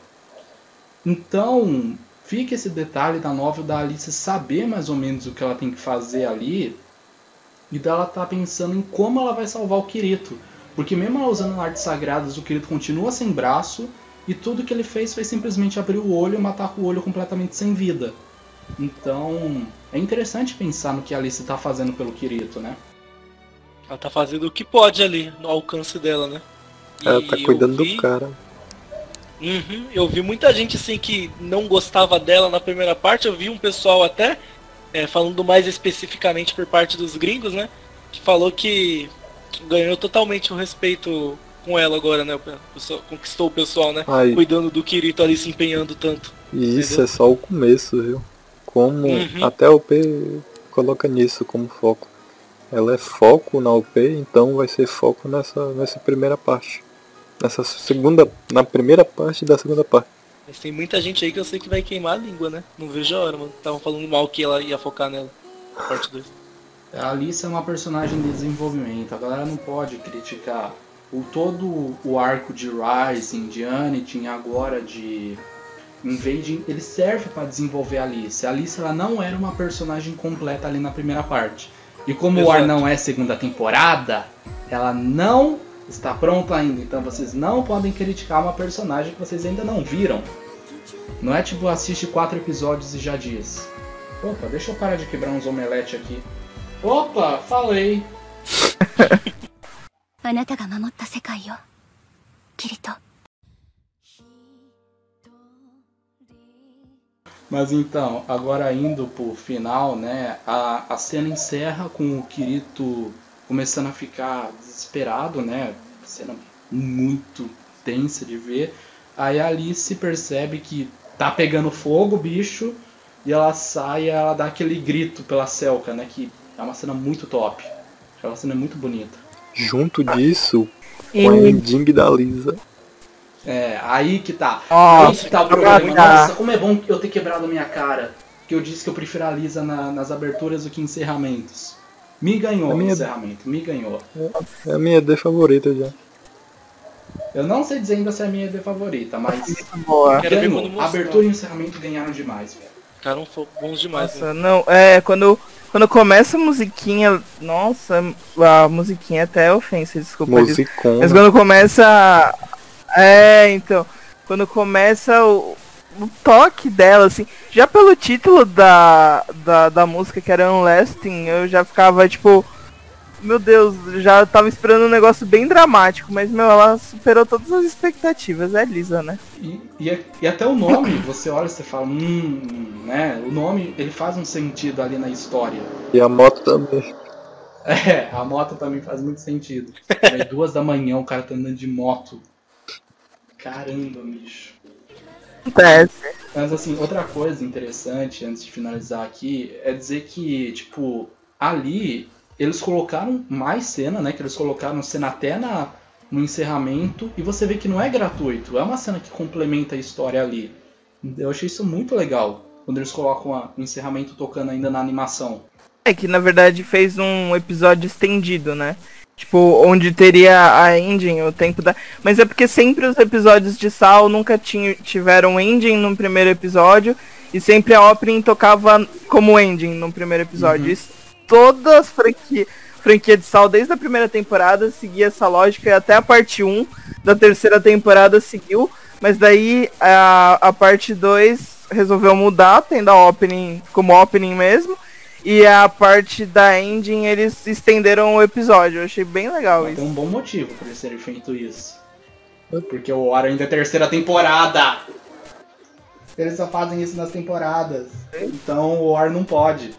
Então, fica esse detalhe da novel da Alice saber mais ou menos o que ela tem que fazer ali e dela tá pensando em como ela vai salvar o Kirito. Porque mesmo ela usando artes sagradas, o Kirito continua sem braço e tudo que ele fez foi simplesmente abrir o olho e matar com o olho completamente sem vida. Então, é interessante pensar no que a Alice tá fazendo pelo Kirito, né? Ela tá fazendo o que pode ali, no alcance dela, né? Ela E tá eu cuidando vi- do cara. Uhum, eu vi muita gente assim que não gostava dela na primeira parte, eu vi um pessoal até, é, falando mais especificamente por parte dos gringos, né? Que falou que ganhou totalmente o respeito com ela agora, né? pessoal- Conquistou o pessoal, né? Aí, Cuidando do Kirito ali se empenhando tanto. e isso entendeu? é só o começo, viu? Como Uhum. até a OP coloca nisso como foco. Ela é foco na OP, então vai ser foco nessa, nessa primeira parte. Nessa segunda. Na primeira parte da segunda parte. Mas tem muita gente aí que eu sei que vai queimar a língua, né? Não vejo a hora, mano. Estavam falando mal que ela ia focar nela. Parte 2. A Alice é uma personagem de desenvolvimento, a galera não pode criticar o todo o arco de Rising, de Anitin, agora de Invading, ele serve para desenvolver a Alice. A Alice ela não era uma personagem completa ali na primeira parte. E como o ar Exato. não é segunda temporada, ela não está pronta ainda. Então vocês não podem criticar uma personagem que vocês ainda não viram. Não é tipo assiste quatro episódios e já diz. Opa, deixa eu parar de quebrar uns omelete aqui. Opa, falei. あなたが守った世界よキリト Mas então, agora indo pro final, né? A, a cena encerra com o Kirito começando a ficar desesperado, né? Cena muito tensa de ver. Aí a Alice percebe que tá pegando fogo o bicho e ela sai e ela dá aquele grito pela Selka, né? Que é uma cena muito top. Aquela cena é muito bonita. Junto disso, com a ending da Lisa. É, aí que tá. aí Nossa, que tá o problema. Nossa, como é bom eu ter quebrado a minha cara. Que eu disse que eu prefiro a Lisa na- nas aberturas do que encerramentos. Me ganhou o minha- encerramento, me ganhou. É a minha D favorita já. Eu não sei dizer ainda se é a minha ideia favorita, mas boa. Quero ver ganhou. Abertura e encerramento ganharam demais, velho. Ficaram bons demais, né? Nossa, não, é, quando, quando começa a musiquinha, nossa, a musiquinha até é ofensa, desculpa. Musicona. Mas quando começa. É, então. Quando começa o, o toque dela, assim. Já pelo título da, da, da música, que era Unlasting, eu já ficava tipo. meu Deus, já tava esperando um negócio bem dramático, mas, meu, ela superou todas as expectativas, é Lisa, né? E, e, e até o nome, você olha e você fala, hum, né? O nome, ele faz um sentido ali na história. E a moto também. É, a moto também faz muito sentido. Aí, duas da manhã o cara tá andando de moto. Caramba, bicho. Acontece. Mas assim, outra coisa interessante antes de finalizar aqui é dizer que, tipo, ali eles colocaram mais cena, né? Que eles colocaram cena até na, no encerramento e você vê que não é gratuito, é uma cena que complementa a história ali. Eu achei isso muito legal quando eles colocam a, o encerramento tocando ainda na animação. É que na verdade fez um episódio estendido, né? Tipo, onde teria a engine, o tempo da. Mas é porque sempre os episódios de Sal nunca tinham, tiveram engine no primeiro episódio. E sempre a opening tocava como engine no primeiro episódio. Uhum. Isso, todas as franquia, franquia de Sal, desde a primeira temporada, seguia essa lógica e até a parte 1 da terceira temporada seguiu. Mas daí a, a parte 2 resolveu mudar, tendo a opening como opening mesmo. E a parte da engine eles estenderam o episódio. Eu achei bem legal Mas isso. tem um bom motivo por eles terem feito isso. Porque o War ainda é terceira temporada. Eles só fazem isso nas temporadas. Então o War não pode.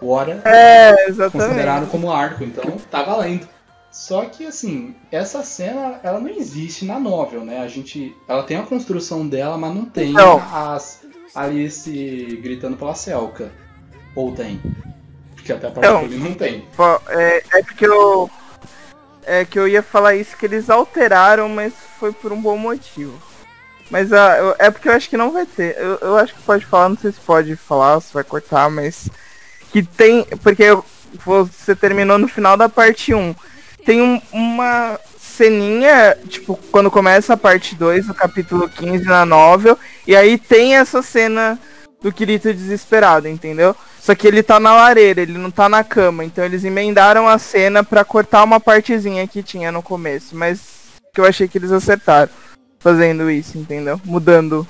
O War É, considerado exatamente. como arco, então tá valendo. Só que assim, essa cena ela não existe na novel, né? A gente, ela tem a construção dela, mas não tem Não. as Alice gritando pela Selka. Ou tem? Porque até a Não. parte não tem. É, é porque eu. É que eu ia falar isso que eles alteraram, mas foi por um bom motivo. Mas eu- é porque eu acho que não vai ter. Eu, eu acho que pode falar, não sei se pode falar, se vai cortar, mas. Que tem. Porque eu- você terminou no final da parte 1. Tem um- uma ceninha, tipo, quando começa a parte 2, do capítulo 15 na novel, e aí tem essa cena do Kirito desesperado, entendeu? Só que ele tá na lareira, ele não tá na cama, então eles emendaram a cena pra cortar uma partezinha que tinha no começo, mas que eu achei que eles acertaram fazendo isso, entendeu? Mudando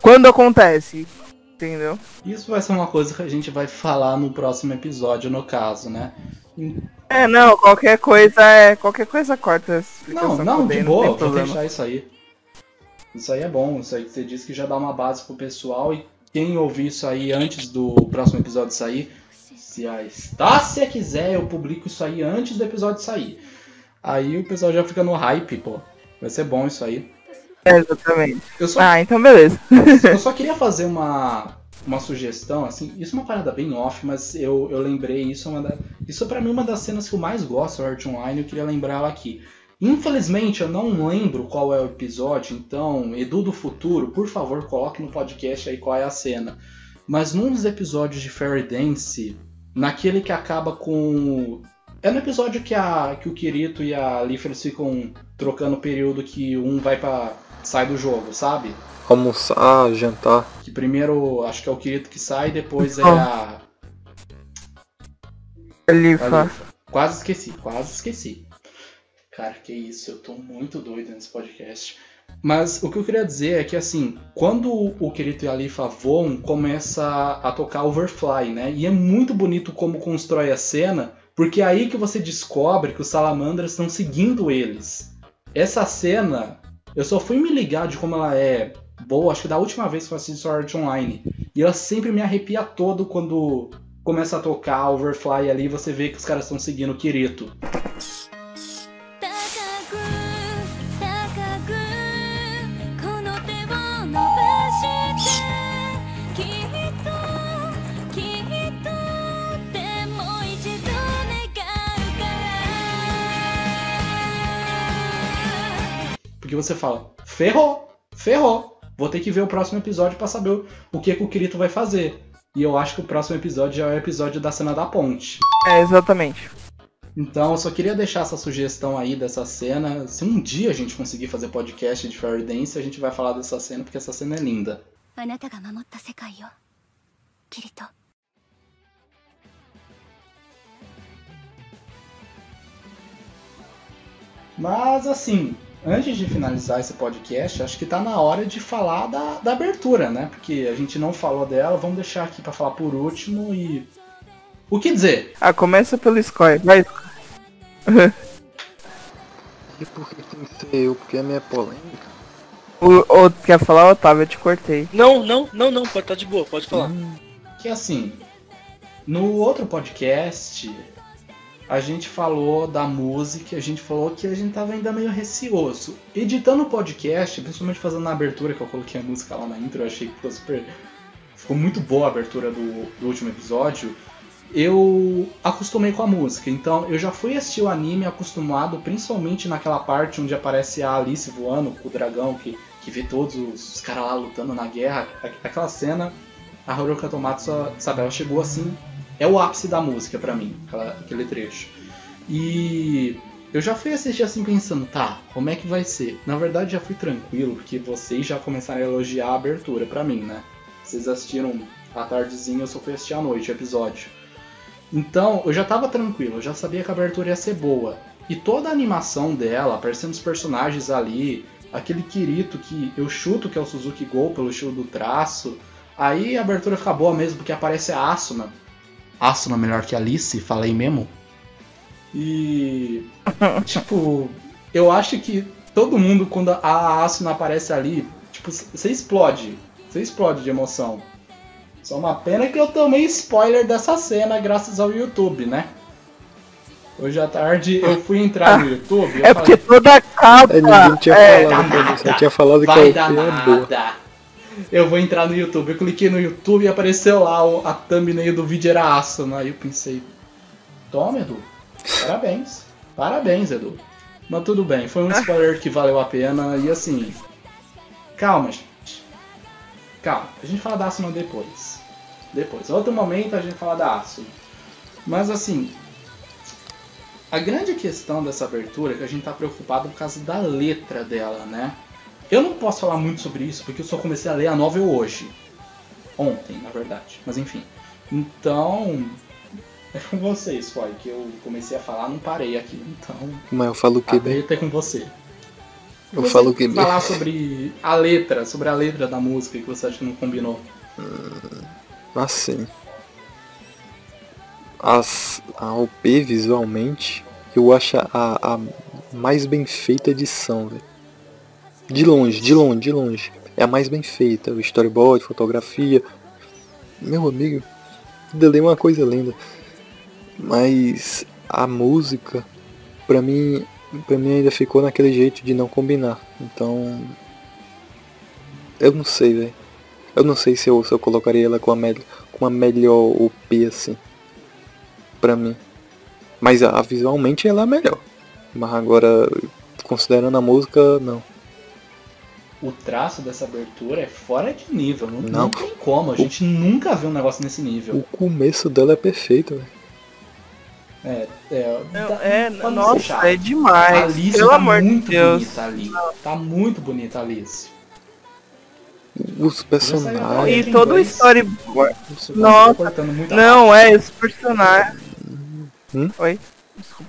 quando acontece, entendeu? Isso vai ser uma coisa que a gente vai falar no próximo episódio, no caso, né? É, não, qualquer coisa é, qualquer coisa corta Não, não, dei, de não boa, tem vou deixar isso aí. Isso aí é bom, isso aí que você disse que já dá uma base pro pessoal e quem ouvir isso aí antes do próximo episódio sair, se a Estácia quiser, eu publico isso aí antes do episódio sair. Aí o pessoal já fica no hype, pô. Vai ser bom isso aí. É, exatamente. Eu só, Ah, então beleza. eu só queria fazer uma, uma sugestão, assim, isso é uma parada bem off, mas eu, eu lembrei, isso é uma da, isso é pra mim uma das cenas que eu mais gosto do Art Online, eu queria lembrar ela aqui. Infelizmente eu não lembro qual é o episódio, então, Edu do Futuro, por favor, coloque no podcast aí qual é a cena. Mas num dos episódios de Fairy Dance, naquele que acaba com. É no episódio que, a, que o Kirito e a Leaf eles ficam trocando o período que um vai pra. sai do jogo, sabe? Almoçar, jantar. Que primeiro acho que é o Kirito que sai, depois é a. Alifa. a Lifa. Quase esqueci, quase esqueci. Cara, que isso, eu tô muito doido nesse podcast. Mas o que eu queria dizer é que assim, quando o Kirito e a Lifa voam, começa a tocar Overfly, né? E é muito bonito como constrói a cena, porque é aí que você descobre que os salamandras estão seguindo eles. Essa cena, eu só fui me ligar de como ela é boa, acho que da última vez que eu assisti Sword Art Online. E ela sempre me arrepia todo quando começa a tocar Overfly ali e você vê que os caras estão seguindo o Kirito. você fala, ferrou, ferrou. Vou ter que ver o próximo episódio para saber o, que, que o Kirito vai fazer. E eu acho que o próximo episódio já é o episódio da cena da ponte. É, exatamente. Então, eu só queria deixar essa sugestão aí dessa cena. Se um dia a gente conseguir fazer podcast de Fairy Dance, a gente vai falar dessa cena, porque essa cena é linda. Mas assim, antes de finalizar esse podcast, acho que tá na hora de falar da, da abertura, né? Porque a gente não falou dela, vamos deixar aqui pra falar por último e. O que dizer? Ah, começa pelo Scoy. Vai, E por que tem que ser eu? Porque a minha é polêmica. O outro quer falar, Otávio, eu te cortei. Não, não, não, não, pode estar de boa, pode falar. Que assim, no outro podcast, a gente falou da música, a gente falou que a gente tava ainda meio receoso. Editando o podcast, principalmente fazendo na abertura, que eu coloquei a música lá na intro, eu achei que ficou super. Ficou muito boa a abertura do, do último episódio. Eu acostumei com a música, então eu já fui assistir o anime acostumado, principalmente naquela parte onde aparece a Alice voando com o dragão, que, que vê todos os, caras lá lutando na guerra. A- Aquela cena, a Haruka Tomatsu, sabe, ela chegou assim, é o ápice da música pra mim, aquela- aquele trecho. E eu já fui assistir assim pensando, tá, como é que vai ser? Na verdade já fui tranquilo, porque vocês já começaram a elogiar a abertura pra mim, né? Vocês assistiram à tardezinha, eu só fui assistir à noite o episódio. Então, eu já tava tranquilo, eu já sabia que a abertura ia ser boa. E toda a animação dela, aparecendo os personagens ali, aquele Kirito que eu chuto que é o Suzuki Go pelo estilo do traço. Aí a abertura fica boa mesmo porque aparece a Asuna. Asuna melhor que Alice, falei mesmo. E. tipo, eu acho que todo mundo, quando a Asuna aparece ali, tipo, você explode. Você explode de emoção. Só uma pena que eu tomei spoiler dessa cena graças ao YouTube, né? Hoje à tarde eu fui entrar no YouTube eu É porque falei, toda capa. Aí ninguém tinha é, falado pra nada. você. Eu tinha falado que a é boa. Eu vou entrar no YouTube. Eu cliquei no YouTube e apareceu lá o- a thumbnail do vídeo era Asuna. Aí eu pensei, toma Edu, parabéns. Parabéns, Edu. Mas tudo bem, foi um spoiler que valeu a pena e assim. Calma, gente. Calma, a gente fala da Asuna depois. Depois. Outro momento a gente fala da Asuna. Mas assim. A grande questão dessa abertura é que a gente tá preocupado por causa da letra dela, né? Eu não posso falar muito sobre isso porque eu só comecei a ler a novel hoje. Ontem, na verdade. Mas enfim. Então. É com você, Spoy, que eu comecei a falar, não parei aqui. Então. Mas eu falo o que A bem? é com você. Eu Você falo o que bem? Falar sobre a letra, sobre a letra da música que você acha que não combinou. Assim. As, a OP visualmente, eu acho a, a mais bem feita edição, velho. De longe, de longe, de longe. É a mais bem feita. O storyboard, fotografia. Meu amigo, dele é uma coisa linda. Mas a música, pra mim, pra mim ainda ficou naquele jeito de não combinar. Então. Eu não sei, velho. Eu não sei se eu, se eu colocaria ela com a, me com a melhor OP assim. Pra mim. Mas a, a visualmente ela é melhor. Mas agora, considerando a música, não. O traço dessa abertura é fora de nível. Não, Não. não tem como. A gente nunca viu um negócio nesse nível. O começo dela é perfeito, velho. É, é, Não, tá- é, nossa, é A demais. Alice Pelo tá amor de muito Deus. bonita ali. Tá muito bonita a Alice. Os personagens. E todo o storyboard. Eu Nossa. a Não, é, esse personagem. Hum? Oi?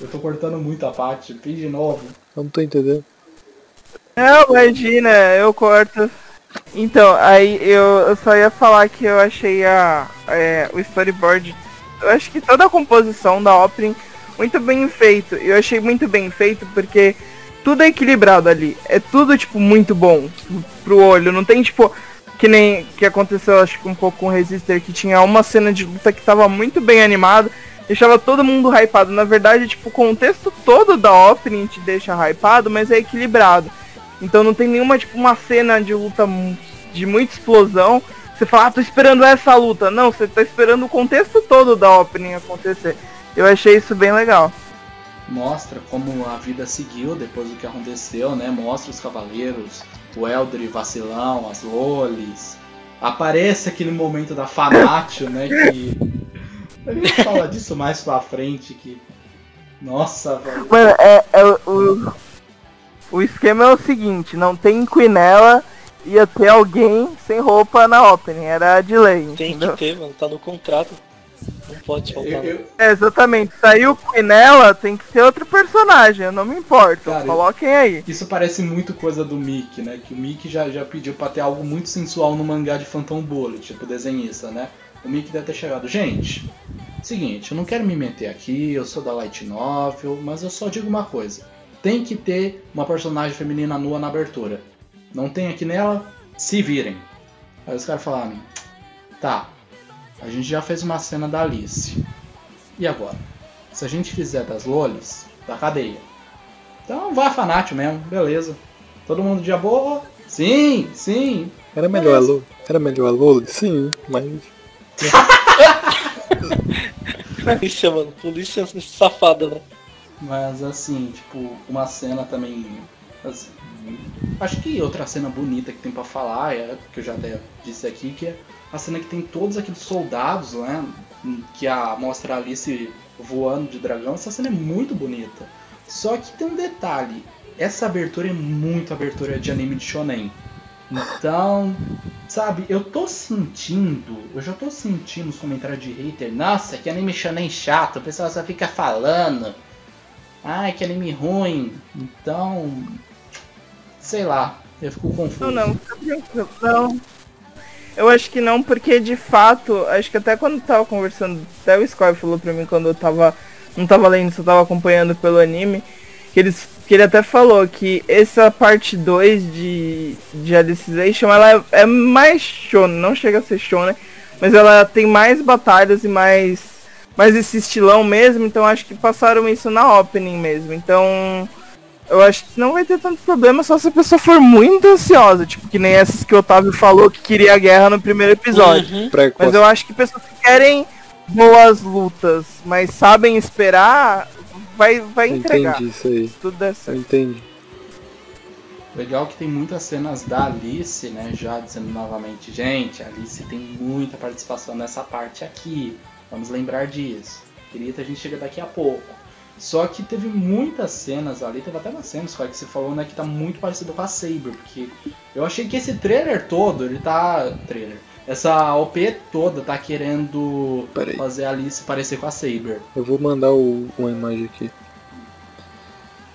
Eu tô cortando muito a parte. Fiz de novo. Eu não tô entendendo. Não, imagina, eu corto. Então, aí eu, eu só ia falar que eu achei a, é, o storyboard. Eu acho que toda a composição da opening muito bem feito. Eu achei muito bem feito porque tudo é equilibrado ali. É tudo, tipo, muito bom pro olho. Não tem, tipo, que nem que aconteceu, acho que um pouco com o Resistor, que tinha uma cena de luta que tava muito bem animado, deixava todo mundo hypado. Na verdade, tipo, o contexto todo da opening te deixa hypado, mas é equilibrado. Então não tem nenhuma, tipo, uma cena de luta de muita explosão. Você fala, ah, tô esperando essa luta. Não, você tá esperando o contexto todo da opening acontecer. Eu achei isso bem legal. Mostra como a vida seguiu depois do que aconteceu, né? Mostra os cavaleiros, o Eldri vacilão, as lolis. Aparece aquele momento da Fanatio, né? Que. A gente fala disso mais pra frente, que. Nossa, velho. Mano, é, é o- o, o esquema é o seguinte, não tem Quinella, ia ter alguém sem roupa na opening, era a delay, Tem entendeu? que ter, mano. Tá no contrato. Não pode faltar. Eu, eu- É, exatamente, saiu Quinella, tem que ser outro personagem, eu não me importo, Cara, coloquem aí. Isso parece muito coisa do Mickey, né? Que o Mickey já, já pediu pra ter algo muito sensual no mangá de Phantom Bullet, tipo desenhista, né? O Mickey deve ter chegado. Gente, Seguinte, eu não quero me meter aqui, eu sou da Light Novel, mas eu só digo uma coisa. Tem que ter uma personagem feminina nua na abertura. Não tem aqui nela? Se virem. Aí os caras falaram, tá, a gente já fez uma cena da Alice. E agora? Se a gente fizer das lolis, da cadeia. Então vai fanático mesmo, beleza. Todo mundo de boa? Sim, sim. Era melhor a Loli? Era melhor a Loli? Sim, mas. Polícia, mano. Polícia safada, né? Mas assim, tipo, uma cena também. assim, acho que outra cena bonita que tem pra falar, é, que eu já até disse aqui, que é a cena que tem todos aqueles soldados, né? Que a mostra a Alice voando de dragão. Essa cena é muito bonita. Só que tem um detalhe. Essa abertura é muito abertura de anime de shonen. Então, sabe, eu tô sentindo, eu já tô sentindo os comentários de hater. Nossa, que anime shonen chato, o pessoal só fica falando. Ai, que anime ruim. Então, sei lá, eu fico confuso. Não, não, tranquilo. Não. Eu acho que não, porque de fato, acho que até quando eu tava conversando, até o Score falou pra mim quando eu tava. Não tava lendo, só tava acompanhando pelo anime. Que, eles, que ele até falou que essa parte 2 de, de Alicization, ela é, é mais shonen, não chega a ser shonen, mas ela tem mais batalhas e mais, mais esse estilão mesmo, então acho que passaram isso na opening mesmo. Então, eu acho que não vai ter tanto problema só se a pessoa for muito ansiosa, tipo que nem essas que o Otávio falou que queria a guerra no primeiro episódio. Uhum. Mas eu acho que pessoas que querem boas lutas, mas sabem esperar, vai, vai Eu entregar. entendi isso aí. Se tudo der Eu certo. entendi. Legal que tem muitas cenas da Alice, né? Já dizendo novamente, gente, a Alice tem muita participação nessa parte aqui. Vamos lembrar disso. Queria que a gente chega daqui a pouco. Só que teve muitas cenas ali, teve até uma cena, Squad, que você falou, né, que tá muito parecido com a Saber, porque eu achei que esse trailer todo, ele tá. Trailer. Essa OP toda tá querendo fazer a Alice parecer com a Saber. Eu vou mandar o, uma imagem aqui.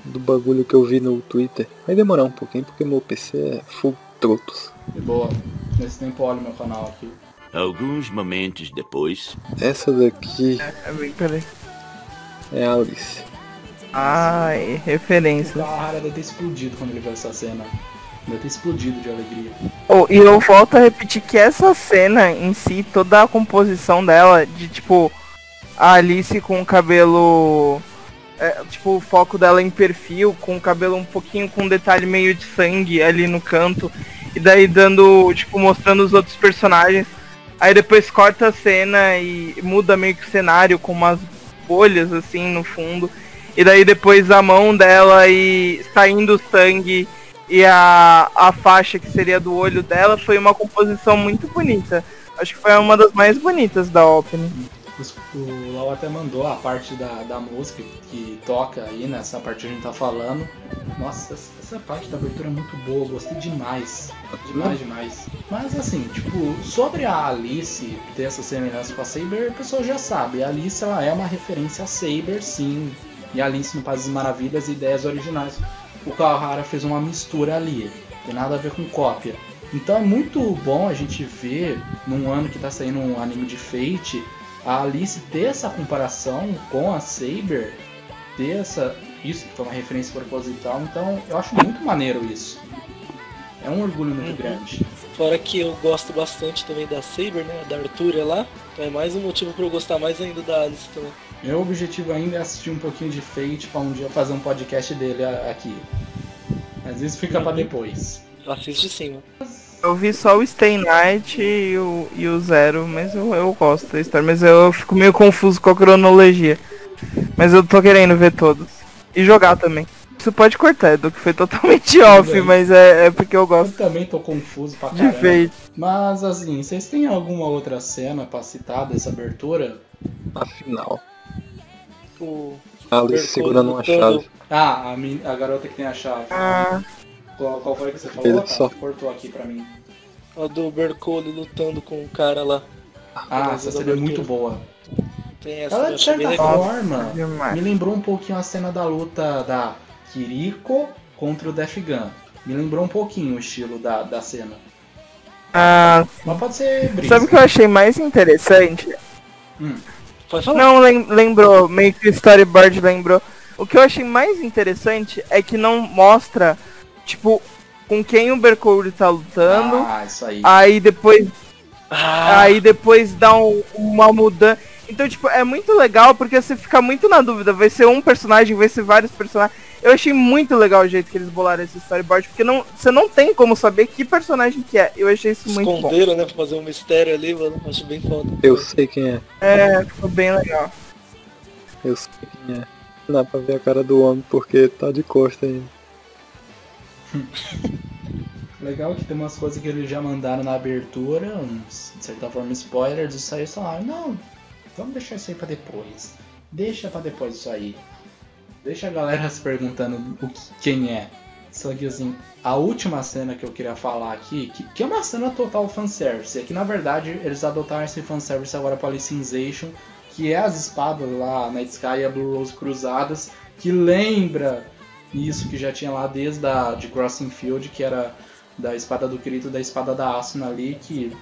Do bagulho que eu vi no Twitter. Vai demorar um pouquinho porque meu PC é full trotos. De boa. Nesse tempo olha o meu canal aqui. Alguns momentos depois. Essa daqui É bem- Peraí. é a Alice. Ai, O referência. Kawahara deve ter explodido quando ele viu essa cena. Deve ter explodido de alegria. Oh, e eu volto a repetir que essa cena em si, toda a composição dela, de tipo, a Alice com o cabelo. é, tipo, o foco dela em perfil, com o cabelo um pouquinho com um detalhe meio de sangue ali no canto. E daí dando, tipo, mostrando os outros personagens. Aí depois corta a cena e muda meio que o cenário com umas bolhas assim no fundo. E daí depois a mão dela e saindo sangue e a, a faixa que seria do olho dela foi uma composição muito bonita. Acho que foi uma das mais bonitas da. Os- O Lau até mandou a parte da, da música que toca aí nessa parte que a gente tá falando. Nossa, essa, parte da abertura é muito boa, gostei demais. Demais, demais. Mas assim, tipo, sobre a Alice ter essa semelhança com a Saber, a pessoa já sabe. A Alice ela é uma referência a Saber, sim. E a Alice no País das Maravilhas, ideias originais. O Kawahara fez uma mistura ali. Tem nada a ver com cópia. Então é muito bom a gente ver, num ano que tá saindo um anime de Fate, a Alice ter essa comparação com a Saber, ter essa. Isso que foi uma referência proposital, então eu acho muito maneiro isso. É um orgulho muito Uhum. grande. Fora que eu gosto bastante também da Saber, né? Da Arthur lá. Então é mais um motivo pra eu gostar mais ainda da Alice também. Meu objetivo ainda é assistir um pouquinho de Fate pra um dia fazer um podcast dele a- aqui. Mas isso fica pra depois. Assiste sim, mano. Eu vi só o Stay Night e o, e o Zero, mas eu, eu gosto da história. Mas eu fico meio confuso com a cronologia. Mas eu tô querendo ver todos. E jogar também. Isso pode cortar, Edu, que foi totalmente off, bem. mas é, é porque eu Eu gosto também tô confuso pra de caramba. Fate. Mas assim, vocês têm alguma outra cena pra citar dessa abertura? Afinal, O a Alice segurando uma chave. Ah, a, men- a garota que tem a chave. Ah, Qual, qual foi que você falou? Ele Tá, só- Cortou aqui pra mim. a do Bercole lutando com o cara lá. Ah, essa cena é muito boa. Essa Ela, de certa legal. forma, demais. me lembrou um pouquinho a cena da luta da Kiriko contra o Death Gun. Me lembrou um pouquinho o estilo da, da cena. Ah, Mas pode ser brisa. sabe o que eu achei mais interessante? Hum. Não, lem- lembrou, meio que o storyboard lembrou. O que eu achei mais interessante é que não mostra, tipo, com quem o Bercouri tá lutando. Ah, isso aí. Aí depois Ah, Aí depois dá um- uma mudança. Então, tipo, é muito legal porque você fica muito na dúvida. Vai ser um personagem, vai ser vários personagens. Eu achei muito legal o jeito que eles bolaram esse storyboard, porque não, você não tem como saber que personagem que é. Eu achei isso muito bom. esconderam, né? Pra fazer um mistério ali, mano. Acho bem foda. Eu sei quem é. É, ficou bem legal. Eu sei quem é. Dá pra ver a cara do homem porque tá de costa ainda. Legal que tem umas coisas que eles já mandaram na abertura, uns, de certa forma, spoilers, e saíram só não, vamos deixar isso aí pra depois. Deixa pra depois isso aí. Deixa a galera se perguntando o que- quem é. Só que assim, a última cena que eu queria falar aqui, que, que é uma cena total fanservice, é que na verdade eles adotaram esse fanservice agora pra Licensation, que é as espadas lá na Sky e a Blue Rose cruzadas, que lembra isso que já tinha lá desde a de Crossing Field, que era da espada do Kirito da espada da Asuna ali, que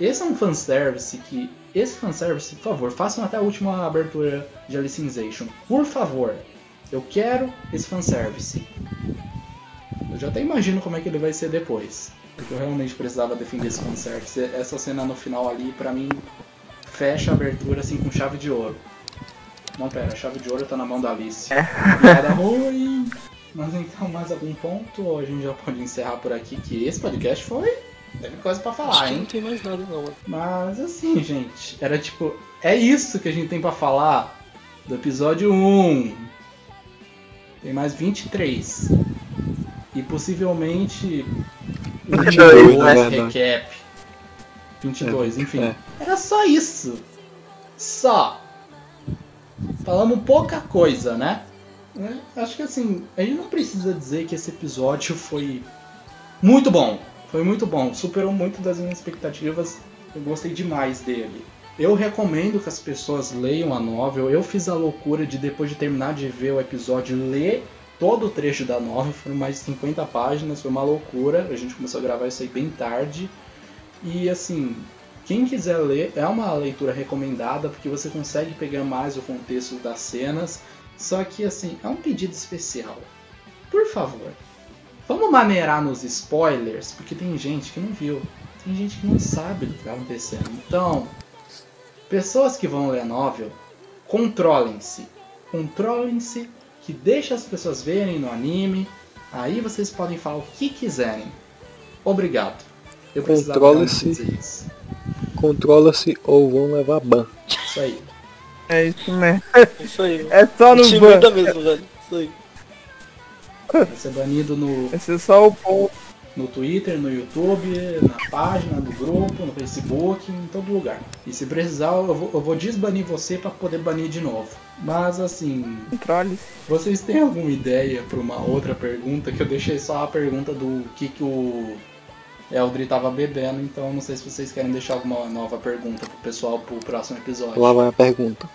esse é um fanservice que. Esse fanservice, por favor, façam até a última abertura de Alicization. Por favor. Eu quero esse fanservice. Eu já até imagino como é que ele vai ser depois. Porque eu realmente precisava defender esse fanservice. Essa cena no final ali, pra mim, fecha a abertura assim com chave de ouro. Não, pera, a chave de ouro tá na mão da Alice. Piada ruim. Mas então, mais algum ponto? Ou a gente já pode encerrar por aqui? Que esse podcast foi. Teve coisa pra Acho falar, que hein? não tem mais nada, não, mano. Mas assim, gente, era tipo. É isso que a gente tem pra falar do episódio 1. Tem mais 23. E possivelmente. 22, 22 né? Recap. 22, É, enfim. é. Era só isso. Só. Falamos pouca coisa, né? É, Acho que assim, a gente não precisa dizer que esse episódio foi muito bom. Foi muito bom. Superou muito das minhas expectativas. Eu gostei demais dele. Eu recomendo que as pessoas leiam a novel. Eu fiz a loucura de, depois de terminar de ver o episódio, ler todo o trecho da novel. Foram mais de 50 páginas. Foi uma loucura. A gente começou a gravar isso aí bem tarde. E assim, quem quiser ler, é uma leitura recomendada, porque você consegue pegar mais o contexto das cenas. Só que assim, é um pedido especial. Por favor, vamos maneirar nos spoilers, porque tem gente que não viu. Tem gente que não sabe do que está acontecendo. Então, pessoas que vão ler a novel, controlem-se. Controlem-se, que deixa as pessoas verem no anime. Aí vocês podem falar o que quiserem. Obrigado. Eu isso. Controla-se ou vão levar ban. Isso aí. É isso mesmo. Isso aí. É só no ban. Mesmo, velho. Isso aí. Vai ser banido no, Esse é só o ponto. no Twitter, no YouTube, na página, no grupo, no Facebook, em todo lugar. E se precisar, eu vou, eu vou desbanir você pra poder banir de novo. Mas assim, Controle. vocês têm alguma ideia para uma outra pergunta? Que eu deixei só a pergunta do que, que o Eldri tava bebendo, então não sei se vocês querem deixar alguma nova pergunta pro pessoal pro próximo episódio. Lá vai a pergunta.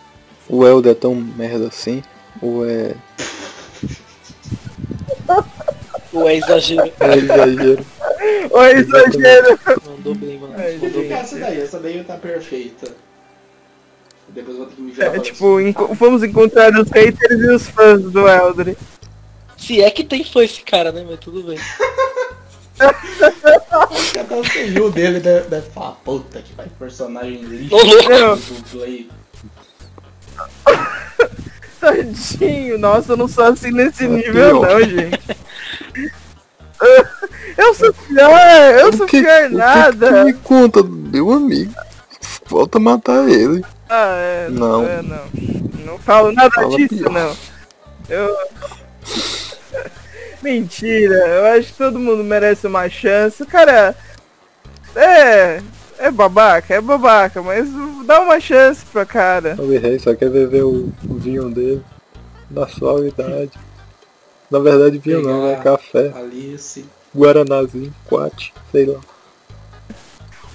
O Elder é tão merda assim? Ou é, Ou é exagero. é exagero? Oi, exagero. Mandou bem, mano. Vou Mandou bem. essa daí, essa daí tá perfeita. Depois eu vou ter que me virar É tipo, enco- vamos encontrar os haters e os fãs do Eldre. Se é que tem fã esse cara, né? Mas tudo bem. Acho que até o dele deve, deve falar, puta que vai personagem lixo Ô, do Blade. Tadinho, nossa, eu não sou assim nesse nível não, gente. Eu sou pior, eu sou que- pior o que que nada. me conta, meu amigo? Volta a matar ele. Ah, é, Não. é, não. Não falo nada Fala disso, pior. não. Eu. Mentira, eu acho que todo mundo merece uma chance. Cara, é. É babaca, é babaca, mas dá uma chance pra cara. O rei só quer beber o, o vinho dele. Da suavidade. Na verdade, vinho não, é Pegar- café. Alice. Guaranazinho, quate, sei lá.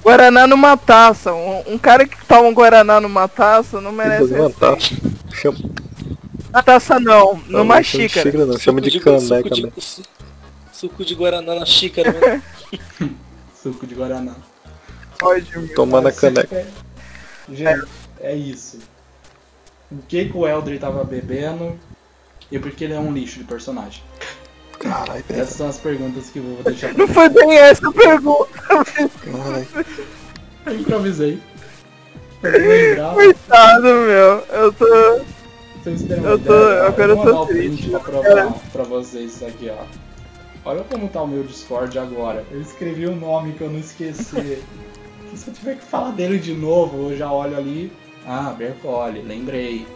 Guaraná numa taça. Um, um cara que toma um Guaraná numa taça não merece. Uma taça. Chama, Na taça não, numa não de xícara. não, chama de caneca, suco né? suco de Guaraná na xícara, mano. Suco de Guaraná. Pode, meu. Tomar na Mas você caneca. Gente, é isso. o que, que o Eldre tava bebendo e por que ele é um lixo de personagem. Caralho. Essas são as perguntas que eu vou deixar pra Não foi bem essa a pergunta. Caralho. Eu improvisei. Eu Coitado, meu. Eu tô. Eu tô- ideia, agora eu vou tô o triste, pra cara. provar pra vocês isso aqui, ó. Olha como tá o meu Discord agora. Eu escrevi um nome que eu não esqueci. Se eu tiver que falar dele de novo, eu já olho ali. Ah, Bercoli, lembrei.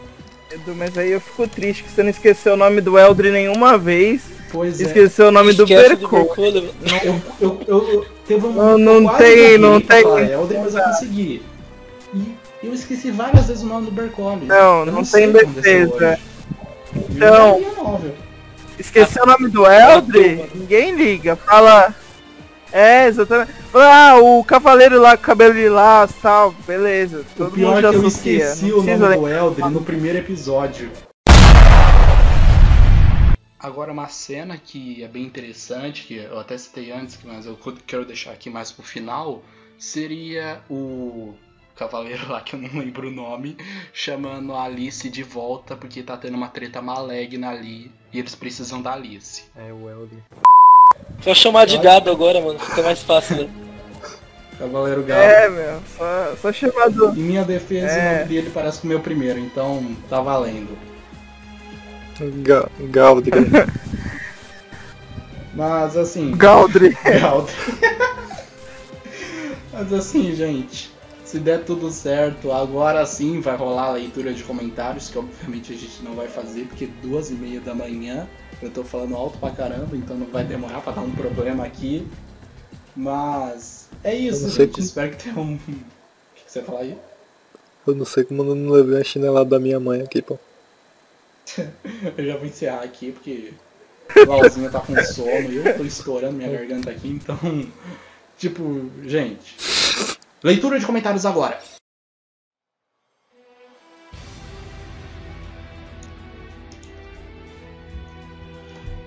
Edu, mas aí eu fico triste que você não esqueceu o nome do Eldre nenhuma vez. Pois é. Esqueceu o nome do Esquece do Berco. Bercolo. Eu, eu, eu, eu teve um Não- não tem- não tem- falar Elden, mas eu consegui. E eu esqueci várias vezes o nome do Bercoli. Não, não sei tem defesa. Então-. Esqueceu o nome do Eldre? Ninguém liga. Fala. É, exatamente. Ah, o cavaleiro lá com cabelo lilás e tal. Beleza. O Todo pior mundo é que eu associa. esqueci não o nome do Eldrin no primeiro episódio. Agora uma cena que é bem interessante, que eu até citei antes, mas eu quero deixar aqui mais pro final, seria o cavaleiro lá que eu não lembro o nome, chamando a Alice de volta porque tá tendo uma treta maligna ali e eles precisam da Alice. É o Elder. Só chamar de gado agora, mano. Fica mais fácil, né? Cavaleiro Galo. É, meu. Só, só chamado. Em minha defesa, É. o nome dele parece com o meu primeiro, então tá valendo. Ga Galdri. Mas assim. Galdri. Galdri. Mas assim, gente, se der tudo certo, agora sim vai rolar a leitura de comentários, que obviamente a gente não vai fazer, porque duas e meia da manhã eu tô falando alto pra caramba, então não vai demorar pra dar um problema aqui. Mas é isso, gente. Espero que tenha um. O que que você fala aí? Eu não sei como eu não levei a chinelada da minha mãe aqui, pô. Eu já vou encerrar aqui, porque o Lauzinho tá com sono e eu tô estourando minha garganta aqui, então. Tipo, gente. Leitura de comentários agora.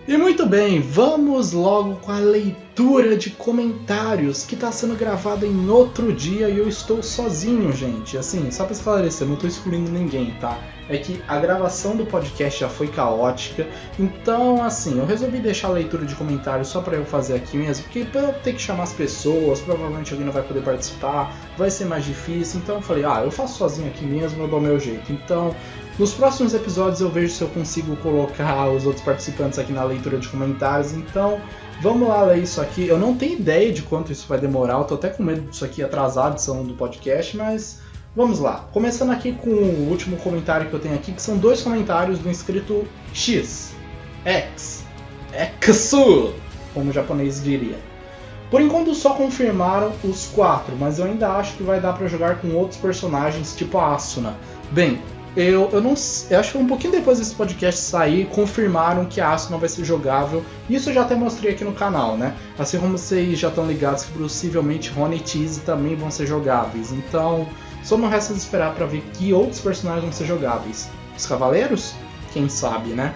E muito bem, vamos logo com a leitura de comentários que está sendo gravada em outro dia e eu estou sozinho, gente. Assim, só para esclarecer, não estou excluindo ninguém, tá? É que a gravação do podcast já foi caótica, então assim, eu resolvi deixar a leitura de comentários só para eu fazer aqui mesmo, porque pra eu ter que chamar as pessoas, provavelmente alguém não vai poder participar, vai ser mais difícil, então eu falei, ah, eu faço sozinho aqui mesmo, eu dou meu jeito. Então, nos próximos episódios eu vejo se eu consigo colocar os outros participantes aqui na leitura de comentários. Então, vamos lá ler isso aqui. Eu não tenho ideia de quanto isso vai demorar, eu tô até com medo disso aqui atrasar a edição do podcast, mas vamos lá. Começando aqui com o último comentário que eu tenho aqui, que são dois comentários do inscrito X, X, Exu, como o japonês diria. Por enquanto só confirmaram os quatro, mas eu ainda acho que vai dar pra jogar com outros personagens, tipo a Asuna. Bem, eu, eu não eu acho que um pouquinho depois desse podcast sair, confirmaram que a Asuna vai ser jogável. Isso eu já até mostrei aqui no canal, né? Assim como vocês já estão ligados que possivelmente Rony e Tease também vão ser jogáveis. Então, só não resta esperar pra ver que outros personagens vão ser jogáveis. Os Cavaleiros? Quem sabe, né?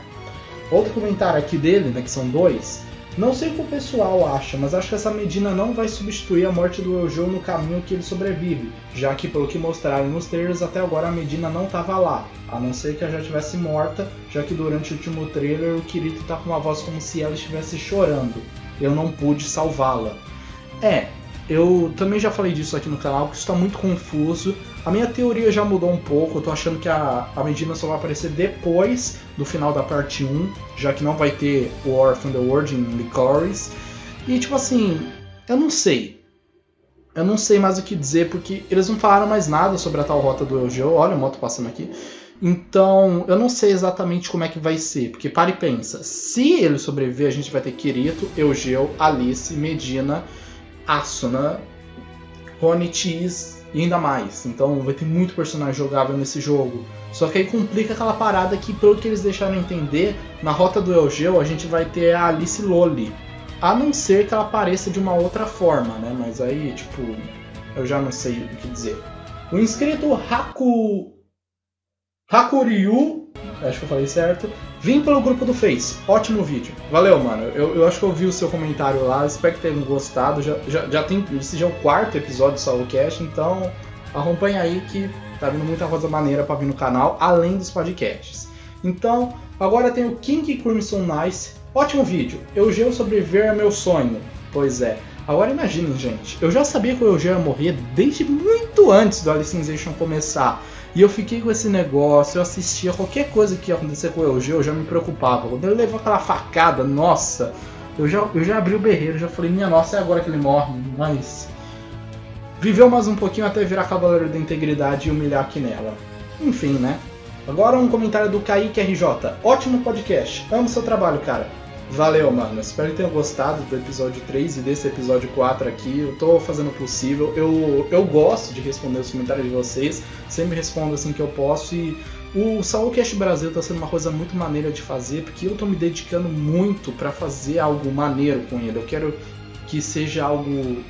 Outro comentário aqui dele, né, que são dois. Não sei o que o pessoal acha, mas acho que essa Medina não vai substituir a morte do Eugeo no caminho que ele sobrevive, já que pelo que mostraram nos trailers até agora a Medina não estava lá, a não ser que ela já tivesse morta, já que durante o último trailer o Kirito tá com uma voz como se ela estivesse chorando. Eu não pude salvá-la. É, eu também já falei disso aqui no canal, que isso está muito confuso. A minha teoria já mudou um pouco, eu tô achando que a, a Medina só vai aparecer depois do final da parte 1, já que não vai ter War from the World em Licorice. E tipo assim, eu não sei. Eu não sei mais o que dizer, porque eles não falaram mais nada sobre a tal rota do Eugeo. Olha a moto passando aqui. Então, eu não sei exatamente como é que vai ser, porque para e pensa, se ele sobreviver, a gente vai ter Kirito, Eugeo, Alice, Medina, Asuna, Rony Cheese e ainda mais. Então vai ter muito personagem jogável nesse jogo. Só que aí complica aquela parada que, pelo que eles deixaram entender, na rota do Eugeo a gente vai ter a Alice Loli. A não ser que ela apareça de uma outra forma, né? Mas aí, tipo, eu já não sei o que dizer. O inscrito Haku. Hakuryu, acho que eu falei certo, vim pelo grupo do Face. Ótimo vídeo. Valeu, mano. Eu, eu acho que eu vi o seu comentário lá, espero que tenham gostado. Já, já, já tem. Esse já é o quarto episódio do Salocast, então acompanha aí que Tá vindo muita coisa maneira pra vir no canal, além dos podcasts. Então, agora tem o King Crimson Nice. Ótimo vídeo. Eugeu sobreviver é meu sonho. Pois é. Agora imaginem, gente. Eu já sabia que o Eugeu ia morrer desde muito antes do Alicization começar. E eu fiquei com esse negócio, eu assistia qualquer coisa que ia acontecer com o Eugeu, eu já me preocupava. Quando ele levou aquela facada, nossa, eu já, eu já abri o berreiro, já falei, minha nossa, é agora que ele morre, mas. Viveu mais um pouquinho até virar Cavaleiro da Integridade e humilhar aqui nela. Enfim, né? Agora um comentário do Kaique RJ. Ótimo podcast. Amo seu trabalho, cara. Valeu, mano. Espero que tenham gostado do episódio 3 e desse episódio 4 aqui. Eu tô fazendo o possível. Eu, eu gosto de responder os comentários de vocês. Sempre respondo assim que eu posso. E o Saulcast Brasil tá sendo uma coisa muito maneira de fazer, porque eu tô me dedicando muito para fazer algo maneiro com ele. Eu quero que seja algo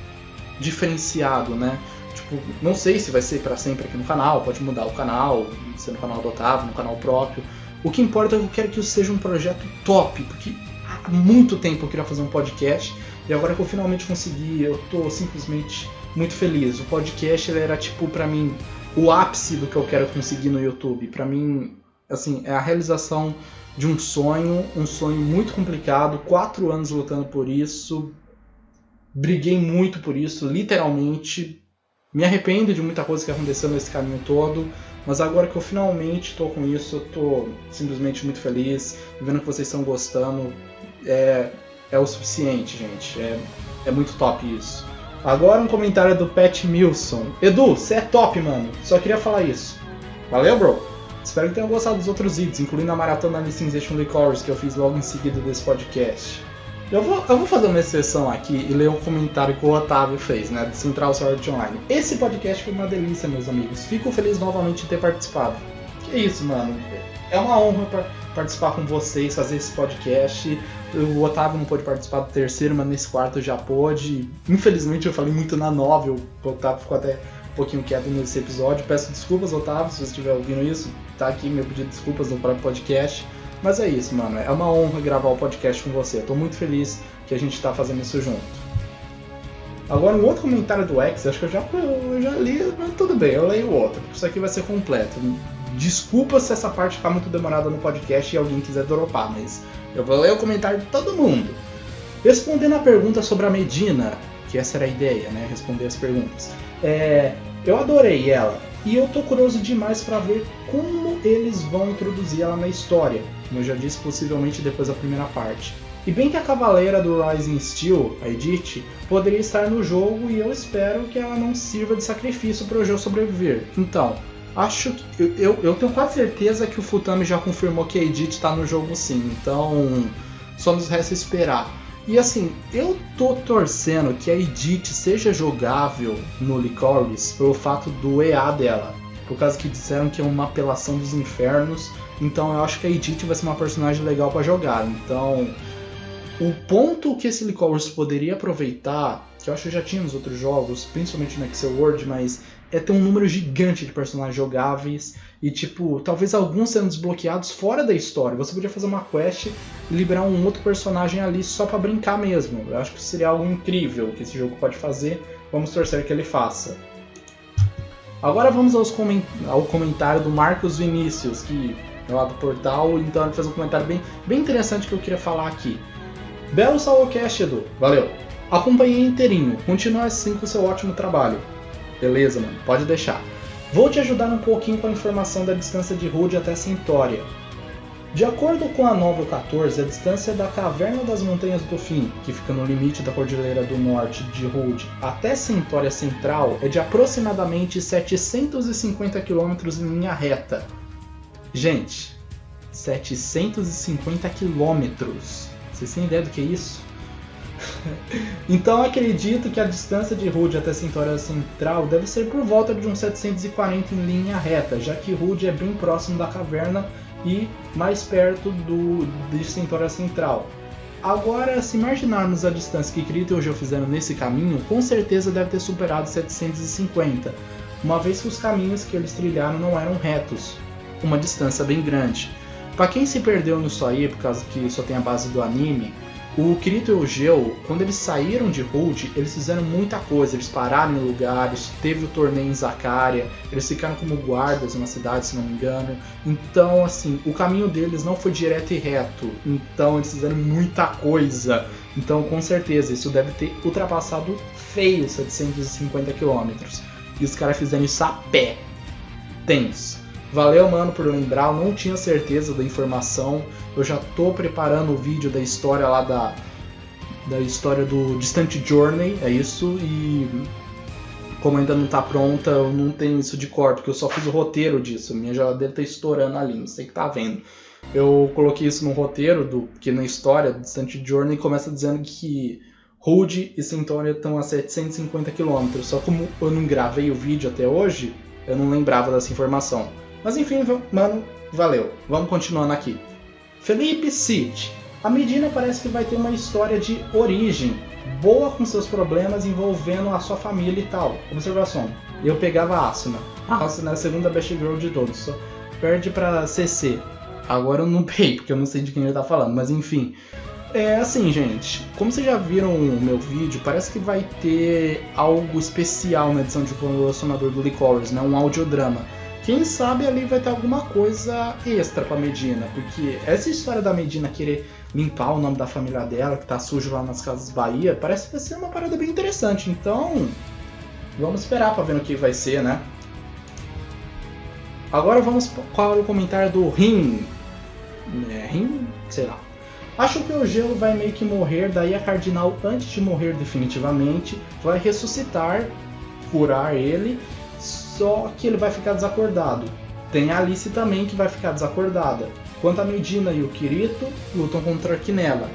diferenciado, né? Tipo, não sei se vai ser para sempre aqui no canal, pode mudar o canal, ser no canal do Otávio, no canal próprio. O que importa é que eu quero que isso seja um projeto top, porque há muito tempo eu queria fazer um podcast e agora que eu finalmente consegui, eu tô simplesmente muito feliz. O podcast era tipo para mim o ápice do que eu quero conseguir no YouTube. Para mim, assim, é a realização de um sonho, um sonho muito complicado, quatro anos lutando por isso, briguei muito por isso, literalmente. Me arrependo de muita coisa que aconteceu nesse caminho todo, mas agora que eu finalmente estou com isso, eu tô simplesmente muito feliz, vendo que vocês estão gostando. É, é o suficiente, gente. É, é muito top isso. Agora um comentário do Pat Milson. Edu, você é top, mano. Só queria falar isso. Valeu, bro. Espero que tenham gostado dos outros vídeos, incluindo a maratona Alicization Licorice que eu fiz logo em seguida desse podcast. Eu vou, eu vou fazer uma exceção aqui e ler um comentário que o Otávio fez, né, do Central Sword Online. Esse podcast foi uma delícia, meus amigos. Fico feliz novamente de ter participado. Que isso, mano. É uma honra participar com vocês, fazer esse podcast. O Otávio não pôde participar do terceiro, mas nesse quarto já pôde. Infelizmente eu falei muito na novel, o Otávio ficou até um pouquinho quieto nesse episódio. Peço desculpas, Otávio, se você estiver ouvindo isso. Tá aqui meu pedido de desculpas no próprio podcast. Mas é isso, mano. É uma honra gravar o podcast com você. Tô muito feliz que a gente tá fazendo isso junto. Agora, um outro comentário do X, acho que eu já, eu já li, mas tudo bem, eu leio o outro. Isso aqui vai ser completo. Desculpa se essa parte ficar muito demorada no podcast e alguém quiser dropar, mas eu vou ler o comentário de todo mundo. Respondendo a pergunta sobre a Medina, que essa era a ideia, né? Responder as perguntas. É, eu adorei ela e eu tô curioso demais para ver como eles vão introduzir ela na história, como eu já disse, possivelmente depois da primeira parte. E bem que a cavaleira do Rising Steel, a Edith, poderia estar no jogo e eu espero que ela não sirva de sacrifício para o jogo sobreviver. Então, acho que eu, eu, tenho quase certeza que o Futami já confirmou que a Edith está no jogo sim, então só nos resta esperar. E assim, eu tô torcendo que a Edith seja jogável no Licorice pelo fato do EA dela. Por causa que disseram que é uma apelação dos infernos. Então eu acho que a Edith vai ser uma personagem legal para jogar. Então, o ponto que esse Licorice poderia aproveitar, que eu acho que já tinha nos outros jogos, principalmente no Excel World, mas é ter um número gigante de personagens jogáveis e, tipo, talvez alguns sendo desbloqueados fora da história. Você podia fazer uma quest e liberar um outro personagem ali só para brincar mesmo. Eu acho que seria algo incrível que esse jogo pode fazer. Vamos torcer que ele faça. Agora vamos coment ao comentário do Marcos Vinícius, que é lá do portal, então ele fez um comentário bem, bem interessante que eu queria falar aqui. Belo Salocast, Edu. Valeu. Acompanhei inteirinho. Continua assim com seu ótimo trabalho. Beleza, mano. Pode deixar. Vou te ajudar um pouquinho com a informação da distância de Rude até Centória. De acordo com a Novel 14, a distância da Caverna das Montanhas do Fim, que fica no limite da Cordilheira do Norte de Rude, até Centória Central é de aproximadamente 750 km em linha reta. Gente, 750 km. Vocês têm ideia do que é isso? então acredito que a distância de Rude até Centória Central deve ser por volta de uns 740 em linha reta, já que Rude é bem próximo da caverna e mais perto do, de Centória Central. Agora, se imaginarmos a distância que Krito e Ojo fizeram nesse caminho, com certeza deve ter superado 750, uma vez que os caminhos que eles trilharam não eram retos, uma distância bem grande. Para quem se perdeu nisso aí, por causa que só tem a base do anime, O Kirito e o Geo, quando eles saíram de Hold, eles fizeram muita coisa. Eles pararam em lugares, teve o torneio em Zakaria, eles ficaram como guardas na cidade, se não me engano. Então, assim, o caminho deles não foi direto e reto. Então, eles fizeram muita coisa. Então, com certeza, isso deve ter ultrapassado feio 750 km. E os caras fizeram isso a pé. Tenso. Valeu, mano, por lembrar. Eu não tinha certeza da informação. Eu já tô preparando o vídeo da história lá da da história do Distant Journey, é isso. E como ainda não tá pronta, eu não tenho isso de cor, porque eu só fiz o roteiro disso. Minha geladeira tá estourando ali, não sei que tá vendo. Eu coloquei isso no roteiro do que na história do Distant Journey começa dizendo que Rude e Centauria estão a 750 km. Só como eu não gravei o vídeo até hoje, eu não lembrava dessa informação. Mas enfim, mano, valeu. Vamos continuando aqui. Felipe City. A Medina parece que vai ter uma história de origem, boa com seus problemas envolvendo a sua família e tal. Observação. Eu pegava a Asuna. A Asuna é a segunda best girl de todos. Só perde pra CC. Agora eu não peguei, porque eu não sei de quem ele tá falando, mas enfim. É assim, gente. Como vocês já viram o meu vídeo, parece que vai ter algo especial na edição de colecionador do Licorice, né? Um audiodrama. Quem sabe ali vai ter alguma coisa extra pra Medina, porque essa história da Medina querer limpar o nome da família dela, que tá sujo lá nas Casas Bahia, parece que vai ser uma parada bem interessante. Então, vamos esperar pra ver no que vai ser, né? Agora vamos para o comentário do Rim. É, Rim? Sei lá. Acho que o gelo vai meio que morrer, daí a Cardinal, antes de morrer definitivamente, vai ressuscitar, curar ele, só que ele vai ficar desacordado. Tem a Alice também que vai ficar desacordada. Quanto a Medina e o Kirito, lutam contra a Quinella.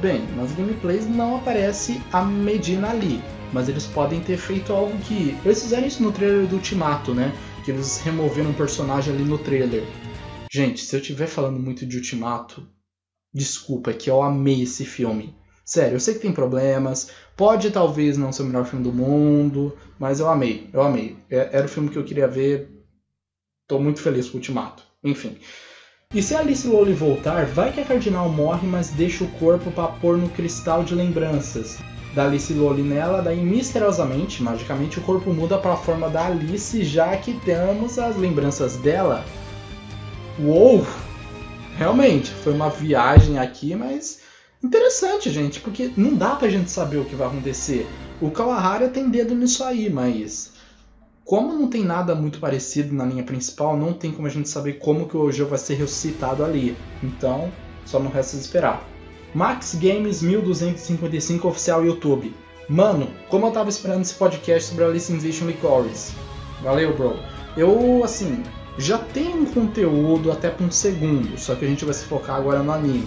Bem, nas gameplays não aparece a Medina ali, mas eles podem ter feito algo que. Eles fizeram isso no trailer do Ultimato, né? Que eles removeram um personagem ali no trailer. Gente, se eu estiver falando muito de Ultimato, desculpa, é que eu amei esse filme. Sério, eu sei que tem problemas, pode talvez não ser o melhor filme do mundo, mas eu amei, eu amei. É- Era o filme que eu queria ver, tô muito feliz com o Ultimato. Enfim. E se Alice Lowley voltar, vai que a Cardinal morre, mas deixa o corpo pra pôr no cristal de lembranças da Alice Lowley nela, daí misteriosamente, magicamente, o corpo muda para a forma da Alice, já que temos as lembranças dela. Uou! Realmente, foi uma viagem aqui, mas interessante, gente, porque não dá pra gente saber o que vai acontecer. O Kawahara tem dedo nisso aí, mas como não tem nada muito parecido na linha principal, não tem como a gente saber como que o Ojo vai ser ressuscitado ali. Então, só não resta esperar. Max Games 1255 oficial YouTube. Mano, como eu tava esperando esse podcast sobre a Licensation Licorice. Valeu, bro. Eu, assim, já tenho um conteúdo até pra um segundo, só que a gente vai se focar agora no anime.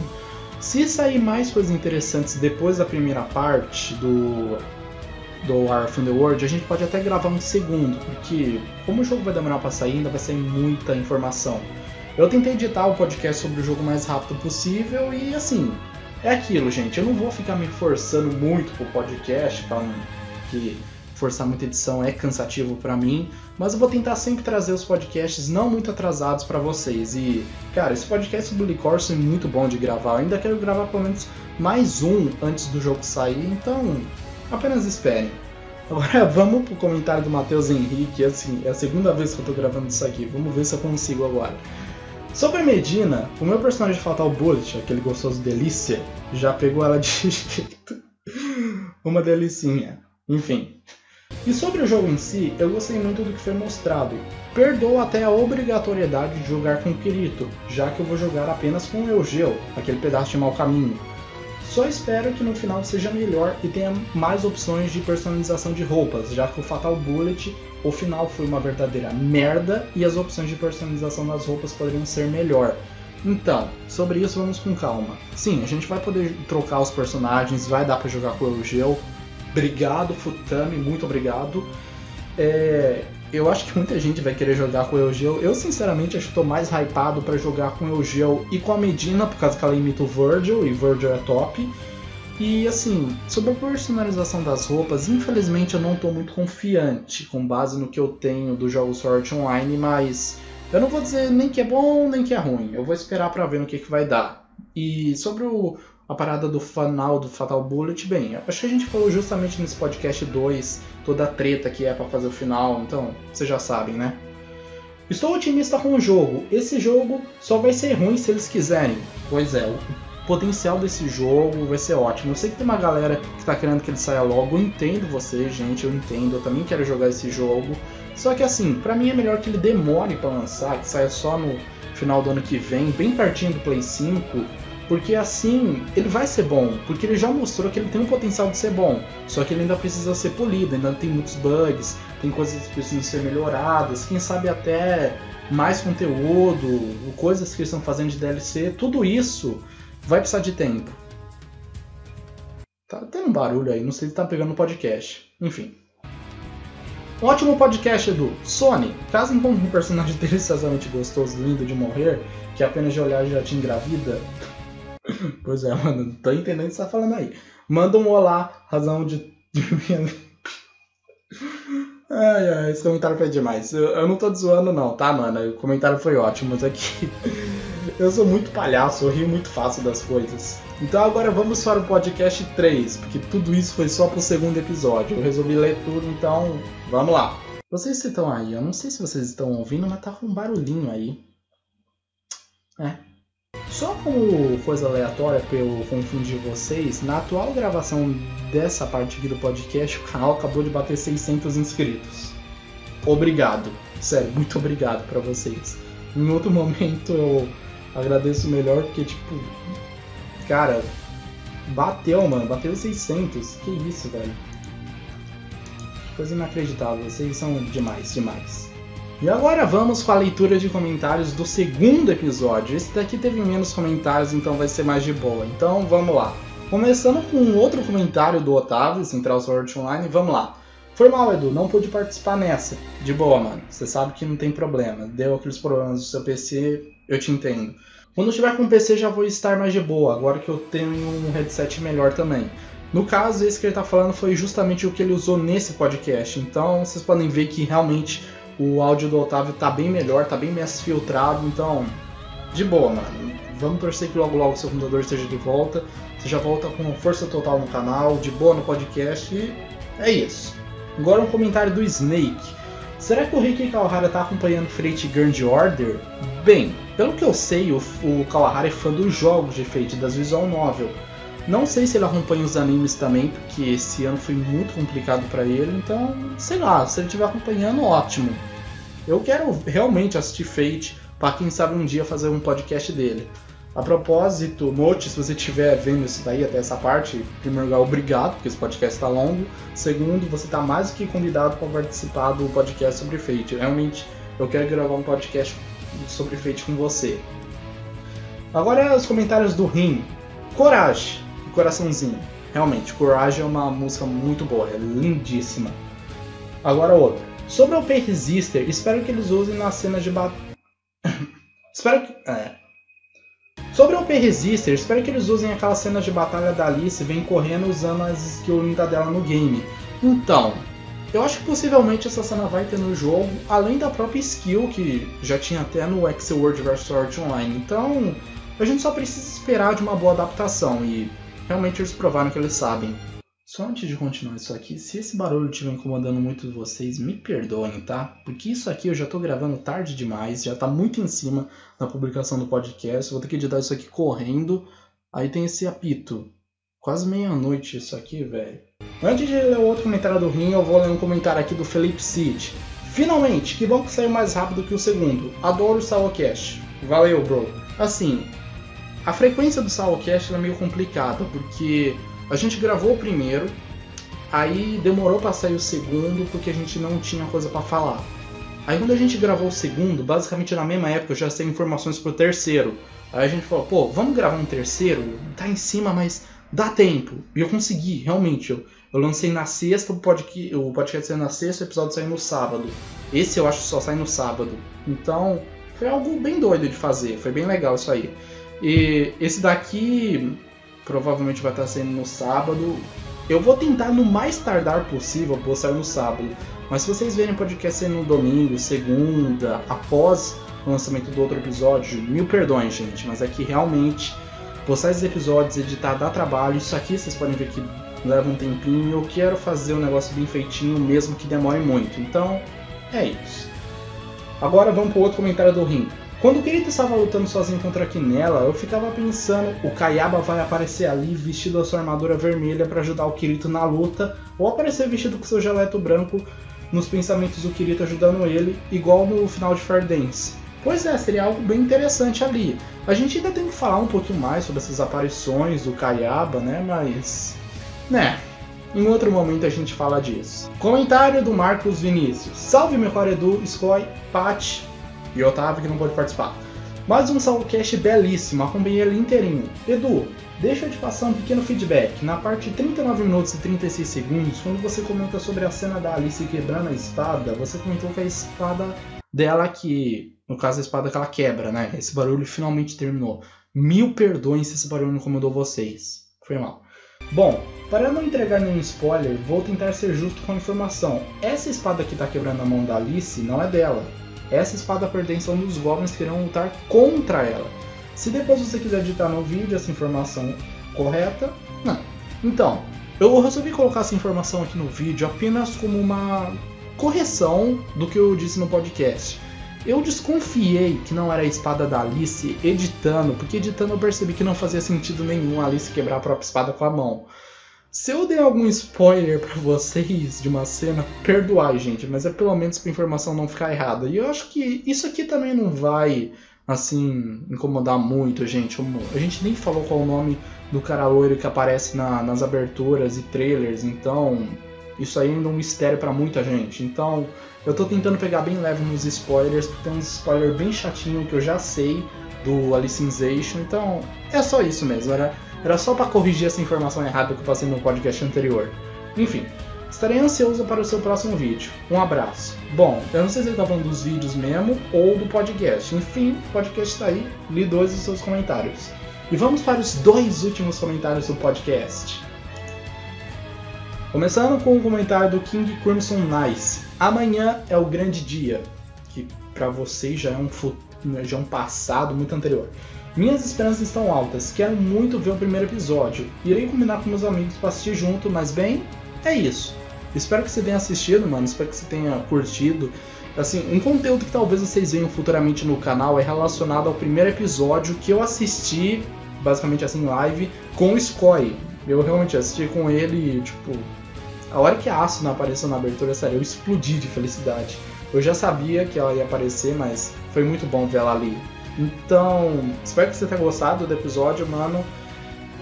Se sair mais coisas interessantes depois da primeira parte do do War of the World, a gente pode até gravar um segundo, porque como o jogo vai demorar pra sair, ainda vai sair muita informação. Eu tentei editar o podcast sobre o jogo o mais rápido possível e assim, é aquilo, gente. Eu não vou ficar me forçando muito pro podcast, não, que forçar muita edição é cansativo pra mim, mas eu vou tentar sempre trazer os podcasts não muito atrasados pra vocês. E, cara, esse podcast do Licorice é muito bom de gravar. Eu ainda quero gravar pelo menos mais um antes do jogo sair, então apenas esperem. Agora vamos pro comentário do Matheus Henrique, assim, é a segunda vez que eu tô gravando isso aqui, vamos ver se eu consigo agora. Sobre Medina, o meu personagem Fatal Bullet, aquele gostoso delícia, já pegou ela de jeito. Uma delicinha. Enfim. E sobre o jogo em si, eu gostei muito do que foi mostrado. Perdoo até a obrigatoriedade de jogar com Kirito, já que eu vou jogar apenas com o Eugeo, aquele pedaço de mau caminho. Só espero que no final seja melhor e tenha mais opções de personalização de roupas, já que o Fatal Bullet, o final foi uma verdadeira merda e as opções de personalização das roupas poderiam ser melhor. Então, sobre isso vamos com calma. Sim, a gente vai poder trocar os personagens, vai dar pra jogar com o Eugeo. Obrigado, Futami, muito obrigado. É, eu acho que muita gente vai querer jogar com o Eugeo. Eu, sinceramente, acho que estou mais hypado para jogar com o Eugeo e com a Medina, por causa que ela imita o Virgil, e Virgil é top. E, assim, sobre a personalização das roupas, infelizmente eu não estou muito confiante, com base no que eu tenho do jogo Sword Online, mas eu não vou dizer nem que é bom, nem que é ruim. Eu vou esperar para ver no que, que vai dar. E sobre o, a parada do final do Fatal Bullet, bem, acho que a gente falou justamente nesse podcast 2 toda a treta que é pra fazer o final, então vocês já sabem, né? Estou otimista com o jogo. Esse jogo só vai ser ruim se eles quiserem. Pois é, o potencial desse jogo vai ser ótimo. Eu sei que tem uma galera que tá querendo que ele saia logo. Eu entendo vocês, gente, eu entendo. Eu também quero jogar esse jogo. Só que assim, pra mim é melhor que ele demore pra lançar, que saia só no final do ano que vem, bem pertinho do Play 5, porque assim ele vai ser bom, porque ele já mostrou que ele tem um potencial de ser bom, só que ele ainda precisa ser polido, ainda tem muitos bugs, tem coisas que precisam ser melhoradas, quem sabe até mais conteúdo, coisas que estão fazendo de DLC, tudo isso vai precisar de tempo. Tá tendo um barulho aí, não sei se tá pegando no podcast. Enfim. Ótimo podcast, Edu. Sony, caso encontre um personagem deliciosamente gostoso, lindo de morrer, que apenas de olhar já te engravida. pois é, mano, não tô entendendo o que você tá falando aí. Manda um olá, razão de. ai, ai, esse comentário foi demais. Eu, eu não tô zoando, não, tá, mano? O comentário foi ótimo, mas aqui. eu sou muito palhaço, eu rio muito fácil das coisas. Então agora vamos para o podcast 3, porque tudo isso foi só pro segundo episódio. Eu resolvi ler tudo, então vamos lá. Vocês que estão aí, eu não sei se vocês estão ouvindo, mas tá com um barulhinho aí. É. Só como coisa aleatória pra eu confundir vocês, na atual gravação dessa parte aqui do podcast, o canal acabou de bater 600 inscritos. Obrigado. Sério, muito obrigado pra vocês. Em outro momento eu agradeço melhor, porque tipo, Cara, bateu, mano. Bateu 600. Que isso, velho. Coisa inacreditável. Vocês são demais, demais. E agora vamos com a leitura de comentários do segundo episódio. Esse daqui teve menos comentários, então vai ser mais de boa. Então vamos lá. Começando com um outro comentário do Otávio, Central Sword Online. Vamos lá. Foi mal, Edu, não pude participar nessa. De boa, mano. Você sabe que não tem problema. Deu aqueles problemas do seu PC, eu te entendo. Quando eu estiver com o PC já vou estar mais de boa, agora que eu tenho um headset melhor também. No caso, esse que ele está falando foi justamente o que ele usou nesse podcast, então vocês podem ver que realmente o áudio do Otávio está bem melhor, está bem mais filtrado, então de boa, mano. Vamos torcer que logo logo seu computador esteja de volta, você já volta com força total no canal, de boa no podcast e é isso. Agora um comentário do Snake. Será que o Ricky Kawahara está acompanhando Fate Grand Order? Bem, pelo que eu sei, o, o Kawahara é fã dos jogos de Fate, das visual novel. Não sei se ele acompanha os animes também, porque esse ano foi muito complicado para ele, então, sei lá, se ele estiver acompanhando, ótimo. Eu quero realmente assistir Fate, para quem sabe um dia fazer um podcast dele. A propósito, note se você estiver vendo isso daí até essa parte, primeiro lugar, obrigado, porque esse podcast está longo. Segundo, você está mais do que convidado para participar do podcast sobre Fate. Realmente, eu quero gravar um podcast sobre Fate com você. Agora os comentários do Rim. Coragem, coraçãozinho. Realmente, Coragem é uma música muito boa, é lindíssima. Agora outra. Sobre o P Resister, espero que eles usem na cena de batalha. espero que. É. Sobre o P Resister, espero que eles usem aquela cena de batalha da Alice vem correndo usando as skill linda dela no game. Então, eu acho que possivelmente essa cena vai ter no jogo, além da própria skill que já tinha até no Excel World vs Sword Online. Então, a gente só precisa esperar de uma boa adaptação e realmente eles provaram que eles sabem. Só antes de continuar isso aqui, se esse barulho estiver incomodando muito vocês, me perdoem, tá? Porque isso aqui eu já tô gravando tarde demais, já tá muito em cima da publicação do podcast, vou ter que editar isso aqui correndo. Aí tem esse apito. Quase meia-noite isso aqui, velho. Antes de ler o outro comentário do Rim, eu vou ler um comentário aqui do Felipe Cid. Finalmente, que bom que saiu mais rápido que o segundo. Adoro o Salocast. Valeu, bro. Assim, a frequência do Salocast é meio complicada, porque a gente gravou o primeiro, aí demorou para sair o segundo porque a gente não tinha coisa para falar. Aí quando a gente gravou o segundo, basicamente na mesma época eu já sei informações pro terceiro. Aí a gente falou, pô, vamos gravar um terceiro? Tá em cima, mas dá tempo. E eu consegui, realmente. Eu, eu lancei na sexta, o podcast, o podcast saiu na sexta, o episódio saiu no sábado. Esse eu acho que só sai no sábado. Então, foi algo bem doido de fazer, foi bem legal isso aí. E esse daqui provavelmente vai estar saindo no sábado. Eu vou tentar no mais tardar possível postar no sábado. Mas se vocês verem o podcast saindo no domingo, segunda, após o lançamento do outro episódio, mil perdões, gente, mas é que realmente postar esses episódios, editar, dá trabalho. Isso aqui vocês podem ver que leva um tempinho. Eu quero fazer um negócio bem feitinho, mesmo que demore muito. Então, é isso. Agora vamos pro outro comentário do Rim. Quando o Kirito estava lutando sozinho contra a Quinella, eu ficava pensando, o Kayaba vai aparecer ali vestido a sua armadura vermelha para ajudar o Kirito na luta, ou aparecer vestido com seu geleto branco nos pensamentos do Kirito ajudando ele, igual no final de Fair Dance. Pois é, seria algo bem interessante ali. A gente ainda tem que falar um pouquinho mais sobre essas aparições do Kayaba, né? Mas. né. Em outro momento a gente fala disso. Comentário do Marcos Vinícius. Salve meu Edu, Scoy, Pat e Otávio que não pode participar. Mais um Soulcast belíssimo, acompanhei ele inteirinho. Edu, deixa eu te passar um pequeno feedback. Na parte de 39 minutos e 36 segundos, quando você comenta sobre a cena da Alice quebrando a espada, você comentou que a espada dela que. No caso, a espada que ela quebra, né? Esse barulho finalmente terminou. Mil perdões se esse barulho incomodou vocês. Foi mal. Bom, para não entregar nenhum spoiler, vou tentar ser justo com a informação. Essa espada que está quebrando a mão da Alice não é dela. Essa espada pertence a um dos goblins que irão lutar contra ela. Se depois você quiser editar no vídeo essa informação correta, não. Então, eu resolvi colocar essa informação aqui no vídeo apenas como uma correção do que eu disse no podcast. Eu desconfiei que não era a espada da Alice editando, porque editando eu percebi que não fazia sentido nenhum a Alice quebrar a própria espada com a mão. Se eu dei algum spoiler pra vocês de uma cena, perdoai, gente, mas é pelo menos pra informação não ficar errada. E eu acho que isso aqui também não vai, assim, incomodar muito, gente. A gente nem falou qual o nome do cara loiro que aparece na- nas aberturas e trailers, então isso aí ainda é um mistério pra muita gente. Então eu tô tentando pegar bem leve nos spoilers, porque tem uns spoilers bem chatinho que eu já sei do Alicization, então é só isso mesmo, era, era só pra corrigir essa informação errada que eu passei no podcast anterior. Enfim, estarei ansioso para o seu próximo vídeo. Um abraço. Bom, eu não sei se ele tá falando dos vídeos mesmo ou do podcast. Enfim, o podcast tá aí, li dois dos seus comentários. E vamos para os dois últimos comentários do podcast. Começando com o comentário do King Crimson Nice. Amanhã é o grande dia, que para vocês já é um já é um passado muito anterior. Minhas esperanças estão altas, quero muito ver o primeiro episódio. Irei combinar com meus amigos para assistir junto, mas bem, é isso. Espero que você tenha assistido, mano. Espero que você tenha curtido. Assim, um conteúdo que talvez vocês venham futuramente no canal é relacionado ao primeiro episódio que eu assisti, basicamente assim, live, com o Skoy. Eu realmente assisti com ele, e, tipo, a hora que a Asuna apareceu na abertura, sério, eu explodi de felicidade. Eu já sabia que ela ia aparecer, mas foi muito bom ver ela ali. Então, espero que você tenha gostado do episódio, mano.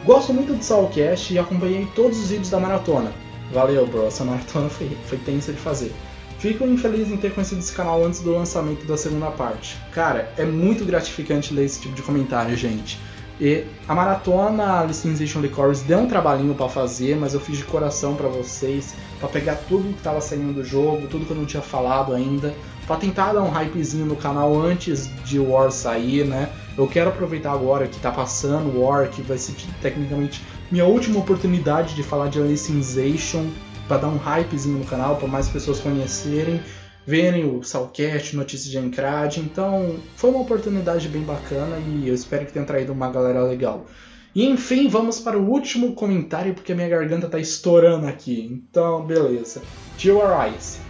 Gosto muito do Soulcast e acompanhei todos os vídeos da maratona. Valeu, bro. Essa maratona foi, foi tensa de fazer. Fico infeliz em ter conhecido esse canal antes do lançamento da segunda parte. Cara, é muito gratificante ler esse tipo de comentário, gente. E a maratona Licensation Licorice deu um trabalhinho pra fazer, mas eu fiz de coração pra vocês, pra pegar tudo que tava saindo do jogo, tudo que eu não tinha falado ainda, pra tentar dar um hypezinho no canal antes de War sair, né? Eu quero aproveitar agora que tá passando War, que vai ser tecnicamente minha última oportunidade de falar de Licensation, pra dar um hypezinho no canal, pra mais pessoas conhecerem verem o Salcast, notícias de Encrad. Então, foi uma oportunidade bem bacana e eu espero que tenha traído uma galera legal. E enfim, vamos para o último comentário porque minha garganta tá estourando aqui. Então, beleza. Jill Arise.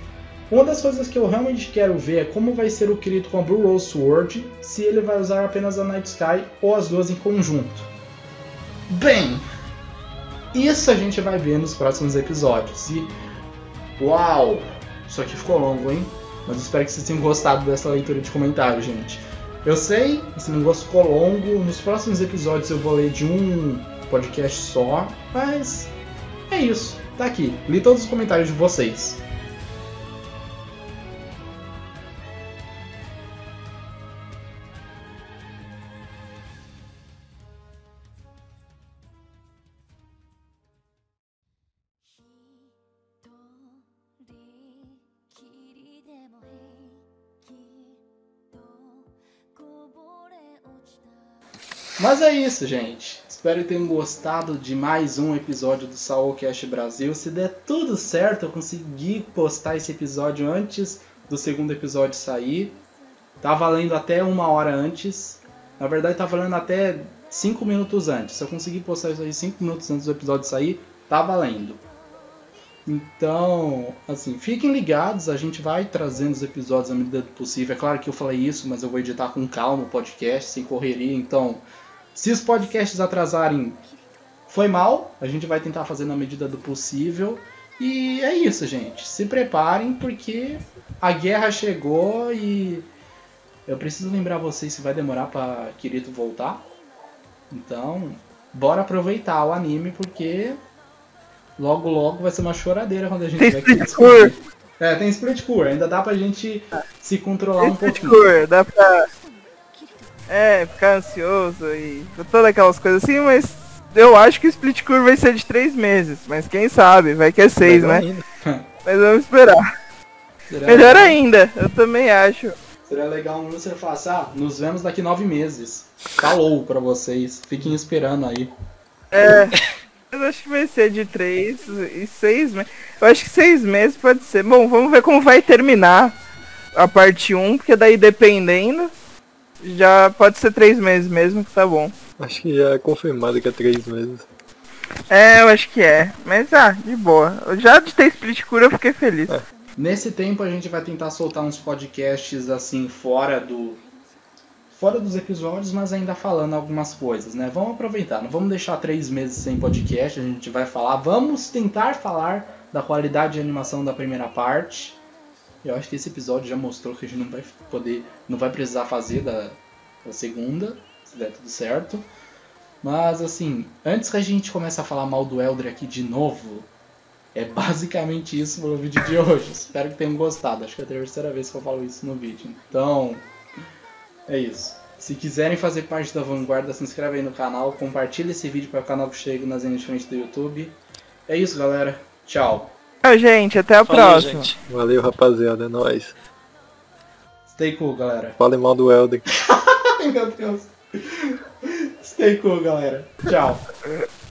Uma das coisas que eu realmente quero ver é como vai ser o Kirito com a Blue Rose Sword, se ele vai usar apenas a Night Sky ou as duas em conjunto. Bem, isso a gente vai ver nos próximos episódios. E uau! Isso aqui ficou longo, hein? Mas espero que vocês tenham gostado dessa leitura de comentário, gente. Eu sei, esse negócio ficou longo. Nos próximos episódios eu vou ler de um podcast só. Mas é isso. Tá aqui. Li todos os comentários de vocês. É isso, gente. Espero que tenham gostado de mais um episódio do Saulcast Brasil. Se der tudo certo, eu consegui postar esse episódio antes do segundo episódio sair. Tá valendo até uma hora antes. Na verdade, tá valendo até 5 minutos antes. Se eu conseguir postar isso aí 5 minutos antes do episódio sair, tá valendo. Então, assim, fiquem ligados, a gente vai trazendo os episódios à medida do possível. É claro que eu falei isso, mas eu vou editar com calma o podcast, sem correria. Então, se os podcasts atrasarem, foi mal. A gente vai tentar fazer na medida do possível. E é isso, gente. Se preparem, porque a guerra chegou e eu preciso lembrar vocês se vai demorar pra Kirito voltar. Então, bora aproveitar o anime, porque logo logo vai ser uma choradeira quando a gente Tem vai split core. É, tem split core, ainda dá pra gente se controlar um Split pouquinho. core, dá pra. É, ficar ansioso e todas aquelas coisas assim, mas eu acho que o split core vai ser de três meses. Mas quem sabe, vai que é seis, Melhor né? ainda. Mas vamos esperar. Será, Melhor ainda, eu também acho. Seria legal um você falar assim, ah, nos vemos daqui nove meses. Falou pra vocês, fiquem esperando aí. É. Eu acho que vai ser de três e seis meses. Eu acho que seis meses pode ser. Bom, vamos ver como vai terminar a parte 1, porque daí dependendo, já pode ser três meses mesmo, que tá bom. Acho que já é confirmado que é três meses. É, eu acho que é. Mas ah, de boa. Já de ter split cura eu fiquei feliz. Nesse tempo a gente vai tentar soltar uns podcasts assim fora do fora dos episódios, mas ainda falando algumas coisas, né? Vamos aproveitar, não vamos deixar três meses sem podcast, a gente vai falar, vamos tentar falar da qualidade de animação da primeira parte. Eu acho que esse episódio já mostrou que a gente não vai poder, não vai precisar fazer da, da segunda, se der tudo certo. Mas assim, antes que a gente comece a falar mal do Elder aqui de novo, é basicamente isso no vídeo de hoje. Espero que tenham gostado. Acho que é a terceira vez que eu falo isso no vídeo. Então, é isso. Se quiserem fazer parte da vanguarda, se inscreve aí no canal, compartilha esse vídeo para o canal que chega nas linhas de frente do YouTube. É isso, galera. Tchau. Tchau, gente. Até a Falou, próxima. gente. Valeu, rapaziada. É nóis. Stay cool, galera. Fale mal do Elden. Ai, meu Deus. Stay cool, galera. Tchau.